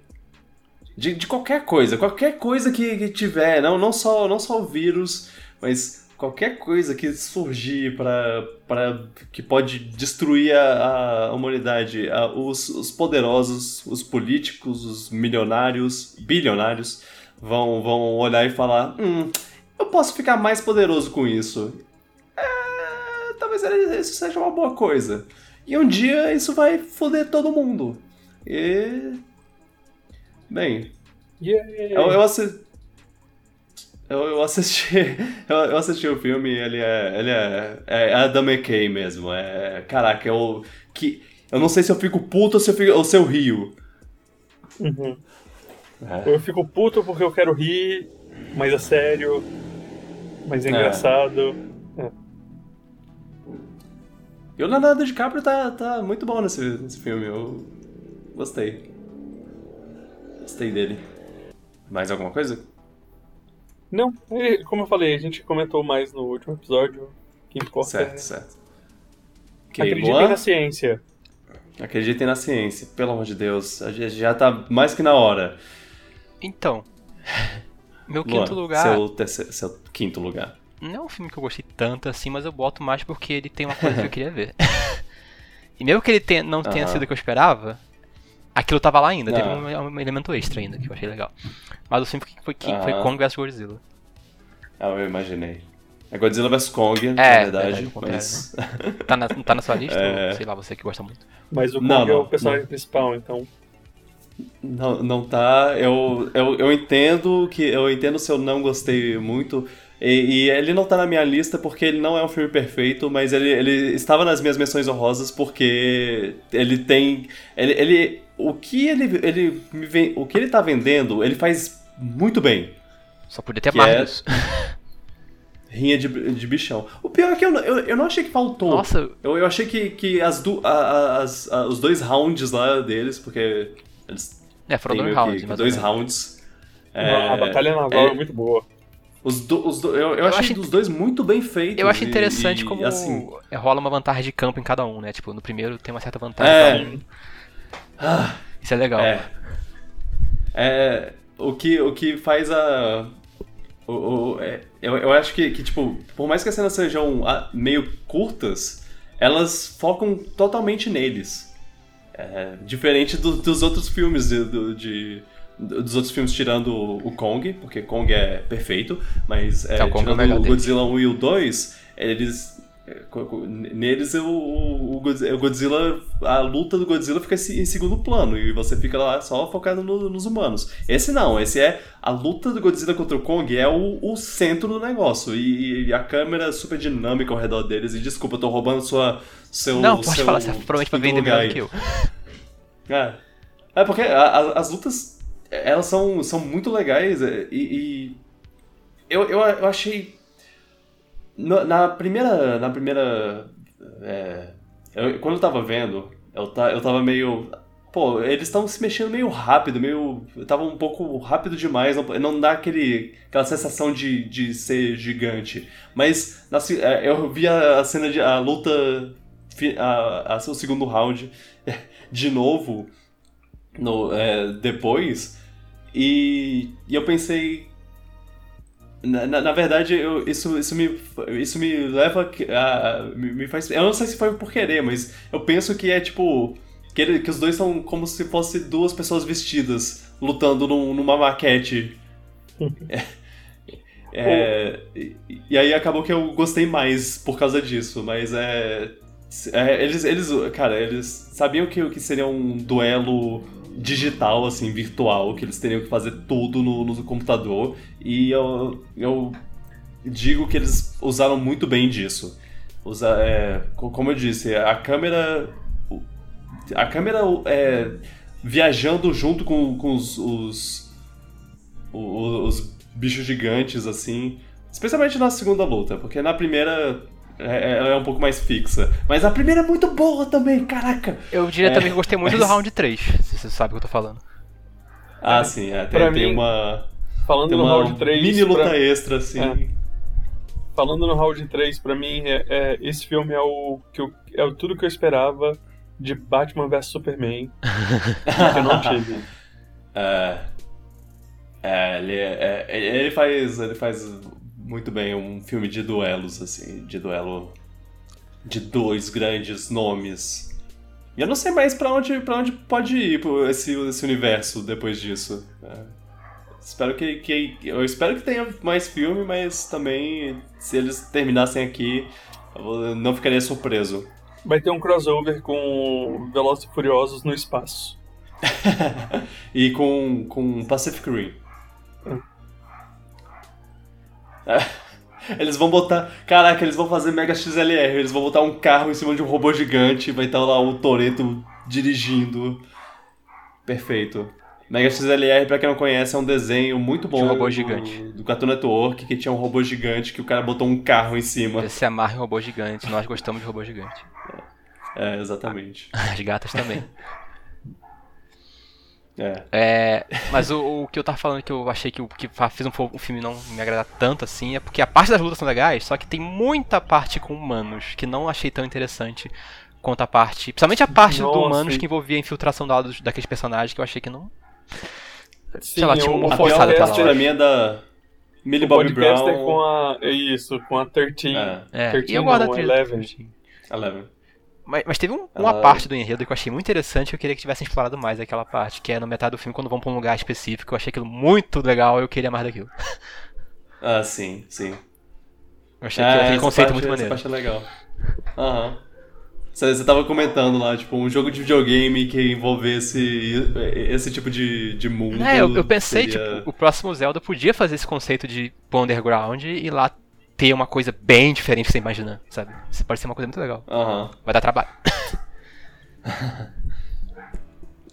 de, de qualquer coisa, qualquer coisa que, que tiver, não, não, só, não só o vírus, mas qualquer coisa que surgir para que pode destruir a, a humanidade, a, os, os, poderosos, os políticos, os milionários, bilionários vão, vão olhar e falar: hum, eu posso ficar mais poderoso com isso. É, talvez isso seja uma boa coisa. E um dia isso vai foder todo mundo. E. Bem. Yeah. Eu, eu, eu, eu assisti. Eu, eu, assisti o filme ele é. Ele é. É Adam McKay mesmo. É. Caraca, eu. Que, eu não sei se eu fico puto ou se eu, fico, ou se eu rio. Uhum. É. Eu fico puto porque eu quero rir, mas é sério, mas é, é. engraçado. É. E o Leonardo DiCaprio tá, tá muito bom nesse, nesse filme. Eu gostei. Gostei dele. Mais alguma coisa? Não, como eu falei, a gente comentou mais no último episódio. Que importa certo, é... certo. Okay, Acreditem Luan? na ciência. Acreditem na ciência, pelo amor de Deus. A gente já tá mais que na hora. Então, meu Luan, quinto lugar. Seu, terceiro, seu quinto lugar. Não é um filme que eu gostei tanto assim, mas eu boto mais porque ele tem uma coisa que eu queria ver. e mesmo que ele tenha, não tenha sido o que eu esperava, aquilo tava lá ainda, teve um, um, elemento extra ainda que eu achei legal. Mas o filme foi, foi, foi Kong vs Godzilla. Ah, eu imaginei. É Godzilla vs Kong, é, na verdade. verdade mas... Né? tá, na, tá na sua lista? É... Ou, sei lá, você que gosta muito. Mas o Kong não, não, é o personagem não. principal, então. Não, não tá. Eu, eu, eu entendo que. Eu entendo se eu não gostei muito. E, e, ele não tá na minha lista porque ele não é um filme perfeito, mas ele, ele estava nas minhas menções honrosas porque ele tem. Ele, ele, o que ele, ele me vem, o que ele tá vendendo, ele faz muito bem. Só podia ter mais. É... Rinha de, de bichão. O pior é que eu, eu, eu não achei que faltou. Nossa. Eu, eu achei que, que as, du, a, as a, os dois rounds lá deles, porque eles. É, foram dois rounds. Que, dois rounds. É, a batalha naval é, é muito boa. Os, do, os do, eu, eu, eu achei acho, dos dois muito bem feitos. Eu acho interessante e, como assim, rola uma vantagem de campo em cada um, né? Tipo, no primeiro tem uma certa vantagem é, um. Ah, Isso é legal. É. é o, que, o que faz a. O, o, é, eu, eu acho que, que, tipo, por mais que as cenas sejam ah, meio curtas, elas focam totalmente neles. É, diferente do, dos outros filmes de, de, dos outros filmes tirando o Kong, porque Kong é perfeito, mas é, é tirando o Godzilla 1 e o 2, eles Neles o, o, o, Godzilla, a luta do Godzilla fica em segundo plano e você fica lá só focado no, nos humanos. Esse não, esse é a luta do Godzilla contra o Kong é o, o centro do negócio e, e, a câmera é super dinâmica ao redor deles. E desculpa, eu tô roubando sua seu Não, pode seu, falar, você promete pra vender melhor que eu. É, é porque a, a, as lutas elas são, são muito legais e, e eu, eu, eu achei na primeira. Na primeira. É, eu, quando eu tava vendo, eu, tá, eu tava meio. Pô, eles estavam se mexendo meio rápido, meio. Tava um pouco rápido demais, não, não dá aquele, aquela sensação de, de ser gigante. Mas na, é, eu vi a, a cena de. a luta. A, a, o segundo round de novo no, é, depois. E, e eu pensei, na, na, na, verdade, eu, isso, isso, me, isso me leva a. Me, me, faz. Eu não sei se foi por querer, mas eu penso que é tipo. Que, ele, que os dois são como se fossem duas pessoas vestidas lutando num, numa maquete. é, é, e, e, aí acabou que eu gostei mais por causa disso, mas é. é eles, eles. Cara, eles sabiam que, que seria um duelo digital, assim, virtual, que eles teriam que fazer tudo no, no computador. E eu, eu digo que eles usaram muito bem disso. Usa, é, como eu disse, a câmera. A câmera é, viajando junto com, com os, os, os, os bichos gigantes, assim. Especialmente na segunda luta, porque na primeira é, ela é um pouco mais fixa. Mas a primeira é muito boa também, caraca! Eu diria é, também que gostei muito mas... do round 3, se você sabe o que eu tô falando. Ah, sim, é, tem, tem uma. Falando tem no uma round 3. Mini luta pra... extra, assim. É. Falando no round 3, pra mim, é, é, esse filme é o, que eu, é tudo que eu esperava de Batman vs Superman. que eu não tive. É. É, ele, é, é, ele faz. Ele faz muito bem um filme de duelos, assim, de duelo de dois grandes nomes. E eu não sei mais para onde, pra onde pode ir esse, esse universo depois disso. É. Espero que, que. Eu espero que tenha mais filme, mas também, se eles terminassem aqui, eu não ficaria surpreso. Vai ter um crossover com Velozes e Furiosos no espaço. e com, com Pacific Rim. Eles vão botar. Caraca, eles vão fazer Mega XLR. Eles vão botar um carro em cima de um robô gigante. Vai estar lá o Toreto dirigindo. Perfeito. Mega XLR, pra quem não conhece, é um desenho muito bom. De um robô gigante. Do Cartoon Network, que tinha um robô gigante que o cara botou um carro em cima. Você amarra em robô gigante. Nós gostamos de robô gigante. É, exatamente. As gatas também. É. é mas o, o, que eu tava falando que eu achei que, que fez um, um, filme não me agradar tanto assim é porque a parte das lutas são legais, só que tem muita parte com humanos que não achei tão interessante quanto a parte. Principalmente a parte Nossa, do humanos que envolvia a infiltração dados daqueles personagens que eu achei que não. Sim, sei lá, tinha uma forçada pra mim é da. Millie Bobby Brown. É com a. É isso, com a 13. É, é. 13 e eu gosto da 13. 11. Mas, mas teve um, uma Ela... parte do enredo que eu achei muito interessante eu queria que tivessem explorado mais aquela parte, que é no metade do filme, quando vão pra um lugar específico. Eu achei aquilo muito legal eu queria mais daquilo. Ah, sim, sim. Eu achei é, aquele conceito parte, muito maneiro. Essa parte é legal. Aham. Você, você tava comentando lá, tipo, um jogo de videogame que envolvesse esse tipo de, de mundo. É, eu, eu pensei, seria... tipo, o próximo Zelda podia fazer esse conceito de underground e lá ter uma coisa bem diferente que você imagina, sabe? Isso pode ser uma coisa muito legal. Uhum. Vai dar trabalho.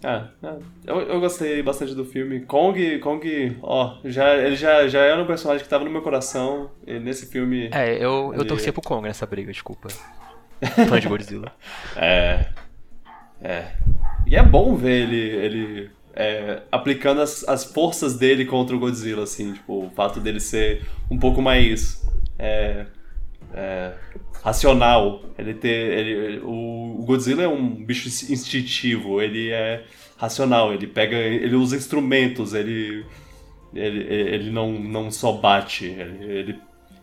Ah, eu, eu gostei bastante do filme. Kong, Kong, ó, já, ele já, já era um personagem que tava no meu coração. E nesse filme. É, eu, ele... eu torcia pro Kong nessa briga, desculpa. Fã de Godzilla. é. É. E é bom ver ele, ele é, aplicando as, as forças dele contra o Godzilla, assim, tipo, o fato dele ser um pouco mais é, é, racional. Ele ter, ele, o, Godzilla é um bicho instintivo, ele é racional, ele pega, ele usa instrumentos, ele ele, ele não, não só bate, ele, ele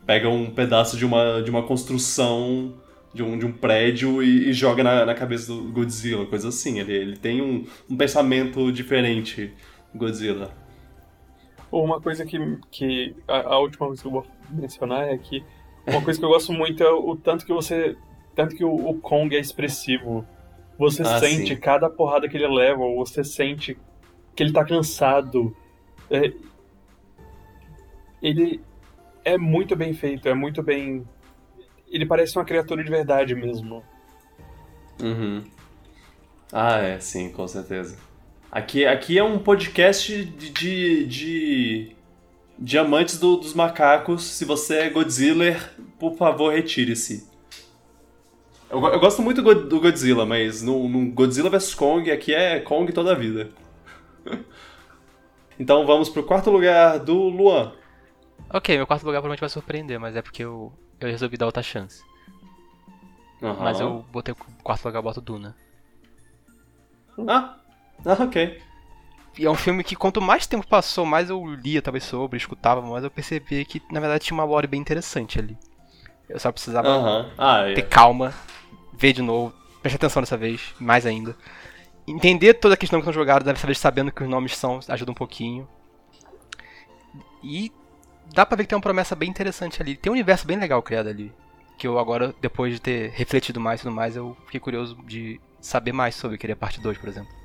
pega um pedaço de uma, de uma construção de um, de um prédio e, e joga na, na, cabeça do Godzilla, coisa assim. Ele, ele tem um, um pensamento diferente, Godzilla. Uma coisa que, que a, a, última coisa que eu mencionar é que uma coisa que eu gosto muito é o tanto que você. Tanto que o, o Kong é expressivo. Você ah, sente sim. cada porrada que ele leva, você sente que ele tá cansado. É, ele é muito bem feito, é muito bem. Ele parece uma criatura de verdade mesmo. Uhum. Ah, é, sim, com certeza. Aqui, aqui é um podcast de, de, de Diamantes do, dos macacos, se você é Godzilla, por favor, retire-se. Eu, eu, gosto muito do Godzilla, mas no, no, Godzilla vs Kong, aqui é Kong toda a vida. então vamos pro quarto lugar do Luan. Ok, meu quarto lugar provavelmente vai surpreender, mas é porque eu, eu resolvi dar outra chance. Uhum. Mas eu botei o quarto lugar, eu boto Duna. Ah, ah ok. E é um filme que quanto mais tempo passou, mais eu lia talvez sobre, escutava, mais eu percebi que na verdade tinha uma lore bem interessante ali. Eu só precisava ah, ter é. calma, ver de novo, prestar atenção dessa vez, mais ainda. Entender todos aqueles nomes que estão jogados, dessa vez sabendo que os nomes são, ajuda um pouquinho. E dá pra ver que tem uma promessa bem interessante ali. Tem um universo bem legal criado ali. Que eu agora, depois de ter refletido mais e tudo mais, eu fiquei curioso de saber mais sobre. Queria parte 2, por exemplo.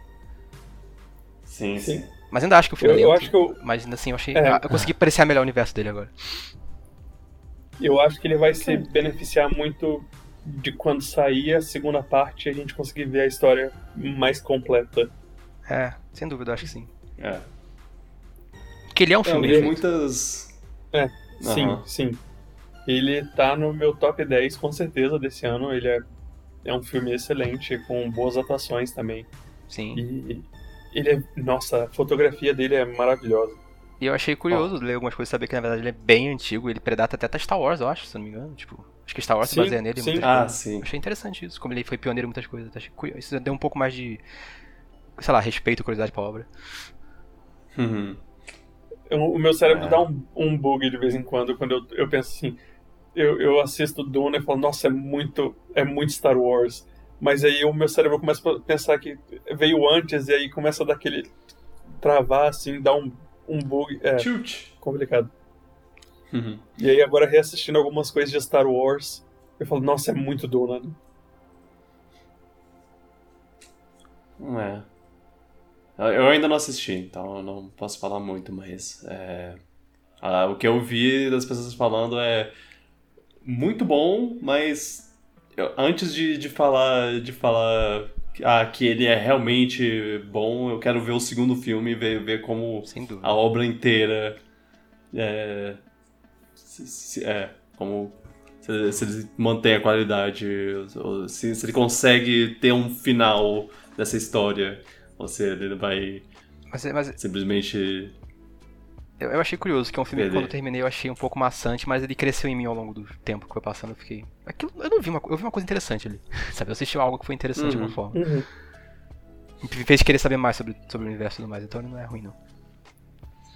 Sim, sim. Mas ainda acho que o filme eu, é eu acho que eu... Mas ainda assim, eu achei. É. Eu consegui apreciar melhor o universo dele agora. Eu acho que ele vai se beneficiar muito de quando sair a segunda parte a gente conseguir ver a história mais completa. É, sem dúvida, acho que sim. É. Porque ele é um filme. Tem muitas. É, uhum. sim, sim. Ele tá no meu top 10 com certeza desse ano. Ele é, é um filme excelente, com boas atuações também. Sim. E ele é. Nossa, a fotografia dele é maravilhosa. E eu achei curioso oh. ler algumas coisas saber que na verdade ele é bem antigo, ele predata até Star Wars, eu acho, se não me engano. Tipo, acho que Star Wars sim, se baseia nele. Sim. Ah, sim. Achei interessante isso, como ele foi pioneiro em muitas coisas. Achei curioso. Isso deu um pouco mais de, sei lá, respeito e curiosidade pra obra. Uhum. o meu cérebro é. dá um, um bug de vez em quando, quando eu, eu penso assim. Eu, eu assisto Duna e falo, nossa, é muito, é muito Star Wars. Mas aí o meu cérebro começa a pensar que veio antes e aí começa a dar aquele travar, assim, dar um um bug. É, Chute. complicado. Uhum. E aí agora reassistindo algumas coisas de Star Wars, eu falo, nossa, é muito Duna. É. Eu ainda não assisti, então eu não posso falar muito, mas é... ah, o que eu vi das pessoas falando é muito bom, mas antes de, de falar de falar ah, que ele é realmente bom, eu quero ver o segundo filme e ver, ver como a obra inteira é, se, se, é como se, se, ele mantém a qualidade, se, se ele consegue ter um final dessa história, ou se ele vai mas, mas... simplesmente eu, eu achei curioso, que é um filme que quando eu terminei eu achei um pouco maçante, mas ele cresceu em mim ao longo do tempo que foi passando. Eu fiquei. Aquilo, eu não vi uma, eu vi uma coisa interessante ali. Sabe? Eu assisti algo que foi interessante uhum. de alguma forma. Uhum. Me fez querer saber mais sobre, sobre o universo e tudo mais, então não é ruim não.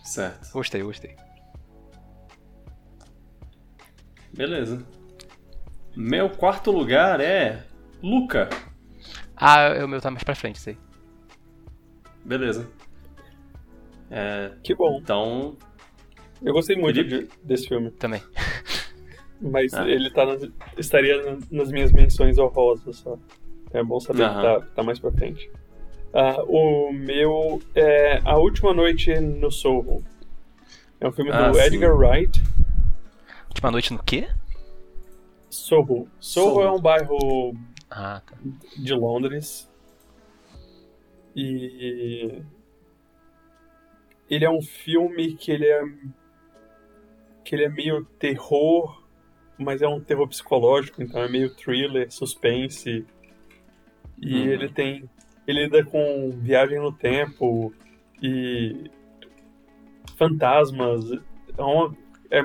Certo. Gostei, gostei. Beleza. Meu quarto lugar é. Luca. Ah, o meu tá mais pra frente, sei. Beleza. É, que bom. Então. Eu gostei muito de, desse filme. Também. Mas ah. ele tá nas, estaria nas minhas menções honrosas só. É bom saber que tá, tá mais pra frente. Uh, o meu é A Última Noite no Soho. É um filme ah, do sim. Edgar Wright. Última Noite no quê? Soho. Soho, Soho. é um bairro ah, tá. de Londres. E ele é um filme que ele é que ele é meio terror, mas é um terror psicológico, então é meio thriller, suspense. E uhum. ele tem ele lida com viagem no tempo e fantasmas. É, uma, é,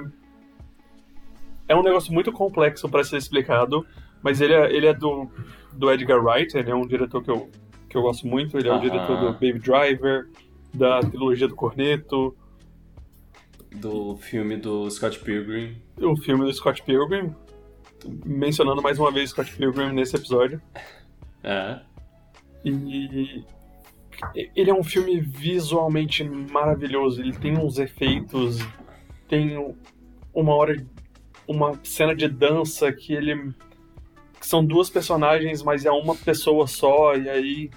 é um negócio muito complexo para ser explicado, mas ele é, ele é do, do Edgar Wright, ele é um diretor que eu, que eu gosto muito, ele é o diretor do Baby Driver, da trilogia do Corneto. Do filme do Scott Pilgrim. O filme do Scott Pilgrim. Mencionando mais uma vez Scott Pilgrim nesse episódio. É. E ele é um filme visualmente maravilhoso. Ele tem uns efeitos, tem uma hora, uma cena de dança que ele que são duas personagens, mas é uma pessoa só e aí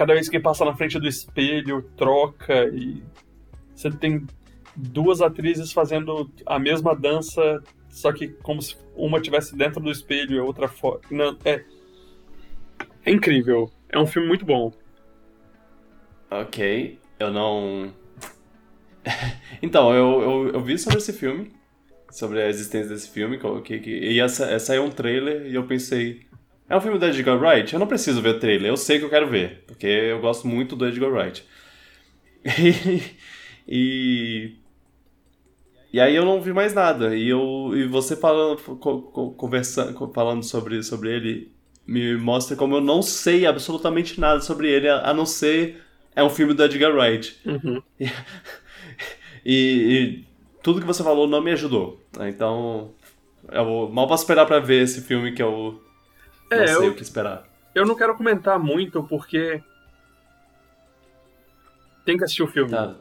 cada vez que passa na frente do espelho, troca e você tem duas atrizes fazendo a mesma dança, só que como se uma estivesse dentro do espelho e a outra fora. É, é incrível. É um filme muito bom. Ok, eu não. então, eu, eu, eu, vi sobre esse filme, sobre a existência desse filme, que, que ia sair um trailer e eu pensei, é um filme do Edgar Wright? Eu não preciso ver o trailer, eu sei que eu quero ver, porque eu gosto muito do Edgar Wright. e, e aí eu não vi mais nada. E, eu, e você falando, conversando, falando sobre, sobre ele me mostra como eu não sei absolutamente nada sobre ele, a não ser é um filme do Edgar Wright. Uhum. E, e, e, tudo que você falou não me ajudou. Então, eu mal posso esperar para ver esse filme que eu é, não sei eu, o que esperar. Eu não quero comentar muito porque tem que assistir o filme. Tá.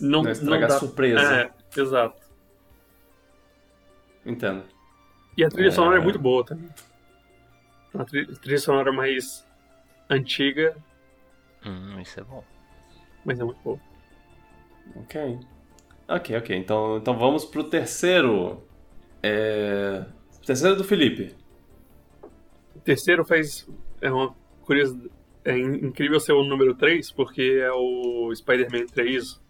Não, não estragar não dá... surpresa. É, exato. Entendo. E a trilha é... sonora é muito boa também. A trilha sonora mais antiga. Hum, isso é bom. Mas é muito boa. Ok. Ok, ok. Então, então vamos pro terceiro. É... Terceiro do Felipe. Terceiro faz. É uma curiosidade. É incrível ser o número 3, porque é o Spider-Man 3.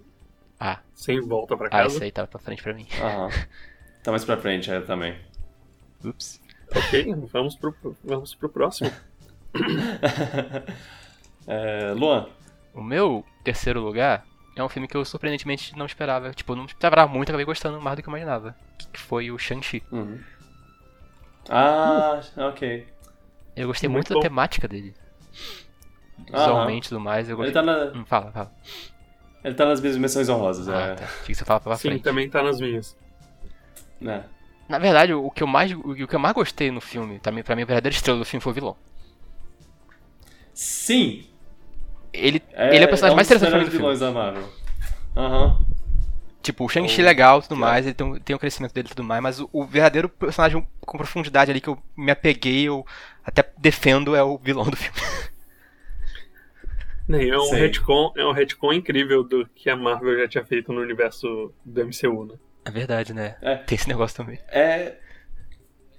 Ah. Sem volta pra casa. Ah, isso aí tá pra frente pra mim. Aham. Tá mais pra frente, é, também. Ups. Ok, vamos pro, vamos pro próximo. é, Luan. O meu terceiro lugar é um filme que eu surpreendentemente não esperava. Tipo, não esperava muito, acabei gostando mais do que eu imaginava. Que foi o Shang-Chi. Uhum. Ah, ok. Eu gostei muito, muito da temática dele. Visualmente e tudo mais. Eu gostei... Ele tá na... Hum, fala, fala. Ele tá nas minhas menções honrosas, ah, é. Tá. que você fala pra Sim, frente. também tá nas minhas. É. Na verdade, o que eu mais, o que eu mais gostei no filme, pra mim, pra mim a verdadeira estrela do filme foi o vilão. Sim! Ele é, ele é o personagem é um mais interessante do filme. da Marvel. Aham. Uhum. Tipo, o Shang-Chi é legal e tudo mais, ele tem, um, tem um crescimento dele e tudo mais, mas o, o, verdadeiro personagem com profundidade ali que eu me apeguei, eu até defendo, é o vilão do filme. É um, retcon, é um retcon incrível do que a Marvel já tinha feito no universo do MCU, né? É verdade, né? É. Tem esse negócio também. É.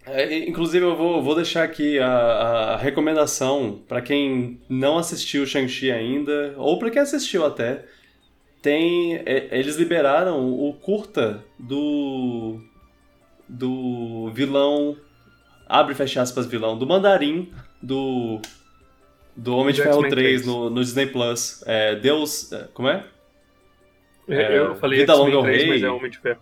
é inclusive, eu vou, vou deixar aqui a, a recomendação para quem não assistiu Shang-Chi ainda, ou para quem assistiu até. Tem. É, eles liberaram o curta do. Do vilão. Abre e fecha aspas, vilão. Do Mandarim, do. Do Homem de Ferro 3, 3 no, no Disney Plus. É, Deus. É, como é? é eu falei Vida Longa ao Rei. Mas é Homem de Ferro.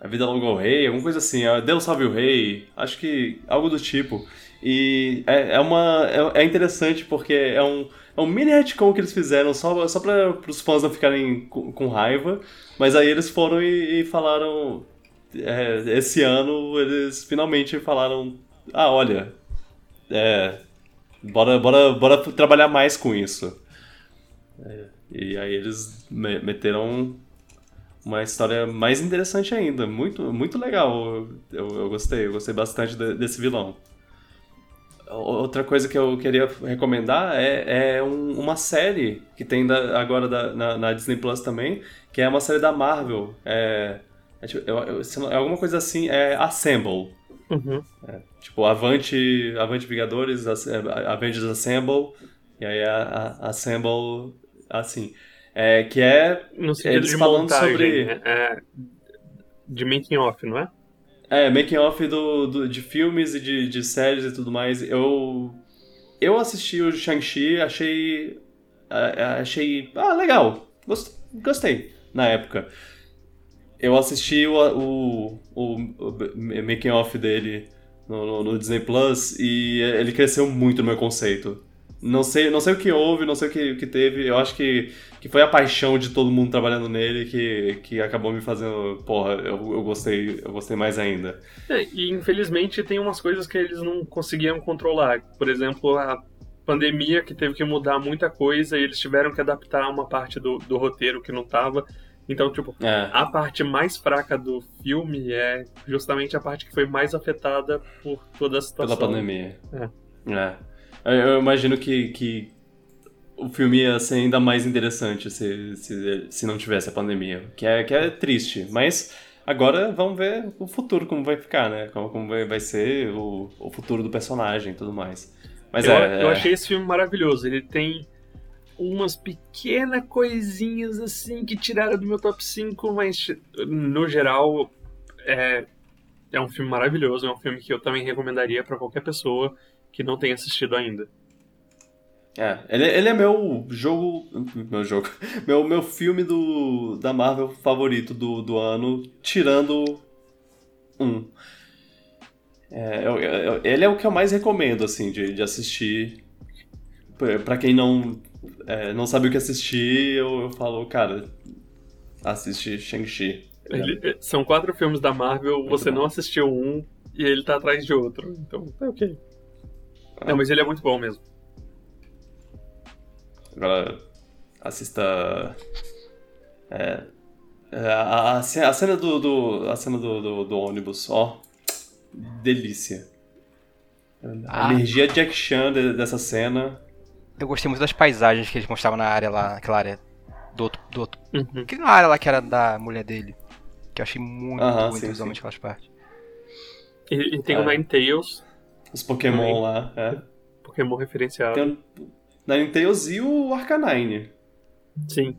A Vida Longa ao Rei, alguma coisa assim. É, Deus Salve o Rei. Acho que algo do tipo. E é, é uma. É, é interessante porque é um. É um mini retcon que eles fizeram só, só para os fãs não ficarem com, com, raiva. Mas aí eles foram e, e falaram. É, esse ano eles finalmente falaram: Ah, olha. É, bora, bora, bora trabalhar mais com isso. É, e aí eles meteram uma história mais interessante ainda. Muito, muito legal. Eu, eu gostei, eu gostei bastante de, desse vilão. Outra coisa que eu queria recomendar é, é um, uma série que tem da, agora da, na, na, Disney Plus também, que é uma série da Marvel. É, é, tipo, é alguma coisa assim, é Assemble. Uhum. É, tipo, Avante, Avante Vingadores, é, Avengers Assemble, e aí a, a Assemble, assim. É, que é no sentido eles de falando montagem, sobre. Né? É, de making off, não é? É, making off do, do, de filmes e de, de séries e tudo mais. Eu. Eu assisti o Shang-Chi, achei. Achei. Ah, legal. Gostei na época. Eu assisti o, o, o, making off dele no, no, no, Disney Plus e ele cresceu muito no meu conceito. Não sei, não sei o que houve, não sei o que, que teve. Eu acho que, que foi a paixão de todo mundo trabalhando nele que, que acabou me fazendo. Porra, eu, eu gostei, eu gostei mais ainda. É, e infelizmente tem umas coisas que eles não conseguiam controlar. Por exemplo, a pandemia que teve que mudar muita coisa e eles tiveram que adaptar uma parte do, do roteiro que não tava. Então, tipo, é. a parte mais fraca do filme é justamente a parte que foi mais afetada por toda a situação. Pela pandemia. É. é. Eu imagino que, que o filme ia ser ainda mais interessante se, se, se não tivesse a pandemia. Que é, que é triste. Mas agora vamos ver o futuro, como vai ficar, né? Como, como vai, vai ser o, o futuro do personagem e tudo mais. Mas eu, é, eu é... achei esse filme maravilhoso. Ele tem umas pequenas coisinhas assim que tiraram do meu top 5, mas no geral é, é um filme maravilhoso, é um filme que eu também recomendaria para qualquer pessoa que não tenha assistido ainda. É, ele, ele é meu jogo. Meu jogo. Meu, meu filme do, da Marvel favorito do, do ano, tirando um. É, eu, eu, ele é o que eu mais recomendo, assim, de, de assistir. Pra quem não é, não sabe o que assistir, eu, eu falo, cara, assiste Shang-Chi. É, são quatro filmes da Marvel, muito você bom. não assistiu um e ele tá atrás de outro. Então, tá ok. Ah. Não, mas ele é muito bom mesmo. Agora, assista. É, é a, a, cena do, do, a cena do, do, do ônibus, ó. Delícia. A ah. energia Jack Chan dessa cena eu gostei muito das paisagens que eles mostravam na área lá, naquela área do outro. Do outro uhum. Aquela área lá que era da mulher dele. Que eu achei muito uhum, bonito visualmente aquelas partes. E, e tem é. o Nine Tails. Os Pokémon Também. lá, é. Pokémon referenciado. Tem o Ninetales e o Arcanine. Sim.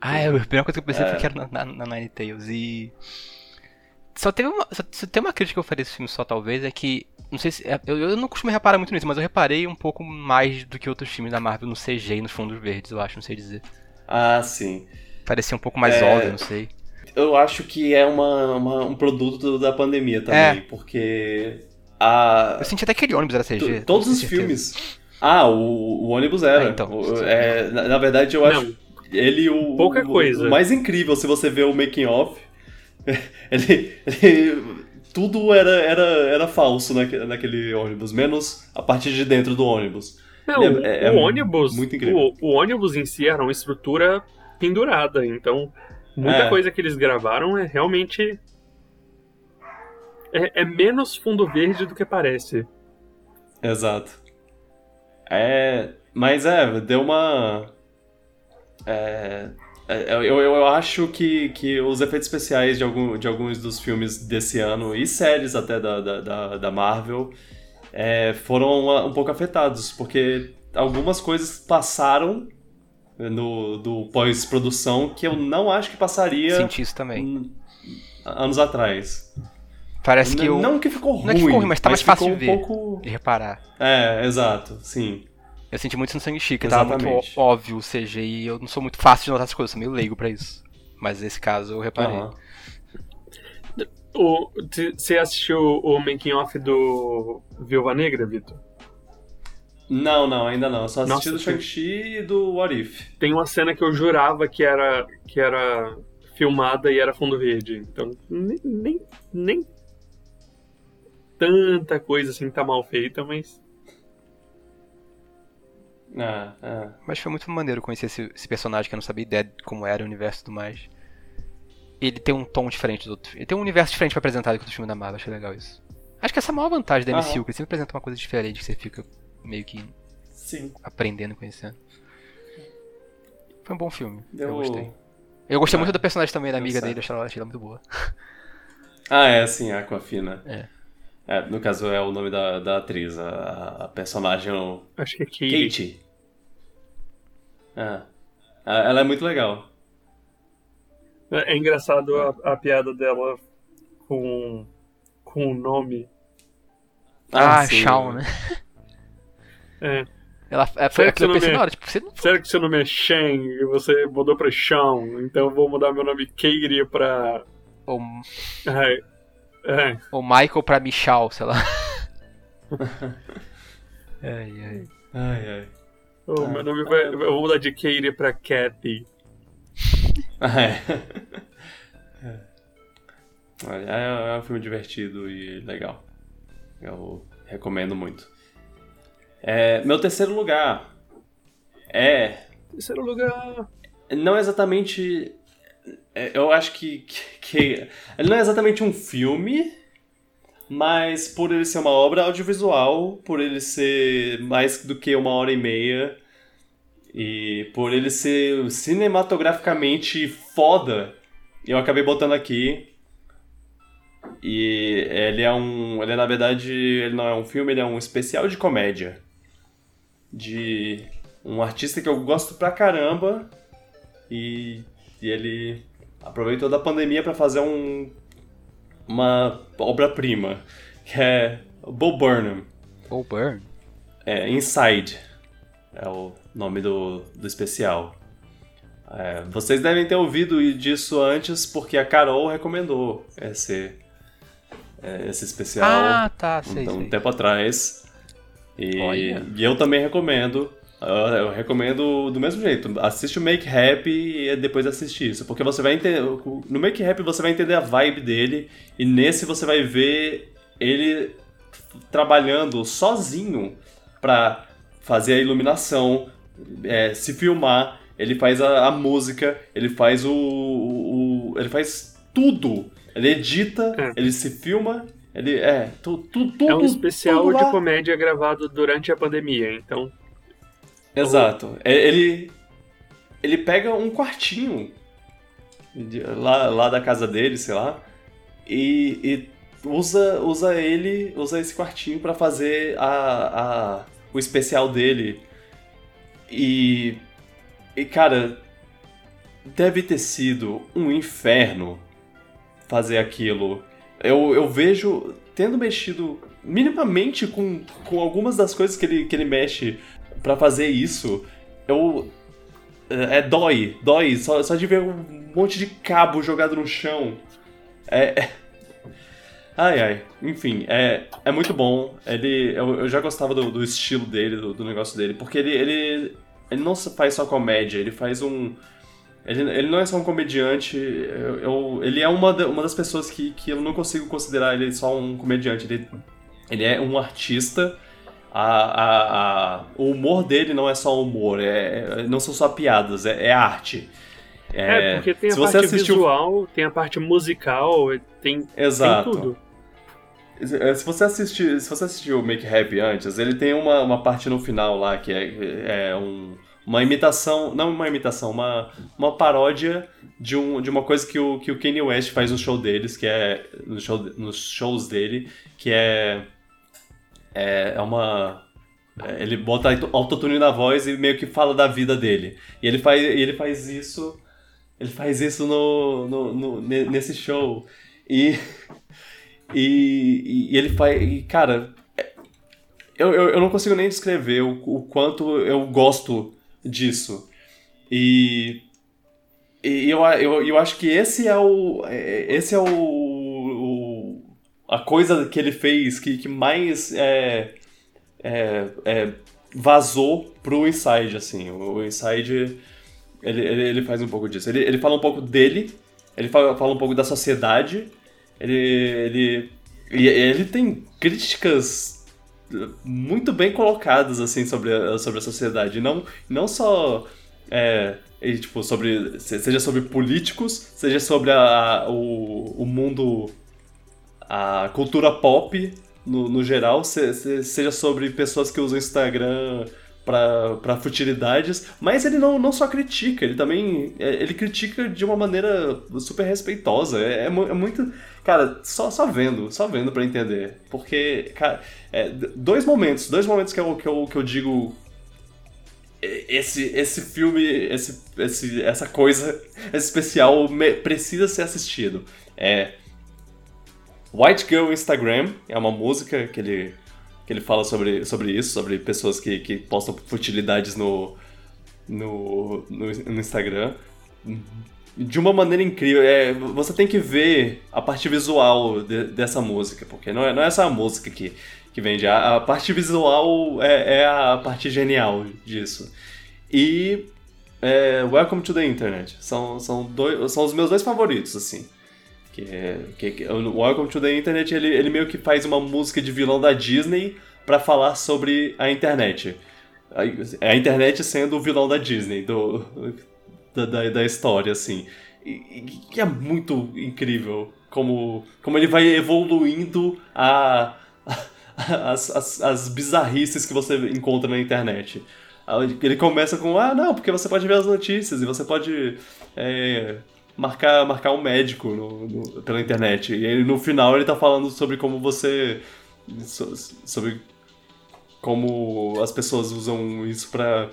Ah, é, a primeira coisa que eu pensei é. foi que era na, na, na Ninetales. E. Só teve uma. Só, só tem uma crítica que eu faria desse filme só, talvez, é que. Não sei se. É, eu, eu não costumo reparar muito nisso, mas eu reparei um pouco mais do que outros filmes da Marvel no CG e nos fundos verdes, eu acho, não sei dizer. Ah, sim. Parecia um pouco mais é... óbvio, não sei. Eu acho que é uma, uma um produto da pandemia também, é. porque. A... Eu senti até que aquele ônibus era CG. Todos os filmes. Ah, o, o ônibus era. Ah, então. O, é, na, na, verdade, eu acho. Não ele o, Pouca coisa. o mais incrível, se você ver o making off, ele, ele, tudo era, era, era falso naque, naquele ônibus, menos a parte de dentro do ônibus. Não, é, é, o, é ônibus, muito incrível. O, o, ônibus em si era uma estrutura pendurada, então muita é. coisa que eles gravaram é realmente é, é menos fundo verde do que parece. Exato. É, mas é, deu uma é, eu, eu, eu, acho que, que os efeitos especiais de, algum, de alguns dos filmes desse ano, e séries até da, da, da Marvel, é, foram um pouco afetados, porque algumas coisas passaram no do pós-produção que eu não acho que passaria. Senti isso também. Anos atrás. Parece que Não, não que ficou ruim. Não é que ficou ruim, mas tá mais fácil de ver. Um pouco... De reparar. É, exato, sim. Eu senti muito no Sangue Chique, tava muito óbvio o CG e eu não sou muito fácil de notar essas coisas, sou meio leigo pra isso. Mas nesse caso eu reparei. Uhum. você assistiu o making off do Viúva Negra, Vitor? Não, não, ainda não. Eu só assisti Nossa, do Shang-Chi e do What If. Tem uma cena que eu jurava que era, que era filmada e era fundo verde. Então, nem, nem, nem tanta coisa assim tá mal feita, mas é, é. Mas foi muito maneiro conhecer esse, esse, personagem que eu não sabia ideia de como era o universo e tudo mais. Ele tem um tom diferente do outro. Ele tem um universo diferente pra apresentar do que o filme da Marvel, achei legal isso. Acho que essa é a maior vantagem da MCU, que ele sempre apresenta uma coisa diferente que você fica meio que Sim. aprendendo e conhecendo. Foi um bom filme, eu, eu gostei. Eu gostei ah, muito da personagem também, da amiga dele, achei ela, achei ela muito boa. Ah, é, sim, a Aquafina. É. É, no caso é o nome da, da atriz, a, a personagem. Acho que é Katie. Katie. É. Ela é muito legal. É, é engraçado a, a, piada dela com, com o nome. Ah, ah Shawn, né? É. Ela, é, foi aquilo que eu hora, tipo, você não... Será que seu nome é Shen e você mudou pra Shawn? Então eu vou mudar meu nome Katie pra... Ou... É. É. Ou Michael pra Michal, sei lá. ai, ai. Ai, ai. Oh, ah, meu nome vai. Eu vou mudar de Katie pra Kathy. Ah, é. é. Olha, é, é um filme divertido e legal. Eu recomendo muito. É, meu terceiro lugar é. Terceiro lugar. Não exatamente é, eu acho que, que, que, ele não é exatamente um filme, mas por ele ser uma obra audiovisual, por ele ser mais do que uma hora e meia, e por ele ser cinematograficamente foda, eu acabei botando aqui. E ele é um. Ele é, na verdade, ele não é um filme, ele é um especial de comédia. De um artista que eu gosto pra caramba. E, e ele aproveitou da pandemia para fazer um, uma obra-prima, que é Bo Burnham. Bo Burnham? É, Inside é o nome do, do especial. É, vocês devem ter ouvido disso antes porque a Carol recomendou esse, é, esse especial ah, tá, sei, um, um tempo atrás. E, e, eu também recomendo. Eu recomendo do mesmo jeito. Assiste o Make Happy e depois assiste isso. Porque você vai entender. No Make Happy você vai entender a vibe dele. E nesse você vai ver ele trabalhando sozinho para fazer a iluminação, é, se filmar. Ele faz a, a música, ele faz o, o, Ele faz tudo. Ele edita, é. ele se filma. Ele é. Tu, tu, tudo, é um especial de comédia gravado durante a pandemia, então Exato. É, ele, ele pega um quartinho lá, lá da casa dele, sei lá, e, e usa, usa ele, usa esse quartinho para fazer a, a, o especial dele. E, e, cara, deve ter sido um inferno fazer aquilo. Eu, eu vejo, tendo mexido minimamente com, com algumas das coisas que ele, que ele mexe para fazer isso, eu. É, é, dói, dói. Só, só de ver um monte de cabo jogado no chão. É. é ai, ai. Enfim, é, é muito bom. Ele, eu, eu já gostava do, do estilo dele, do, do, negócio dele, porque ele, ele, ele não faz só comédia, ele faz um. Ele, ele não é só um comediante, eu, eu, ele é uma, uma das pessoas que, que eu não consigo considerar ele só um comediante. Ele, ele é um artista. A, a, a, o humor dele não é só humor, é, não são só piadas, é, é arte. É, é, porque tem a parte assistiu... visual, tem a parte musical, tem, Exato. tem tudo. É, se você assistir, se você assistiu o Make Happy antes, ele tem uma, uma parte no final lá que é, é um, uma imitação, não uma imitação, uma, uma paródia de, um, de uma coisa que o, que o Kanye West faz no show deles, que é no show, nos shows dele, que é é, é uma é, ele bota autotune na voz e meio que fala da vida dele. E ele faz, ele faz isso. Ele faz isso no, no, no nesse show. E, e, e, ele faz. E, cara, eu, eu, eu, não consigo nem descrever o, o quanto eu gosto disso. E, e eu, eu, eu acho que esse é o. É, esse é o a coisa que ele fez que, que mais é, é, é, vazou pro Inside, assim. O, Inside, ele, ele, ele, faz um pouco disso. Ele, ele fala um pouco dele, ele fala, fala um pouco da sociedade, ele, ele, ele tem críticas muito bem colocadas, assim, sobre a, sobre a sociedade. Não, não só... É, e, tipo, sobre, seja sobre políticos, seja sobre a, o, o mundo a cultura pop no, no geral, se, se, seja sobre pessoas que usam Instagram para futilidades, mas ele não, não só critica, ele também é, ele critica de uma maneira super respeitosa. É, é, é muito. Cara, só, só vendo, só vendo para entender. Porque, cara, é, dois momentos, dois momentos que eu, que eu, que eu digo. Esse, esse filme, esse, esse, essa coisa, esse especial precisa ser assistido. É White Girl Instagram é uma música que ele, que ele fala sobre, sobre isso, sobre pessoas que, que postam futilidades no, no, no, no Instagram. De uma maneira incrível. É, você tem que ver a parte visual de, dessa música, porque não é, não é só a música que, que vende. A, a parte visual é, é, a parte genial disso. E é, Welcome to the Internet. São, são, dois, são os meus dois favoritos, assim. Que é, que, que, o Welcome to the Internet, ele, ele meio que faz uma música de vilão da Disney para falar sobre a internet. A, a, internet sendo o vilão da Disney, do, da, da, da história, assim. E, que é muito incrível como, como ele vai evoluindo a, a as, as, as bizarrices que você encontra na internet. Ele começa com, ah, não, porque você pode ver as notícias e você pode é, marcar, marcar um médico no, no, pela internet. E aí, no final ele tá falando sobre como você. sobre como as pessoas usam isso pra.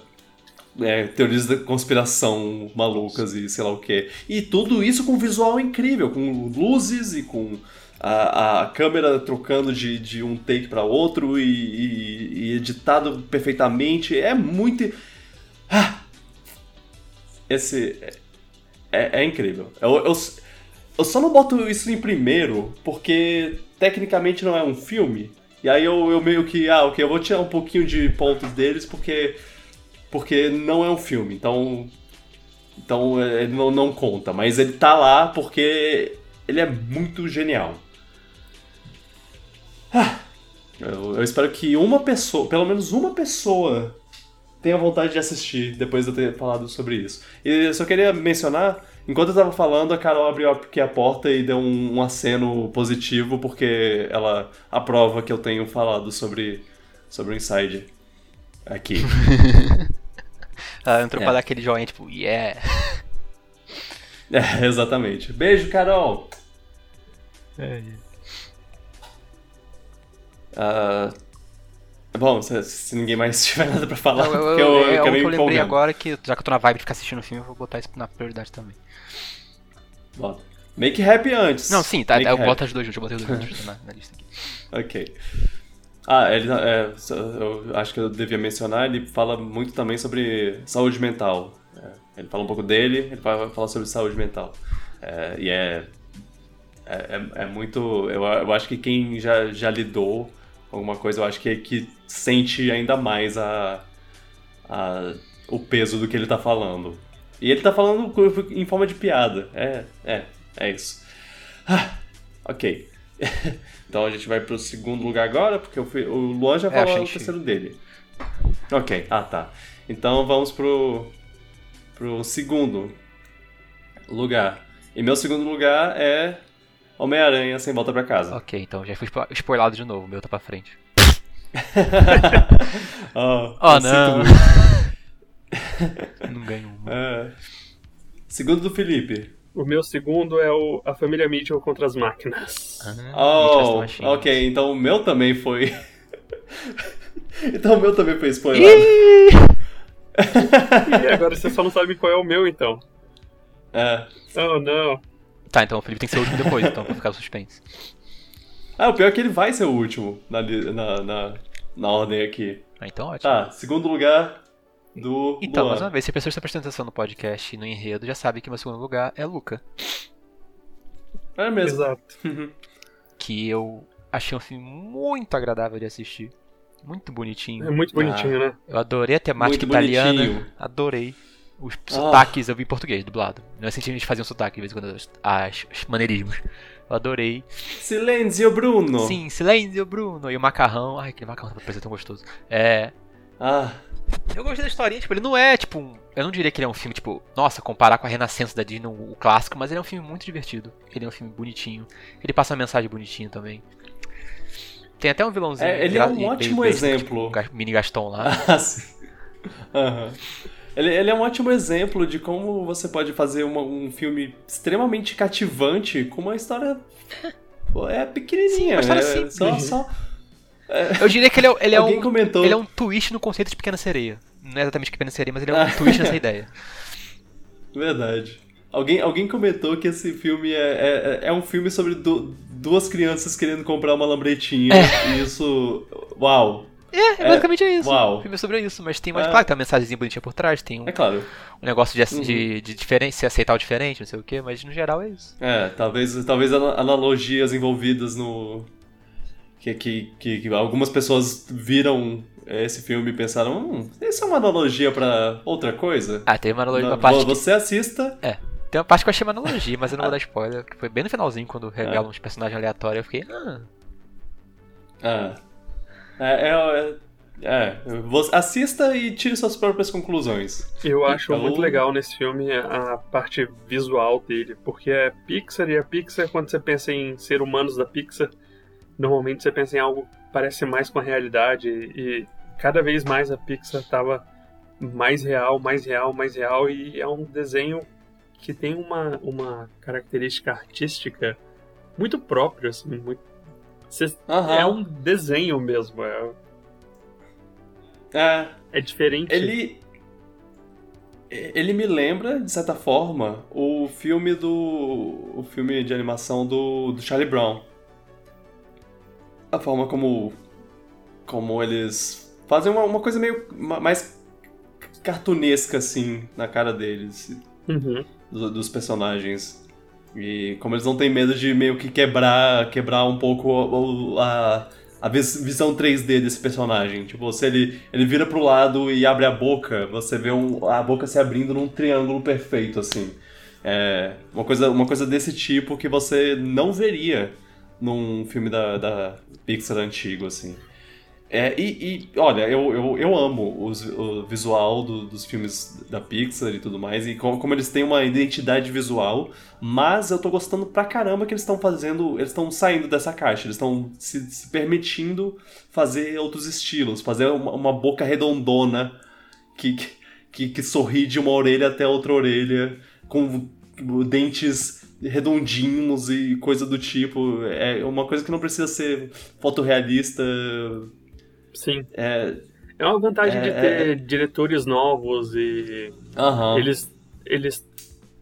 É, teorias da conspiração malucas e sei lá o que. E tudo isso com visual incrível, com luzes e com a, a câmera trocando de, de um take para outro e, e, e, editado perfeitamente. É muito. Ah! Esse é, é incrível. Eu, eu, eu só não boto isso em primeiro porque tecnicamente não é um filme. E aí eu, eu meio que, ah, ok, eu vou tirar um pouquinho de pontos deles porque porque não é um filme. Então então é, ele não, não conta, mas ele tá lá porque ele é muito genial. Ah, eu, eu espero que uma pessoa, pelo menos uma pessoa tenha vontade de assistir depois de eu ter falado sobre isso. E eu só queria mencionar, enquanto eu tava falando, a Carol abriu aqui a porta e deu um, um aceno positivo porque ela aprova que eu tenho falado sobre, sobre o Inside aqui. ela entrou é. pra dar aquele joinha, tipo, yeah. É, exatamente. Beijo, Carol! É. Uh, bom, se, se, ninguém mais tiver nada pra falar, eu, eu, eu, eu, é, eu lembrei agora que, já que eu tô na vibe de ficar assistindo o filme, eu vou botar isso na prioridade também. Bota. Make Happy antes. Não, sim, tá, eu boto as duas juntas, eu botei os dois juntos na, na lista aqui. Ok. Ah, ele, é, eu acho que eu devia mencionar, ele fala muito também sobre saúde mental. É, ele fala um pouco dele, ele fala sobre saúde mental. É, e é, é, é, é, muito. Eu, eu acho que quem já, já lidou com alguma coisa, eu acho que, que sente ainda mais a, a, o peso do que ele tá falando. E ele tá falando em forma de piada. É, é, é isso. Ah, ok. então a gente vai pro segundo lugar agora, porque o, o Luan já é, falou é, o terceiro dele. Ok, ah tá. Então vamos pro, pro segundo lugar. E meu segundo lugar é Homem-Aranha sem volta pra casa. Ok, então já fui spoilado de novo, o meu tá pra frente. oh, oh não. não ganho uma. É. Segundo do Felipe. O meu segundo é o A Família Mitchell contra as Máquinas. Ah, oh, ok, então o meu também foi. então o meu também foi spoiler. e agora você só não sabe qual é o meu, então. É. Oh, não. Tá, então o Felipe tem que ser o último depois, então, pra ficar suspense. Ah, o pior é que ele vai ser o último na, na, na, na ordem aqui. Ah, então ótimo. Tá, segundo lugar, do. Então, Luan. mais uma vez, se a pessoa está prestando atenção no podcast e no enredo, já sabe que meu segundo lugar é Luca. É mesmo. Exato. que eu achei um filme muito agradável de assistir. Muito bonitinho. É muito bonitinho, ah, né? Eu adorei a temática muito italiana. Bonitinho. Adorei. Os ah. sotaques eu vi em português, dublado. Não é assim que a gente fazia um sotaque de vez em quando, as, as maneirismos. Eu adorei. Silêncio, Bruno! Sim, Silêncio, Bruno! E o macarrão. Ai, aquele macarrão parecia tão gostoso. É. Ah. Eu gostei da historinha, tipo, ele não é, tipo, um, eu não diria que ele é um filme, tipo, nossa, comparar com a Renascença da Disney, o clássico, mas ele é um filme muito divertido. Ele é um filme bonitinho. Ele passa uma mensagem bonitinha também. Tem até um vilãozinho. É, ele é um ótimo bem, exemplo. Tipo, mini Gaston lá. Ah, sim. Uhum. Ele, ele, é um ótimo exemplo de como você pode fazer uma, um filme extremamente cativante com uma história. é pequenininha. Sim, uma história é, simples. Só, só, é. Eu diria que ele é, ele é um, comentou... ele é um twist no conceito de Pequena Sereia. Não é exatamente Pequena Sereia, mas ele é um twist nessa ideia. Verdade. Alguém, alguém comentou que esse filme é, é, é um filme sobre du duas crianças querendo comprar uma lambretinha. É. E isso. Uau! É, é basicamente é isso. Uau. O filme é sobre isso, mas tem mais. É. Claro, tem uma mensagem bonitinha por trás, tem um, é claro. um negócio de, uhum. de, de diferença, aceitar o diferente, não sei o que, mas no geral é isso. É, talvez, talvez analogias envolvidas no, que, que, que, que algumas pessoas viram esse filme e pensaram, hum, isso é uma analogia para outra coisa? Ah, tem uma analogia pra parte. Você que... assista. É. Tem uma parte que eu achei uma analogia, mas eu não vou dar spoiler, que foi bem no finalzinho, quando revelam é. uns personagens aleatórios, eu fiquei. Ah. Ah. É, é, é, assista e tire suas próprias conclusões. Eu acho então... muito legal nesse filme a parte visual dele, porque é Pixar e a Pixar, quando você pensa em ser humanos da Pixar, normalmente você pensa em algo que parece mais com a realidade e cada vez mais a Pixar estava mais real, mais real, mais real e é um desenho que tem uma, uma característica artística muito própria, assim, muito... Uhum. É um desenho mesmo, é... É, é diferente. Ele, ele me lembra, de certa forma, o filme do. o filme de animação do, do Charlie Brown a forma como como eles fazem uma, uma coisa meio mais cartunesca assim na cara deles uhum. dos, personagens e como eles não têm medo de meio que quebrar quebrar um pouco a, a visão 3D desse personagem tipo se ele ele vira pro lado e abre a boca você vê um, a boca se abrindo num triângulo perfeito assim é uma coisa uma coisa desse tipo que você não veria num filme da, da Pixar antigo, assim. É, e, e, olha, eu, eu, eu amo os, o visual do, dos filmes da Pixar e tudo mais, e como, como, eles têm uma identidade visual, mas eu tô gostando pra caramba que eles estão fazendo, eles estão saindo dessa caixa, eles estão se, se, permitindo fazer outros estilos, fazer uma, uma boca redondona que, que, que sorri de uma orelha até outra orelha, com dentes redondinhos e coisa do tipo. É uma coisa que não precisa ser fotorrealista. Sim. É, é uma vantagem é, de ter é... diretores novos e uhum. eles, eles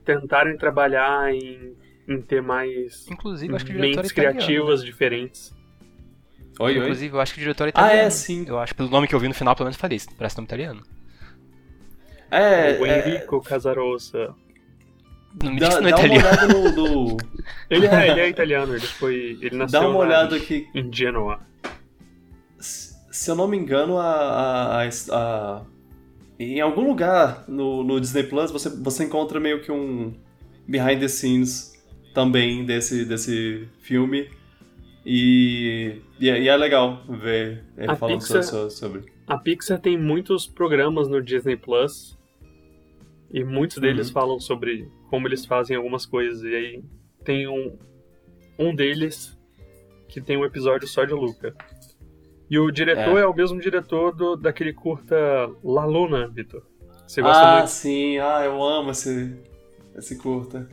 tentarem trabalhar em, em ter mais Inclusive, acho que mentes criativas diferentes. Oi, Inclusive, oi? eu acho que o diretor é italiano. Ah, é, sim. Eu acho, pelo nome que eu vi no final, pelo menos falei, parece nome italiano. É, o Enrico é... Casarosa. Não me dá, não é dá italiano. uma olhada no... no... ele, é, ele é italiano, ele foi... Ele nasceu dá uma olhada aqui. em Genoa. Se eu não me engano, a, a, a em algum lugar no, no, Disney Plus você, você encontra meio que um behind the scenes também desse, desse filme. E, e, é, e é legal ver ele a falando Pixar, sobre. A Pixar tem muitos programas no Disney Plus. E muitos deles uhum. falam sobre como eles fazem algumas coisas. E aí tem um, um deles que tem um episódio só de Luca. E o diretor é, é o mesmo diretor do, daquele curta La Luna, Vitor. Você gosta ah, muito? sim. Ah, eu amo esse, esse curta.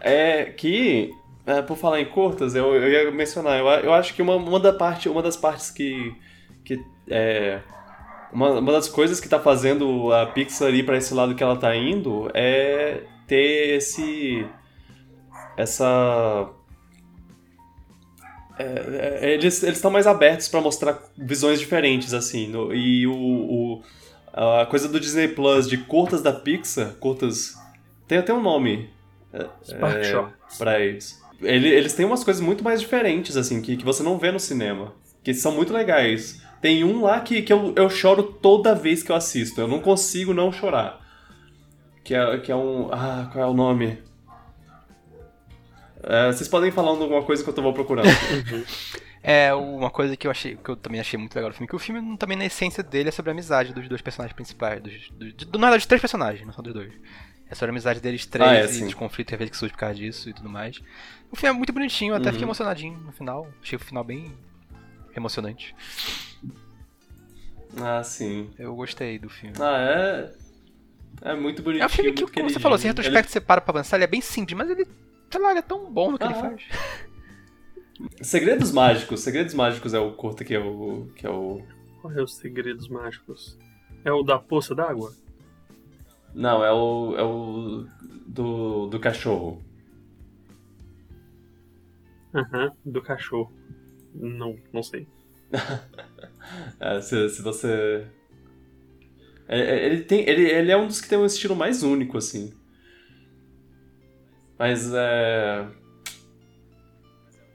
É que, é, por falar em curtas, eu, eu ia mencionar, eu, eu acho que uma, uma, da parte, uma das partes que, que é, uma, uma das coisas que tá fazendo a Pixar ir para esse lado que ela tá indo é ter esse essa é, é, eles estão mais abertos para mostrar visões diferentes, assim. No, e o, o, a coisa do Disney Plus de curtas da Pixar, curtas. Tem até um nome é, é para eles. Ele, eles têm umas coisas muito mais diferentes, assim, que, que você não vê no cinema. Que são muito legais. Tem um lá que, que eu, eu choro toda vez que eu assisto. Eu não consigo não chorar. Que é, que é um. Ah, qual é o nome? É, vocês podem falar alguma coisa que eu vou procurando. é, uma coisa que eu achei, que eu também achei muito legal do filme, que o filme também na essência dele é sobre a amizade dos dois personagens principais, dos, dos, do, na verdade, dos três personagens, não são dos dois. É sobre a amizade deles três ah, é, e os conflitos e que surge por causa disso e tudo mais. O filme é muito bonitinho, até uhum. fiquei emocionadinho no final. Achei o final bem emocionante. Ah, sim. Eu gostei do filme. Ah, é. É muito bonitinho. É um filme que, como você falou, assim, retrospecto ele... você para pra avançar, ele é bem simples, mas ele sei lá, ele é tão bom no que ah. ele faz. Segredos Mágicos. Segredos Mágicos é o curta que é o. Que é o... Qual é os Segredos Mágicos? É o da poça d'água? Não, é o. É o. Do, do cachorro. Aham, uhum, do cachorro. Não, não sei. é, se, se você. É, é, ele, tem, ele, ele é um dos que tem um estilo mais único, assim. Mas é.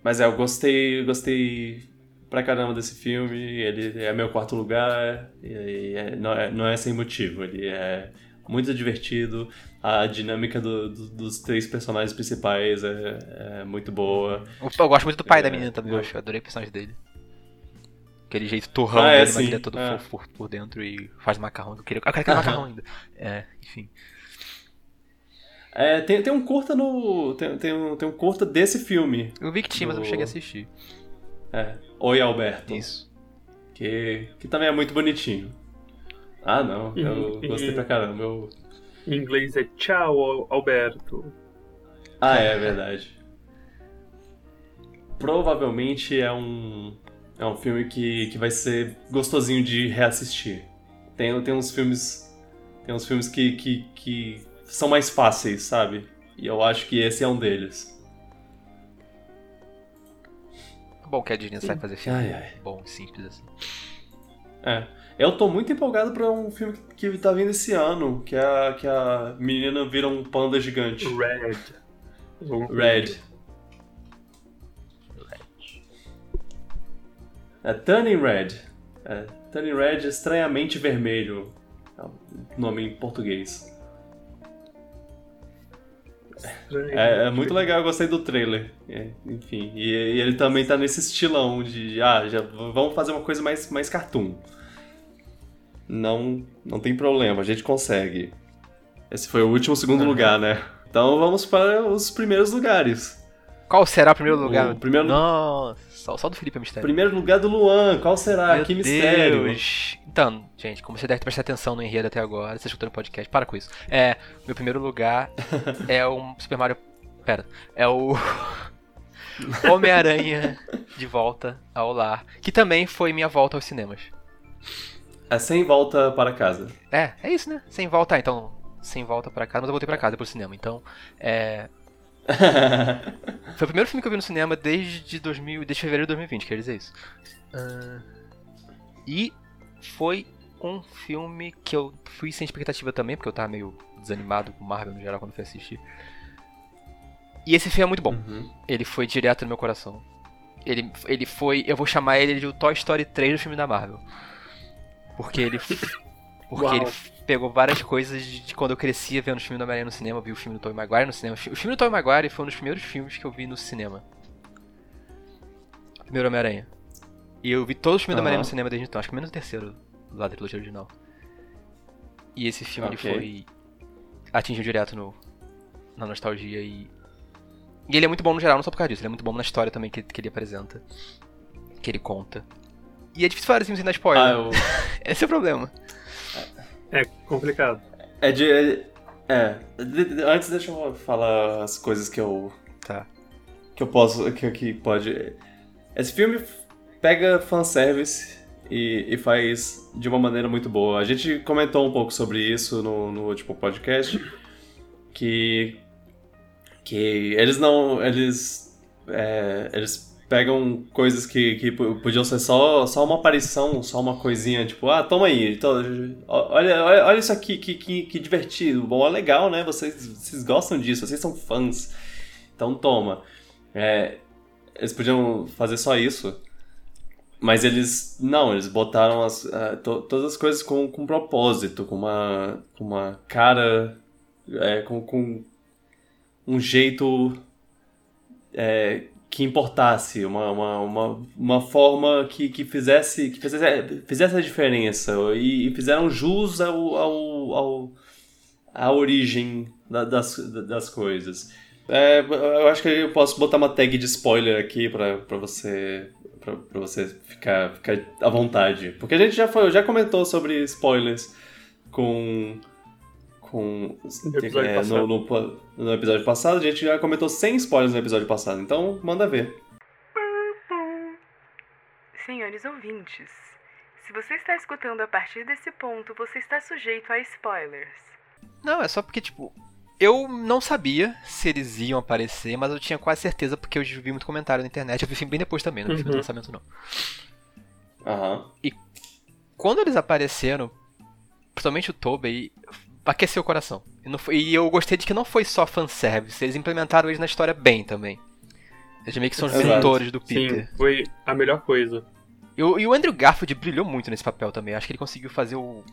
Mas é, eu gostei, gostei pra caramba desse filme. Ele é meu quarto lugar. E é, não, é, não é sem motivo. Ele é muito divertido. A dinâmica do, do, dos três personagens principais é, é, muito boa. Eu gosto muito do pai é, da menina também, eu acho. Adorei o personagem dele. Aquele jeito torrão ah, é, dele, mas ele é todo é. fofo por, por, dentro e faz macarrão. Eu queria, eu quero macarrão ainda. É, enfim. É, tem, tem um curta no. Tem, tem, um, tem um curta desse filme. Eu vi que tinha, do... mas eu não cheguei a assistir. É. Oi, Alberto. Isso. Que, que também é muito bonitinho. Ah, não. Eu gostei pra caramba. Eu... Em inglês é Tchau, Alberto. Ah, é verdade. Provavelmente é um. É um filme que, que vai ser gostosinho de reassistir. Tem, tem uns filmes. Tem uns filmes que, que, que são mais fáceis, sabe? E eu acho que esse é um deles. Bom que a Disney sai fazer filme ai, ai. bom, simples assim. É. Eu tô muito empolgado pra um filme que tá vindo esse ano, que é a, que a menina vira um panda gigante. Red. Red. É Turning Red. É, Turning Red estranhamente vermelho. É o nome em português. É, é, muito legal, eu gostei do trailer. É, enfim, e, e, ele também tá nesse estilão de, ah, já vamos fazer uma coisa mais, mais cartoon. Não, não tem problema, a gente consegue. Esse foi o último segundo uhum. lugar, né? Então vamos para os primeiros lugares. Qual será o primeiro lugar? O primeiro... Nossa, só, só do Felipe é mistério. Primeiro lugar do Luan, qual será? Meu que mistério. Deus. Então, gente, como você deve ter prestado atenção no enredo até agora, você escutando o podcast, para com isso. É, meu primeiro lugar é um Super Mario Pera. É o. Homem-Aranha de volta ao lar. Que também foi minha volta aos cinemas. É sem volta para casa. É, é isso, né? Sem volta, então. Sem volta para casa, mas eu voltei para casa pro cinema. Então, é. foi o primeiro filme que eu vi no cinema desde 2000, desde fevereiro de 2020, quer dizer isso. Uh, e foi um filme que eu fui sem expectativa também, porque eu tava meio desanimado com Marvel no geral quando fui assistir. E esse filme é muito bom. Uhum. Ele foi direto no meu coração. Ele, ele foi. Eu vou chamar ele de o Toy Story 3 do filme da Marvel. Porque ele. Porque Uau. ele pegou várias coisas de, de, quando eu crescia vendo os filmes do Homem-Aranha no cinema, vi o filme do Tobey Maguire no cinema. O filme do Tobey Maguire foi um dos primeiros filmes que eu vi no cinema. Primeiro Homem-Aranha. E eu vi todos os filmes uhum. do Homem-Aranha no cinema desde então, acho que menos o terceiro lá da trilogia original. E esse filme okay. ele foi. atingiu direto no, na nostalgia e. E ele é muito bom no geral, não só por causa disso, ele é muito bom na história também que, que ele apresenta. Que ele conta. E é difícil falar assim sem dar spoiler. Ah, eu... Esse é o problema. É complicado. É de. É, é. Antes deixa eu falar as coisas que eu. Tá. Que eu posso. Que, que pode. Esse filme pega fanservice e, e faz de uma maneira muito boa. A gente comentou um pouco sobre isso no, no último podcast. Que. Que eles não. Eles. É, eles pegam coisas que, que podiam ser só, só uma aparição, só uma coisinha, tipo, ah, toma aí, olha, olha, olha isso aqui, que, que, que divertido, bom, é legal, né? Vocês, vocês gostam disso, vocês são fãs, então toma. É, eles podiam fazer só isso, mas eles, não, eles botaram as, uh, to, todas as coisas com, com propósito, com uma, com uma cara, é, com, com um jeito é, que importasse, uma, uma, uma, uma forma que, que, fizesse, que fizesse, fizesse a diferença e, e fizeram jus ao, ao, ao, à origem da, das, das coisas. É, eu acho que eu posso botar uma tag de spoiler aqui para você para você ficar, ficar à vontade. Porque a gente já, foi, já comentou sobre spoilers com com no, é, no, no, no, episódio passado. A gente já comentou 100 spoilers no episódio passado, então manda ver. Senhores ouvintes, se você está escutando a partir desse ponto, você está sujeito a spoilers. Não, é só porque, tipo, eu não sabia se eles iam aparecer, mas eu tinha quase certeza porque eu vi muito comentário na internet. Eu vi filme bem depois também, não vi uhum. do lançamento não. Aham. Uhum. E quando eles apareceram, principalmente o Tobey, aqueceu o coração. E, foi, e, eu gostei de que não foi só fanservice, eles implementaram eles na história bem também. Eles meio que são os mentores do Peter. Sim, foi a melhor coisa. E o, e o Andrew Garfield brilhou muito nesse papel também. Acho que ele conseguiu fazer o.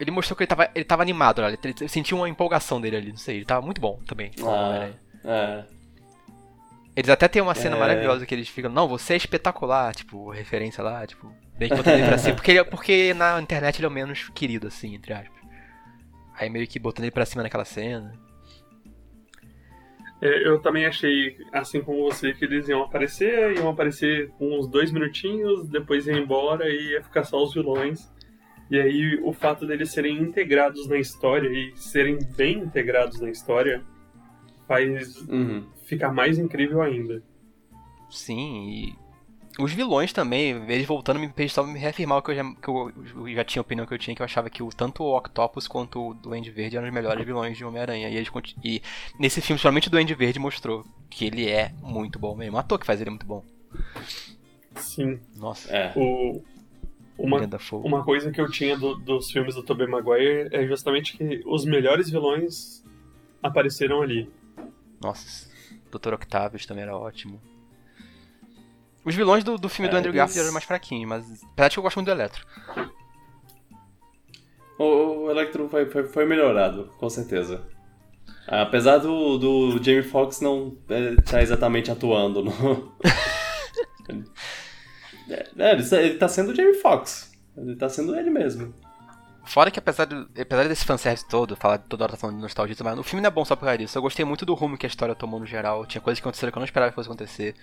Ele mostrou que ele tava, ele tava animado, né? ele sentiu uma empolgação dele ali, não sei. Ele tava muito bom também. Ah, é. Eles até tem uma cena é. maravilhosa que eles ficam, não, você é espetacular, tipo, referência lá, tipo, bem que botando ele pra cima. Porque, porque na internet ele é o menos querido, assim, entre aspas. Aí meio que botando ele pra cima naquela cena. É, eu também achei, assim como você, que eles iam aparecer, iam aparecer uns dois minutinhos, depois iam embora e ia ficar só os vilões. E aí o fato deles serem integrados na história e serem bem integrados na história faz uhum. ficar mais incrível ainda. Sim, e os vilões também, eles voltando me só me reafirmar o que eu, já, que eu já tinha a opinião que eu tinha, que eu achava que o, tanto o Octopus quanto o Duende Verde eram os melhores vilões de Homem-Aranha. E, e nesse filme, somente o Duende Verde mostrou que ele é muito bom mesmo. O ator que faz ele é muito bom. Sim. Nossa. É. O, uma, uma coisa que eu tinha do, dos filmes do Tobey Maguire é justamente que os melhores vilões apareceram ali. Nossa, Dr. Octavius também era ótimo. Os vilões do, do filme é, do Andrew Garfield eram mais fraquinhos, mas apesar de que eu gosto muito do Electro. O, o Electro foi, foi, foi, melhorado, com certeza. Apesar do, do Jamie Foxx não estar tá exatamente atuando no. é, ele, tá, ele tá sendo o Jamie Foxx. Ele tá sendo ele mesmo. Fora que apesar, de, apesar desse fanservice todo, falar toda hora tá falando de nostalgia, mas o filme não é bom só por causa disso. Eu gostei muito do rumo que a história tomou no geral. Tinha coisas que aconteceram que eu não esperava que fosse acontecer.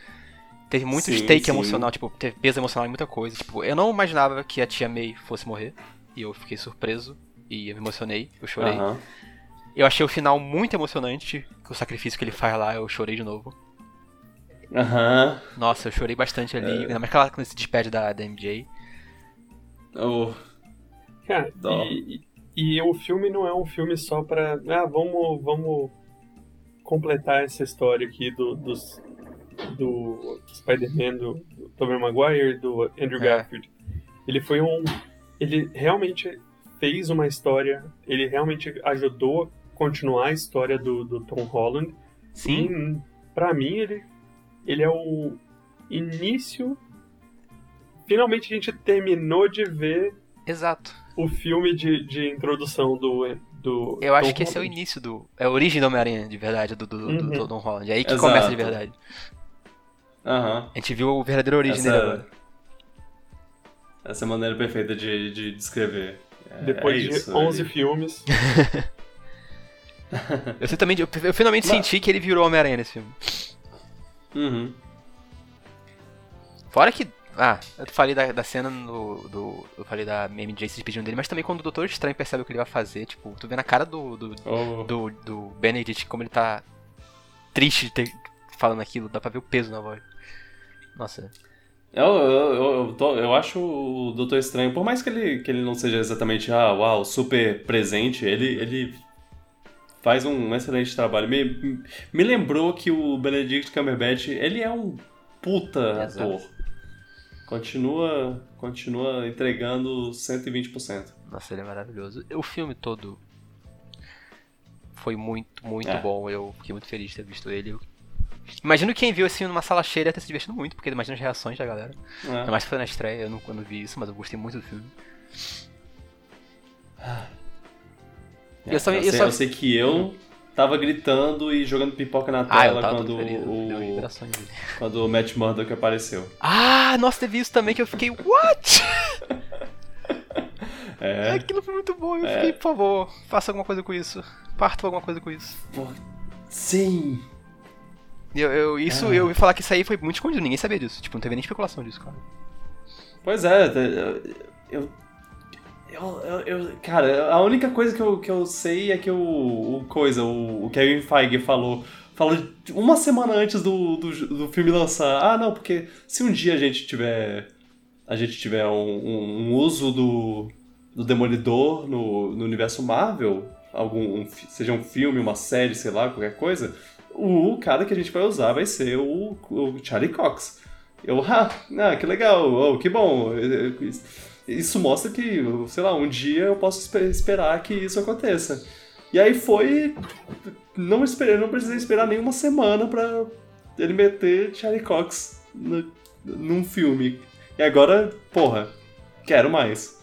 Teve muito sim, stake sim. emocional, tipo, teve peso emocional em muita coisa. Tipo, eu não imaginava que a tia May fosse morrer. E eu fiquei surpreso. E eu me emocionei, eu chorei. Eu achei o final muito emocionante. O sacrifício que ele faz lá, eu chorei de novo. Aham. Uhum. Nossa, eu chorei bastante ali. É. Ainda mais quando ele se despede da, da MJ. Oh. Cara, e, e, e, o filme não é um filme só pra. Ah, vamos, vamos completar essa história aqui do, dos, do Spider-Man, do, do Tobey Maguire do Andrew é. Garfield. Ele foi um. Ele realmente fez uma história. Ele realmente ajudou a continuar a história do, do Tom Holland. Sim. E, pra mim, ele, ele é o início. Finalmente a gente terminou de ver. Exato. O filme de, de introdução do, do. Eu acho Tom que Holland. esse é o início do. É a origem do Homem-Aranha, de verdade, do, do, uhum. do, Tom Holland. É aí que Exato. começa de verdade. Uhum. A gente viu o verdadeiro origem essa, dele agora. Essa é a maneira perfeita de, de descrever. É, Depois é de isso, 11 filmes. eu, também, eu, eu finalmente Mas... senti que ele virou Homem-Aranha nesse filme. Uhum. Fora que. Ah, eu falei da, da cena no, do. Eu falei da MJ se despedindo dele, mas também quando o Doutor Estranho percebe o que ele vai fazer, tipo, tu vê na cara do. do, oh. do, do Benedict como ele tá triste de ter falando aquilo, dá pra ver o peso na voz. Nossa. Eu, eu, eu, tô, eu acho o Doutor Estranho, por mais que ele, que ele não seja exatamente, ah, uau, super presente, ele, ele faz um excelente trabalho. Me, me lembrou que o Benedict Cumberbatch, ele é um puta Exato. ator. Continua, continua entregando 120%. Nossa, ele é maravilhoso. O filme todo foi muito, muito é. bom. Eu fiquei muito feliz de ter visto ele. Imagino quem viu assim numa sala cheia ter se divertido muito, porque imagina as reações da galera. É. Ainda mais que foi na estreia, eu não, eu não vi isso, mas eu gostei muito do filme. É, eu, só, eu, sei, só... eu, sei, que eu tava gritando e jogando pipoca na ah, tela ah, quando o, quando o Matt Murdock apareceu. Ah, nossa, teve isso também que eu fiquei, what? é. Aquilo foi muito bom, eu é. fiquei, por favor, faça alguma coisa com isso. Parta alguma coisa com isso. Sim. Eu, eu, isso, ah. eu ouvi falar que isso aí foi muito escondido, ninguém sabia disso. Tipo, não teve nem especulação disso, cara. Pois é, eu. Eu, eu, eu, cara, a única coisa que eu, que eu sei é que o, o coisa, o, o Kevin Feige falou, falou uma semana antes do, do, do, filme lançar. Ah, não, porque se um dia a gente tiver a gente tiver um, um, um uso do, do Demolidor no, no universo Marvel, algum um, seja um filme, uma série, sei lá, qualquer coisa, o cara que a gente vai usar vai ser o, o Charlie Cox. Eu, ah, ah, que legal, oh, que bom. Isso mostra que, sei lá, um dia eu posso esperar que isso aconteça. E aí foi. Não, esperei, não precisei esperar nenhuma semana pra ele meter Charlie Cox no, num filme. E agora, porra, quero mais.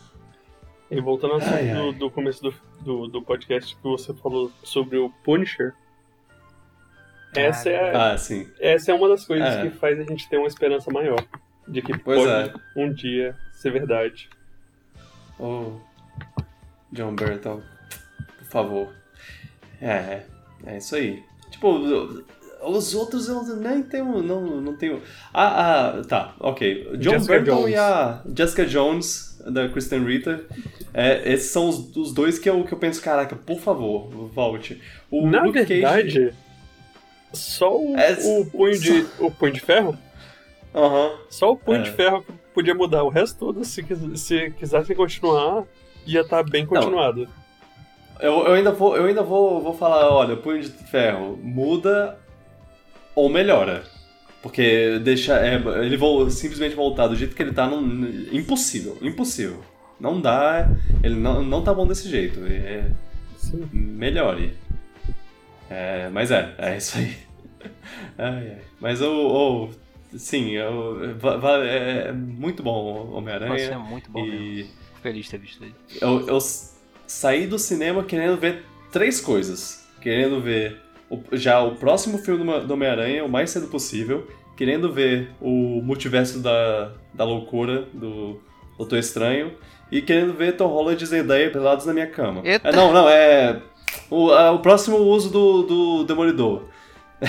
E voltando ao assunto do, do, começo do, do, do podcast que você falou sobre o Punisher, essa é, ah, sim. essa é uma das coisas é. que faz a gente ter uma esperança maior de que pois pode é. um dia ser verdade. Oh, John Burton, por favor. É, é, é isso aí. Tipo, os outros eu nem tenho, não, não tenho. Ah, ah tá, ok. John Jessica Burton Jones. e a Jessica Jones da Kristen Ritter. É, esses são os, os, dois que eu, que eu penso, caraca, por favor, volte. O Na Luke verdade, Cage... Só o, é, o, punho de, o punho de ferro? Uhum. Só o punho é. de ferro podia mudar. O resto todo, se, se quisessem continuar, ia estar tá bem continuado. Eu, eu ainda, vou, eu ainda vou, vou falar, olha, o punho de ferro muda ou melhora. Porque deixa. É, ele vou simplesmente voltar do jeito que ele tá. Não, impossível. Impossível. Não dá. Ele não, não tá bom desse jeito. É, melhore. É, mas é, é isso aí. ai, ai. Mas o. sim, eu, é, é muito bom Homem-Aranha. é muito bom e... mesmo. Feliz de ter visto ele. Eu, eu saí do cinema querendo ver três coisas. Querendo ver o, já o próximo filme do Homem-Aranha o mais cedo possível. Querendo ver o multiverso da, da loucura do Doutor Estranho. E querendo ver Tom Holland e Zendaya pelados na minha cama. Eita. É, não, não, é o, a, o próximo uso do, do Demolidor.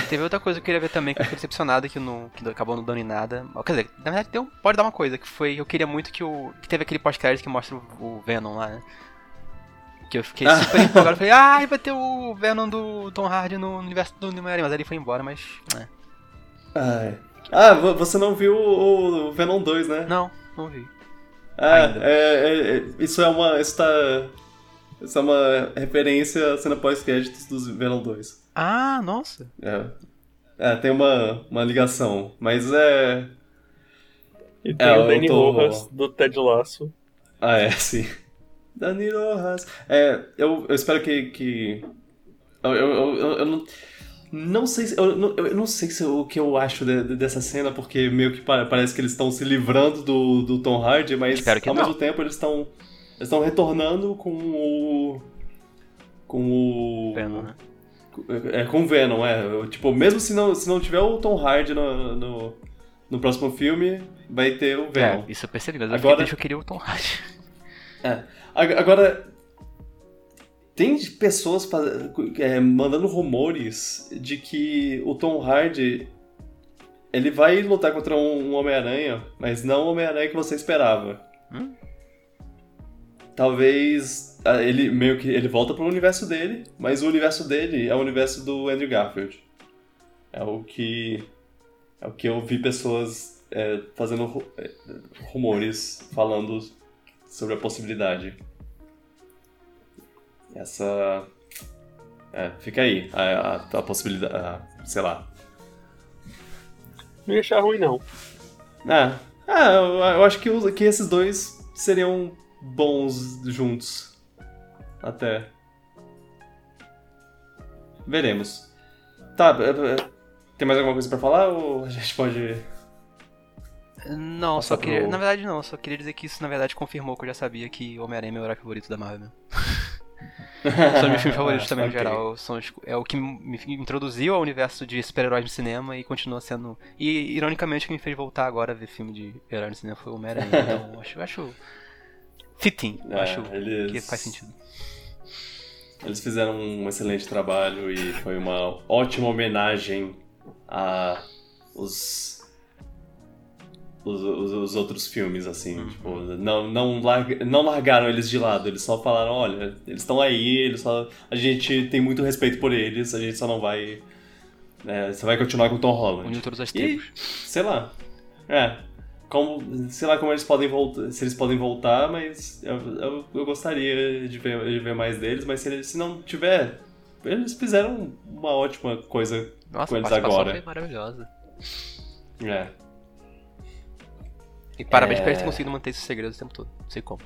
Teve outra coisa que eu queria ver também, que eu fiquei decepcionado que, não, que acabou não dando em nada. Quer dizer, na verdade deu, pode dar uma coisa, que foi. Eu queria muito que o. que teve aquele pós-crédito que mostra o, Venom lá, né? Que eu fiquei super empolgado. Falei, ah, vai ter o Venom do Tom Hardy no universo do Homem-Aranha. Mas ele foi embora, mas. Né. Ai. Ah, você não viu o Venom 2, né? Não, não vi. Ah, é, é, é, isso é uma. Isso, tá, isso é uma referência à cena pós-créditos dos Venom 2. Ah, nossa. É. É, tem uma, uma ligação. Mas é. E tem é, o Danny tô... Rojas do Ted Lasso. Ah, é, sim. Danny Rojas. É, eu, eu espero que. que... Eu, eu, eu, eu não. Não sei se, eu, não, eu não sei se, o que eu acho de, de, dessa cena, porque meio que parece que eles estão se livrando do, do Tom Hardy, mas ao não. mesmo tempo eles estão eles estão retornando com o com o Venom, né? É, com o Venom, é. Tipo, mesmo se não, se não tiver o Tom Hardy no, no, no próximo filme, vai ter o Venom. É, isso eu percebi, mas Agora... eu queria o Tom Hardy. É. Agora, tem pessoas é, mandando rumores de que o Tom Hardy ele vai lutar contra um, Homem-Aranha, mas não o Homem-Aranha que você esperava. Hum? Talvez ah, ele meio que ele volta pro universo dele, mas o universo dele é o universo do Andrew Garfield. É o que é o que eu vi pessoas é, fazendo é, rumores falando sobre a possibilidade. Essa. É, fica aí a, a, a possibilidade. A, sei lá. Não ia achar ruim, não. É, é eu, eu acho que, que esses dois seriam bons juntos. Até. Veremos. Tá, é, é, tem mais alguma coisa pra falar ou a gente pode. Não, só queria. Pro... Na verdade, não, só queria dizer que isso na verdade confirmou que eu já sabia que Homem-Aranha é meu herói favorito da Marvel são meus filmes favoritos também, okay. no geral. São, é o que me introduziu ao universo de super-heróis no cinema e continua sendo. E, ironicamente, o que me fez voltar agora a ver filme de herói no cinema foi o Homem-Aranha. Então, acho, acho fitting. É, acho eles... que faz sentido. Eles fizeram um excelente trabalho e foi uma ótima homenagem a os os, os, os, outros filmes, assim, uhum. tipo, não, não, larga, não largaram eles de lado, eles só falaram, olha, eles estão aí, eles só, a gente tem muito respeito por eles, a gente só não vai, né, você vai continuar com o Tom Holland. Uniu todas as tribos. sei lá, é, como, sei lá como eles podem voltar, se eles podem voltar, mas eu, eu, eu gostaria de ver, de ver mais deles, mas se, eles, se não tiver, eles fizeram uma ótima coisa Nossa, com eles a agora. Foi maravilhosa. É. E parabéns é... por eles terem conseguido manter esse segredo o tempo todo. Não sei como.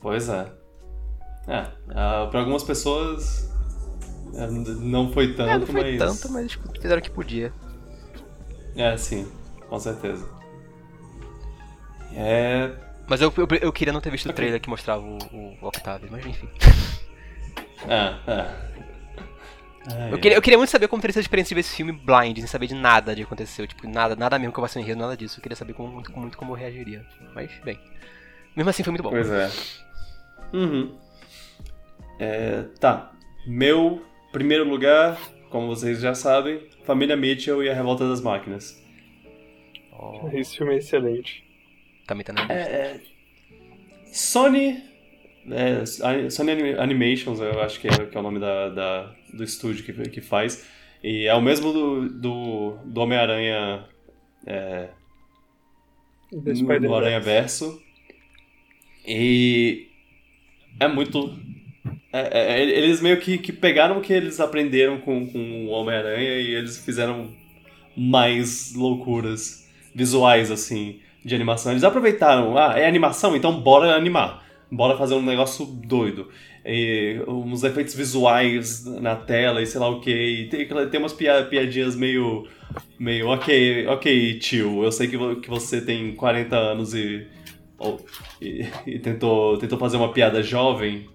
Pois é. É, uh, para algumas pessoas é, não foi tanto, é, não foi mas. tanto, mas fizeram o que podia. É, sim, com certeza. É. Mas eu, eu, eu queria não ter visto okay. o trailer que mostrava o, o Octavio, mas enfim. É, é. eu, queria, eu queria muito saber como teria sido a experiência de ver esse filme blind, sem saber de nada de aconteceu. Tipo, nada, nada mesmo que eu vá ser um enredo, nada disso. Eu queria saber como, muito, muito como eu reagiria. Mas, bem. Mesmo assim, foi muito bom. Pois é. Uhum. É, tá. Meu primeiro lugar, como vocês já sabem, Família Mitchell e a Revolta das Máquinas. Oh. Esse filme é excelente. Também tá na lista. É, Sony é, Sony Animations, eu acho que é, que é o nome da, da, do estúdio que, que faz. E é o mesmo do, do, do Homem-Aranha. É, do Aranha Verso. E é muito. É, é, eles meio que, que pegaram o que eles aprenderam com, com o Homem-Aranha e eles fizeram mais loucuras visuais, assim, de animação. Eles aproveitaram, ah, é animação, então bora animar bora fazer um negócio doido. E, uns efeitos visuais na tela e sei lá o que. Tem, tem umas piadinhas meio. meio. Ok, ok, tio, eu sei que, que você tem 40 anos e. Oh, e, e, tentou, tentou fazer uma piada jovem,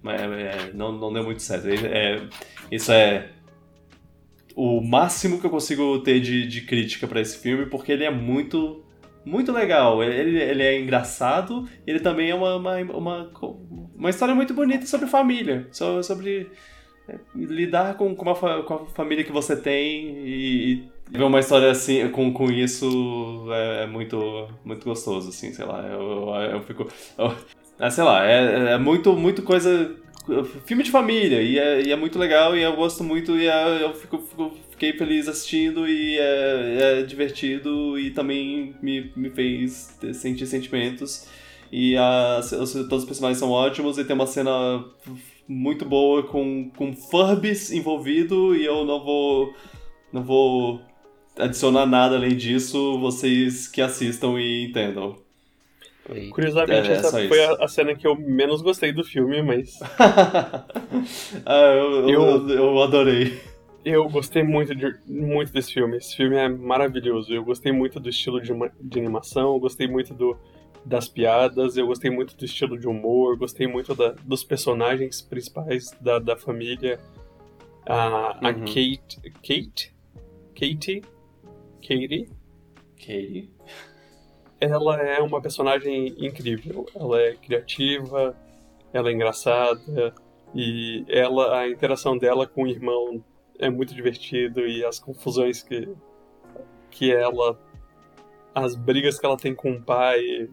mas é, não, não deu muito certo. É, isso é o máximo que eu consigo ter de, de crítica para esse filme, porque ele é muito muito legal. Ele, ele é engraçado ele também é uma, uma, uma, uma história muito bonita sobre família, sobre, é, lidar com, com, a, com a família que você tem e, e ver uma história assim com, com isso é, é, muito, muito gostoso, assim, sei lá. Eu, eu, eu fico. Eu, é, sei lá, é, é muito, muito coisa filme de família, e é, e é, muito legal, e eu gosto muito, e é, eu fico, fico, fiquei feliz assistindo, e é, é, divertido, e também me, me fez sentir sentimentos. E a, todos os personagens são ótimos, e tem uma cena muito boa com, com Furbies envolvido, e eu não vou. Não vou adicionar nada além disso, vocês que assistam e entendam. Curiosamente, é, essa foi a, a, cena que eu menos gostei do filme, mas. ah, eu, eu, eu, adorei. Eu gostei muito, de, muito desse filme. Esse filme é maravilhoso. Eu gostei muito do estilo de, de animação, eu gostei muito do, das piadas, eu gostei muito do estilo de humor, gostei muito da, dos personagens principais da, da família. A, uhum. a Kate. Kate? Katie? Katie? Katie? ela é uma personagem incrível. Ela é criativa, ela é engraçada e ela a interação dela com o irmão é muito divertido e as confusões que que ela as brigas que ela tem com o pai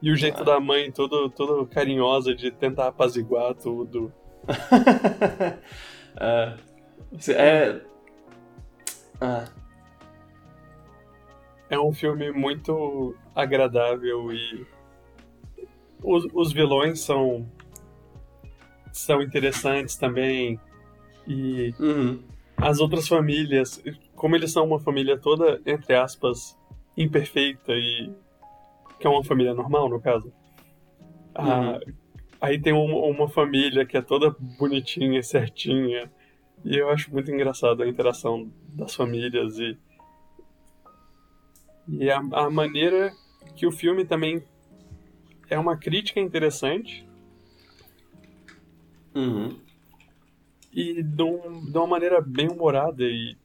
e o jeito ah. da mãe todo todo carinhosa de tentar apaziguar tudo. uh, é ah é um filme muito agradável e os, os vilões são são interessantes também e uhum. as outras famílias, como eles são uma família toda entre aspas imperfeita e que é uma família normal no caso. Ah, uhum. aí tem uma, uma família que é toda bonitinha, certinha e eu acho muito engraçado a interação das famílias e e a, a maneira que o filme também é uma crítica interessante. Uhum. E de, um, de uma maneira bem humorada e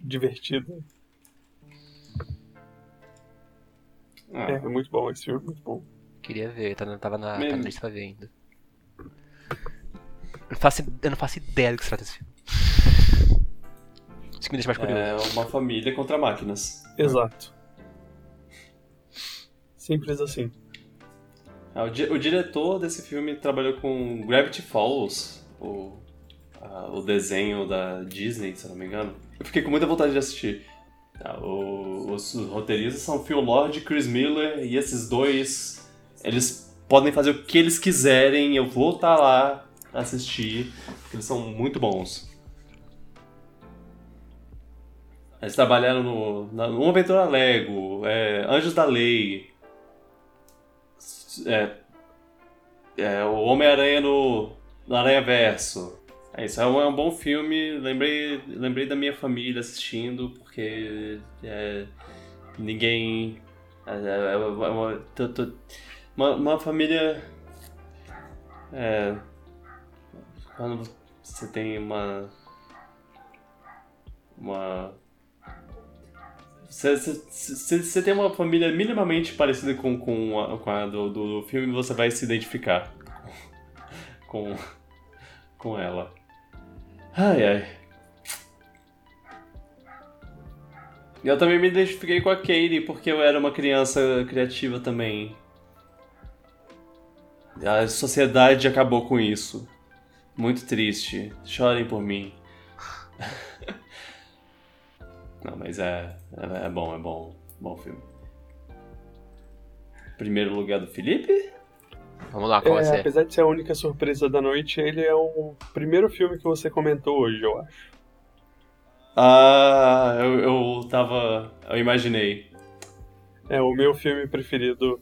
divertida. Ah. É, é muito bom esse filme, muito bom. Queria ver, tá, tava na, tá na lista pra ver ainda. Eu, faço, eu não faço ideia do que se trata esse filme. Isso que me deixa mais curioso. É uma família contra máquinas. Exato. Simples assim. Ah, o, di o, diretor desse filme trabalhou com Gravity Falls, o, o desenho da Disney, se não me engano. Eu fiquei com muita vontade de assistir. Ah, o, os, roteiristas são Phil Lord e Chris Miller, e esses dois, eles podem fazer o que eles quiserem, eu vou estar tá lá assistir, porque eles são muito bons. Eles trabalharam no, na, no Aventura Lego, é, Anjos da Lei, é, é, o Homem-Aranha no, no Aranha Verso. É isso, é um, é um, bom filme. Lembrei, lembrei da minha família assistindo, porque é, ninguém. É, é, é uma, uma, uma, família. É, quando você tem uma. Uma se você tem uma família minimamente parecida com, com, a, com a do, do filme, você vai se identificar com, com ela. Ai, ai. Eu também me identifiquei com a Katie, porque eu era uma criança criativa também. A sociedade acabou com isso. Muito triste. Chorem por mim. Não, mas é, é, é bom, é bom. Bom filme. Primeiro lugar do Felipe? Vamos lá, qual é, ser? Apesar de ser a única surpresa da noite, ele é o primeiro filme que você comentou hoje, eu acho. Ah, eu, eu tava. Eu imaginei. É o meu filme preferido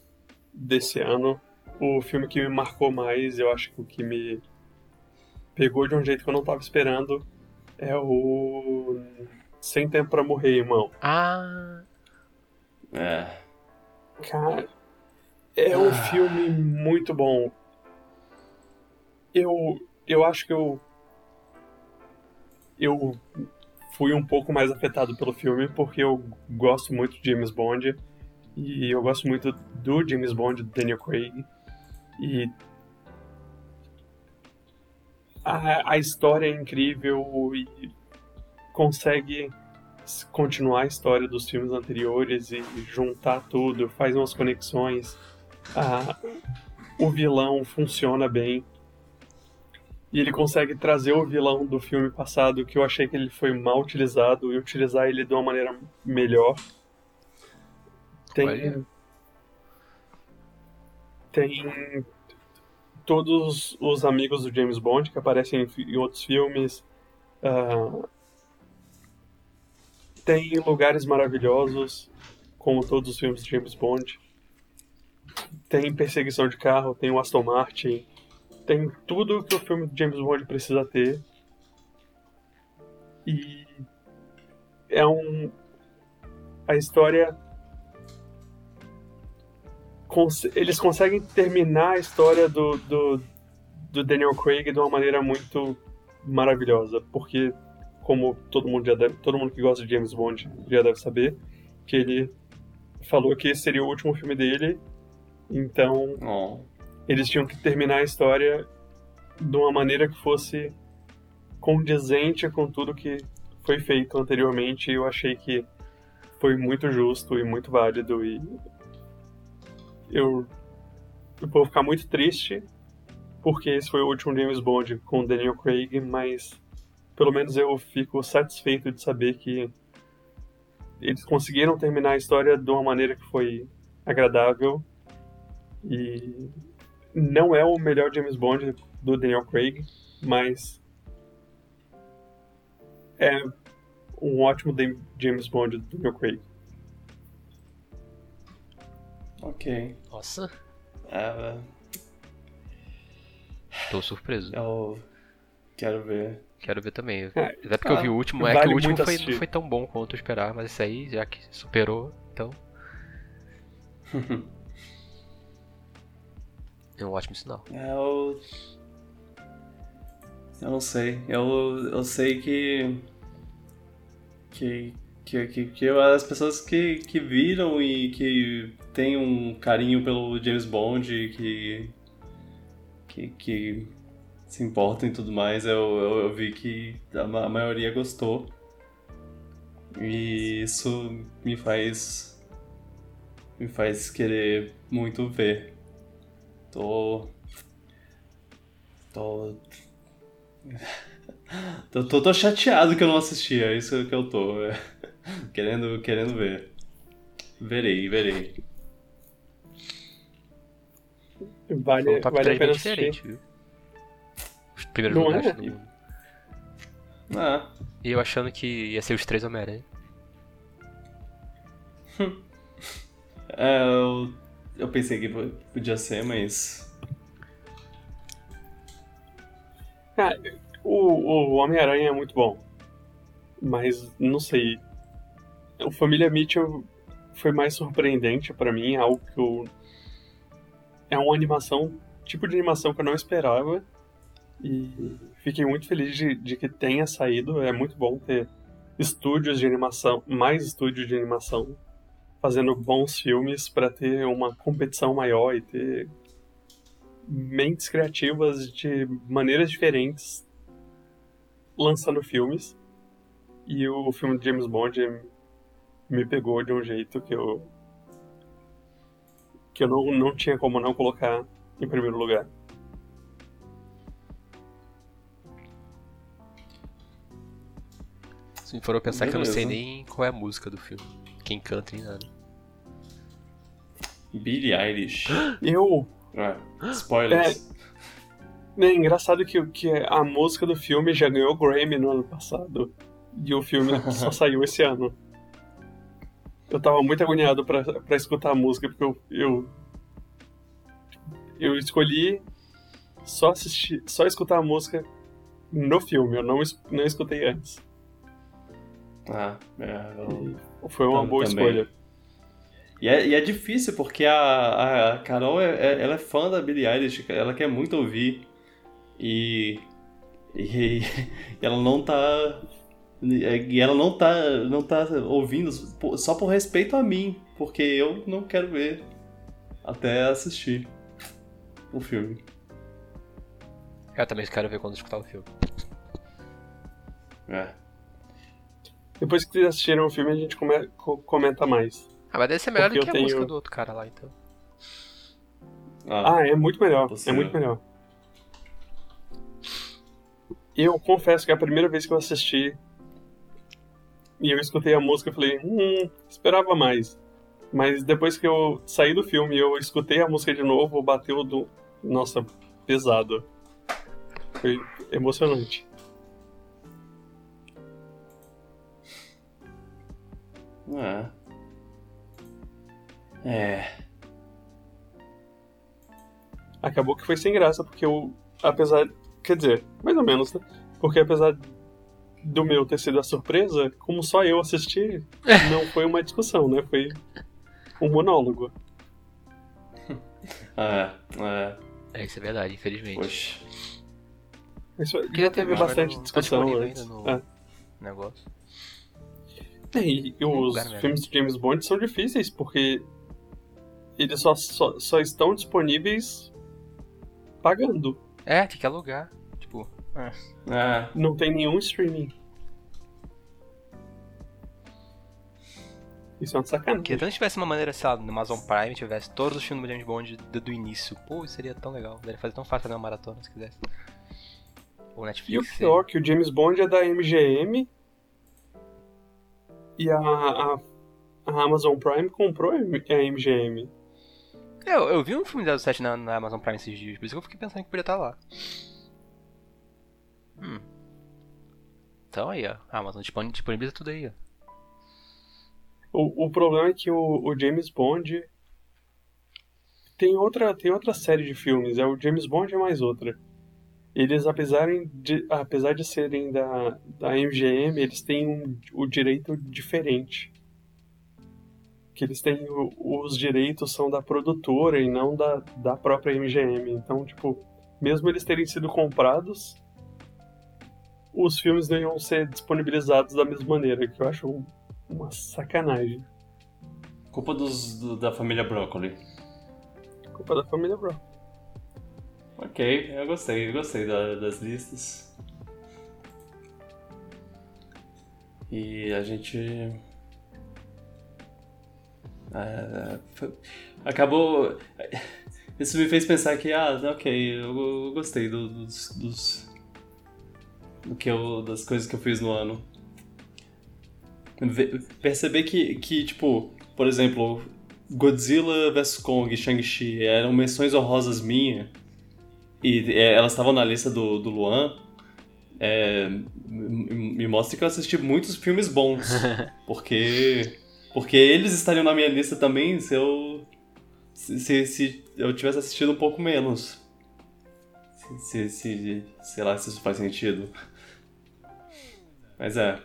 desse ano. O filme que me marcou mais, eu acho que o que me pegou de um jeito que eu não tava esperando é o sem Tempo pra Morrer, irmão. Ah. É. Cara, é um ah. filme muito bom. Eu, eu acho que eu. Eu fui um pouco mais afetado pelo filme porque eu gosto muito de James Bond e eu gosto muito do James Bond, do Daniel Craig. E a, a história é incrível e consegue continuar a história dos filmes anteriores e juntar tudo, faz umas conexões. Ah, o vilão funciona bem. E ele consegue trazer o vilão do filme passado, que eu achei que ele foi mal utilizado, e utilizar ele de uma maneira melhor. Tem. Olha. Tem todos os amigos do James Bond que aparecem em outros filmes. Uh, tem lugares maravilhosos, como todos os filmes de James Bond. Tem perseguição de carro, tem o Aston Martin, tem tudo que o filme de James Bond precisa ter. E é um. A história. Eles conseguem terminar a história do, do, do Daniel Craig de uma maneira muito maravilhosa, porque como todo mundo já deve, todo mundo que gosta de James Bond já deve saber, que ele falou que esse seria o último filme dele, então oh. eles tinham que terminar a história de uma maneira que fosse condizente com tudo que foi feito anteriormente. E eu achei que foi muito justo e muito válido e eu, eu vou ficar muito triste porque esse foi o último James Bond com Daniel Craig, mas pelo menos eu fico satisfeito de saber que eles conseguiram terminar a história de uma maneira que foi agradável e não é o melhor James Bond do Daniel Craig, mas é um ótimo James Bond do Daniel Craig. Ok. Nossa. É, Tô surpreso. Eu quero ver. Quero ver também. É, Até porque ah, eu vi o último. É vale que o último foi, não foi tão bom quanto eu esperava, mas esse aí, já que superou, então. é um ótimo sinal. É, eu. Eu não sei. Eu, eu sei que. Que, que, que, que as pessoas que, que viram e que têm um carinho pelo James Bond, que. que, que se importam e tudo mais, eu, eu, eu vi que a, a maioria gostou. E isso me faz. me faz querer muito ver. Tô. Tô. tô, tô, tô, chateado que eu não assisti, é isso que eu tô. É. Querendo, querendo ver. Verei, verei. Vale, um vale a pena diferente, viu? Os primeiros não lugares é? do Ah. E eu achando que ia ser os três Homem-Aranha. é, eu, eu pensei que podia ser, mas Cara, o, o Homem-Aranha é muito bom. Mas, não sei. O Família Mitchell foi mais surpreendente para mim, algo que eu... É uma animação, tipo de animação que eu não esperava. E fiquei muito feliz de, de que tenha saído. É muito bom ter estúdios de animação, mais estúdios de animação, fazendo bons filmes para ter uma competição maior e ter mentes criativas de maneiras diferentes lançando filmes. E o filme de James Bond me pegou de um jeito que eu que eu não, não tinha como não colocar em primeiro lugar. Se for eu pensar Beleza. que eu não sei nem qual é a música do filme. Quem canta nem nada. Billie Eilish. Eu é, spoilers. É, é engraçado que, que a música do filme já ganhou Grammy no ano passado. E o filme só saiu esse ano. Eu tava muito agoniado pra, pra escutar a música, porque eu, eu. Eu escolhi só assistir, só escutar a música no filme, eu não, não escutei antes. Ah, é. Eu... Foi uma boa também. escolha. E é, e é difícil, porque a, a Carol, é, é, ela é fã da Billie Eilish, ela quer muito ouvir. E, e, e ela não tá... E ela não tá, não tá ouvindo só por respeito a mim, porque eu não quero ver até assistir o filme. Eu também quero ver quando escutar o filme. É. Depois que vocês assistiram o filme, a gente come comenta mais. Ah, mas deve ser melhor Porque do que a tenho... música do outro cara lá, então. Ah, ah é muito melhor. É muito melhor. eu confesso que é a primeira vez que eu assisti e eu escutei a música, eu falei, hum, esperava mais. Mas depois que eu saí do filme e eu escutei a música de novo, bateu do. Nossa, pesado. Foi emocionante. É. É. Acabou que foi sem graça, porque eu. Apesar. Quer dizer, mais ou menos, né? Porque apesar do meu ter sido a surpresa, como só eu assisti, não foi uma discussão, né? Foi um monólogo. É, é. É, isso é verdade, infelizmente. Poxa. Isso, já teve bastante no, discussão antes. no É. negócio. É, E os filmes de James Bond são difíceis, porque eles só, só, só estão disponíveis pagando. É, tem que alugar. Tipo, é. É. Não tem nenhum streaming. Isso é uma sacanagem. Porque se tivesse uma maneira, sei lá, no Amazon Prime, tivesse todos os filmes do James Bond do, do início. Pô, isso seria tão legal. Daria fazer tão fácil fazer uma maratona se quisesse. Ou E o Netflix. pior, que o James Bond é da MGM e a, a, a Amazon Prime comprou a MGM. É, Eu, eu vi um filme 07 na, na Amazon Prime esses dias, por isso que eu fiquei pensando que podia estar lá. Hum. Então aí, ó. A Amazon disponi- disponibiliza tudo aí, ó. O, o problema é que o, o James Bond tem outra, tem outra série de filmes, é o James Bond é mais outra. Eles, apesar de, apesar de serem da, da MGM, eles têm um, o direito diferente. Que eles têm o- os direitos são da produtora e não da, da própria MGM. Então, tipo, mesmo eles terem sido comprados, os filmes não iam ser disponibilizados da mesma maneira, que eu acho um- uma sacanagem. Culpa dos, do- da família Broccoli. Culpa da família Brown. Ok, eu gostei, eu gostei da- das listas. E a gente. é, foi- acabou. Isso me fez pensar que, ah, ok, eu, eu gostei do- dos. dos do que eu, das coisas que eu fiz no ano. Perceber que, que, tipo, por exemplo, Godzilla vs Kong e Shang-Chi eram menções honrosas minhas e é, elas estavam na lista do, do Luan, é, me mostra que eu assisti muitos filmes bons. porque, porque eles estariam na minha lista também se eu. Se, se, se eu tivesse assistido um pouco menos. Se, se, se- sei lá se isso faz sentido. Mas é.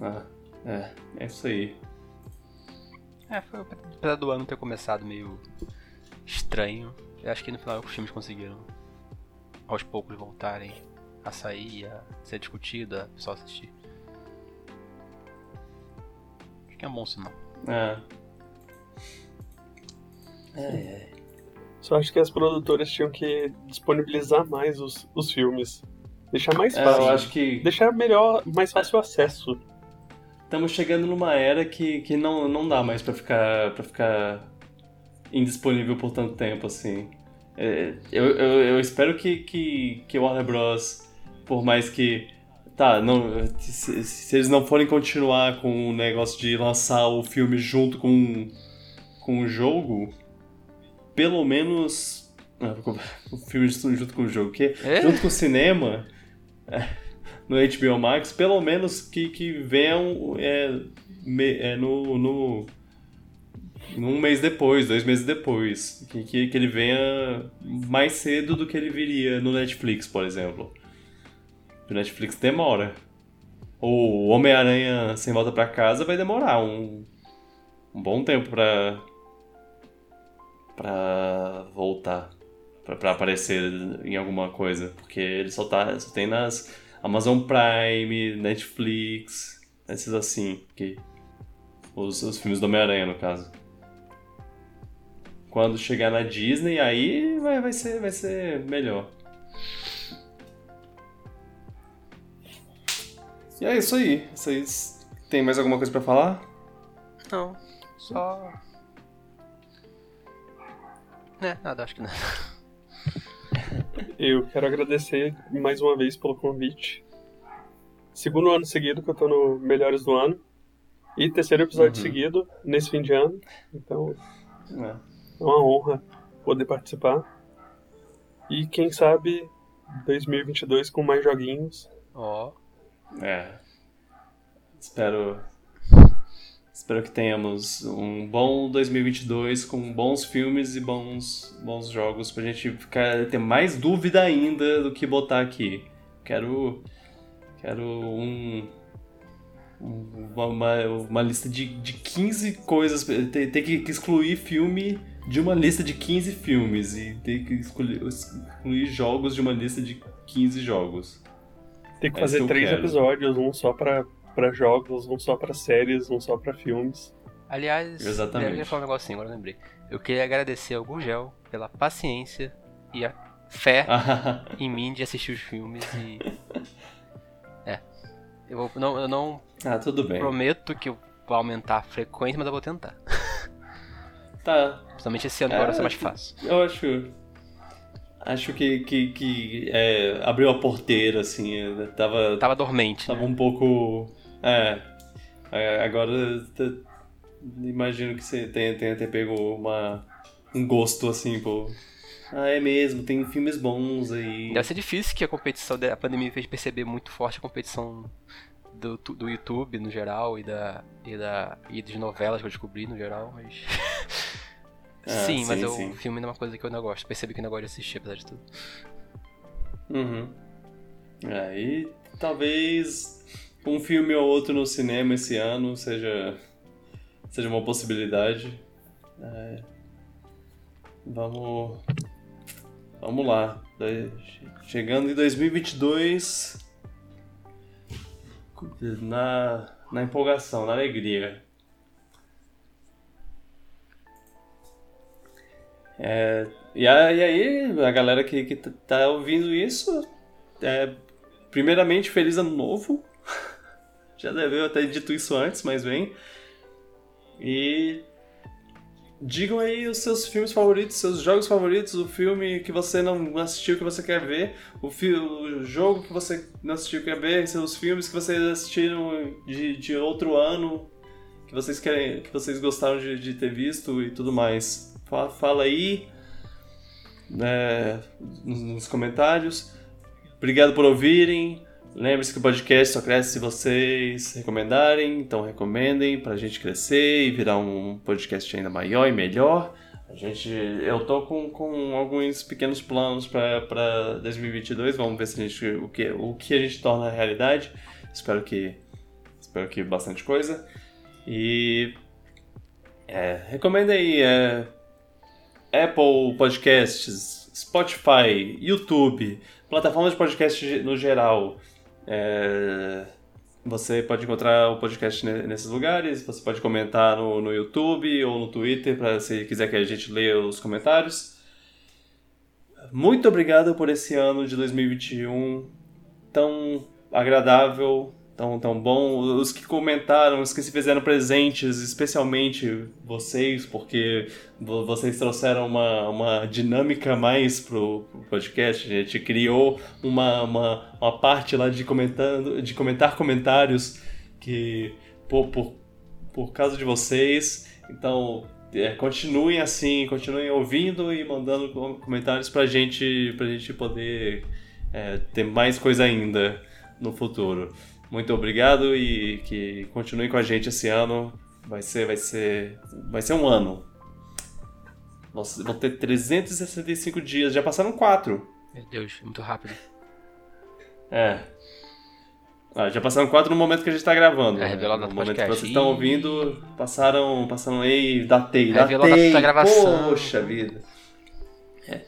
Ah, é, é isso aí. É, foi apesar do ano ter começado meio estranho. Eu acho que no final os filmes conseguiram aos poucos voltarem a sair, a ser discutido, a só assistir. Acho que é um bom sinal. É. É, é. Só acho que as produtoras tinham que disponibilizar mais os, os filmes. Deixar mais É, fácil. eu acho que Deixar melhor, mais fácil o acesso. Estamos chegando numa era que, que não, não dá mais pra ficar, pra ficar indisponível por tanto tempo, assim. É, eu, eu, eu espero que, que, que Warner Bros., por mais que. Tá, não, se, se eles não forem continuar com o negócio de lançar o filme junto com, com o jogo, pelo menos. ah, O filme junto com o jogo, que É? junto com o cinema, é, no HBO Max, pelo menos que, que venham é, me- é, no, no. Um mês depois, dois meses depois. Que, que, que ele venha mais cedo do que ele viria no Netflix, por exemplo. O Netflix demora. O Homem-Aranha Sem Volta pra Casa vai demorar um, um bom tempo pra. pra voltar. Pra, pra aparecer em alguma coisa. Porque ele só, tá, só tem nas Amazon Prime, Netflix, esses assim. Que, os, os filmes do Homem-Aranha, no caso. Quando chegar na Disney, aí vai, vai, ser, vai ser melhor. E é isso aí. Vocês têm mais alguma coisa pra falar? Não, só. É, nada, acho que não. Eu quero agradecer mais uma vez pelo convite. Segundo ano seguido que eu tô no Melhores do Ano. E terceiro episódio uhum. seguido nesse fim de ano. Então, é. é uma honra poder participar. E quem sabe 2022 com mais joguinhos. Ó. Oh. É. Espero Espero que tenhamos um bom 2022 com bons filmes e bons, bons jogos pra gente ficar, ter mais dúvida ainda do que botar aqui. Quero, quero um, uma, uma, lista de, de 15 coisas. Ter, ter que excluir filme de uma lista de 15 filmes e ter que excluir, excluir jogos de uma lista de 15 jogos. Tem que é fazer três episódios, um só pra para jogos, não só para séries, não só para filmes. Aliás, Exatamente. eu ia falar um negocinho, agora eu lembrei. Eu queria agradecer ao Gurgel pela paciência e a fé em mim de assistir os filmes e. É. Eu, vou, não, eu não ah, tudo bem. prometo que eu vou aumentar a frequência, mas eu vou tentar. Tá. Principalmente esse ano é, agora vai ser mais fácil. Eu acho. Acho que, que, que é, abriu a porteira, assim. Tava. Tava dormente. Tava né? um pouco é. é agora imagino que você tenha, tenha até pego uma, um gosto assim, pô. Ah, é mesmo, tem filmes bons aí. Deve ser difícil que a competição, a pandemia fez perceber muito forte a competição do, do YouTube no geral e da e da e de novelas que eu descobri no geral, mas ah, sim, sim, mas o filme é uma coisa que eu não gosto. Percebi que eu não gosto de assistir, apesar de tudo. Uhum. Aí talvez um filme ou outro no cinema esse ano seja, seja uma possibilidade. É, vamos, vamos lá. Chegando em 2022, na, na empolgação, na alegria. É, e, aí, a galera que, que tá ouvindo isso, é, primeiramente, feliz ano novo. Já deveu ter dito isso antes, mas bem. E digam aí os seus filmes favoritos, seus jogos favoritos, o filme que você não assistiu que você quer ver, o, o jogo que você não assistiu que quer ver, seus filmes que vocês assistiram de, de outro ano que vocês querem, que vocês gostaram de, de ter visto e tudo mais. Fala, fala aí né, nos comentários. Obrigado por ouvirem. Lembre-se que o podcast só cresce se vocês recomendarem, então recomendem para a gente crescer e virar um podcast ainda maior e melhor. A gente, eu tô com, com alguns pequenos planos para 2022. Vamos ver se a gente, o que o que a gente torna realidade. Espero que espero que bastante coisa. E é, recomenda aí é, Apple Podcasts, Spotify, YouTube, plataformas de podcast no geral. É, você pode encontrar o podcast nesses lugares, você pode comentar no, no YouTube ou no Twitter, para se quiser que a gente leia os comentários. Muito obrigado por esse ano de 2021 tão agradável, tão, tão bom. Os que comentaram, os que se fizeram presentes, especialmente vocês, porque vocês trouxeram uma, uma dinâmica mais pro, pro podcast. A gente criou uma, uma, uma parte lá de, comentando, de comentar comentários que, por, por, por causa de vocês. Então, é, continuem assim, continuem ouvindo e mandando comentários pra gente, pra gente poder é, ter mais coisa ainda no futuro muito obrigado e que continue com a gente esse ano. Vai ser, vai ser, vai ser um ano. Nossa, vão ter 365 dias, já passaram 4. Meu Deus, muito rápido. É. Ah, já passaram 4 no momento que a gente tá gravando. É, revelado no no momento podcast. que vocês estão ouvindo, passaram, passaram aí, datei, revelado datei. Da gravação. Poxa vida. É.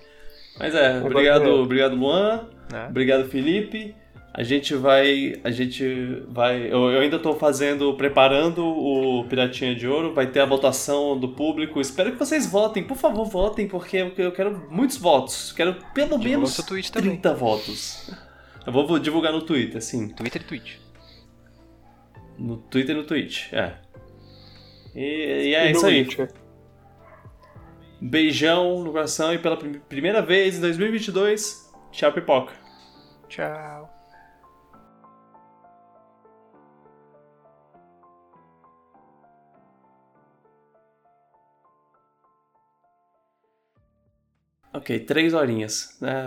Mas é, obrigado, obrigado Luan, é. obrigado Felipe. A gente vai. A gente vai. Eu, eu ainda estou fazendo, preparando o Piratinha de Ouro. Vai ter a votação do público. Espero que vocês votem, por favor, votem, porque eu quero muitos votos. Quero pelo Divulga menos 30 também. votos. Eu vou divulgar no Twitter, sim. Twitter e Twitch. No Twitter e no Twitch, é. E, e é e isso aí. Beijão no coração e pela primeira vez em 2022, tchau, pipoca. Tchau. Ok, três horinhas, né?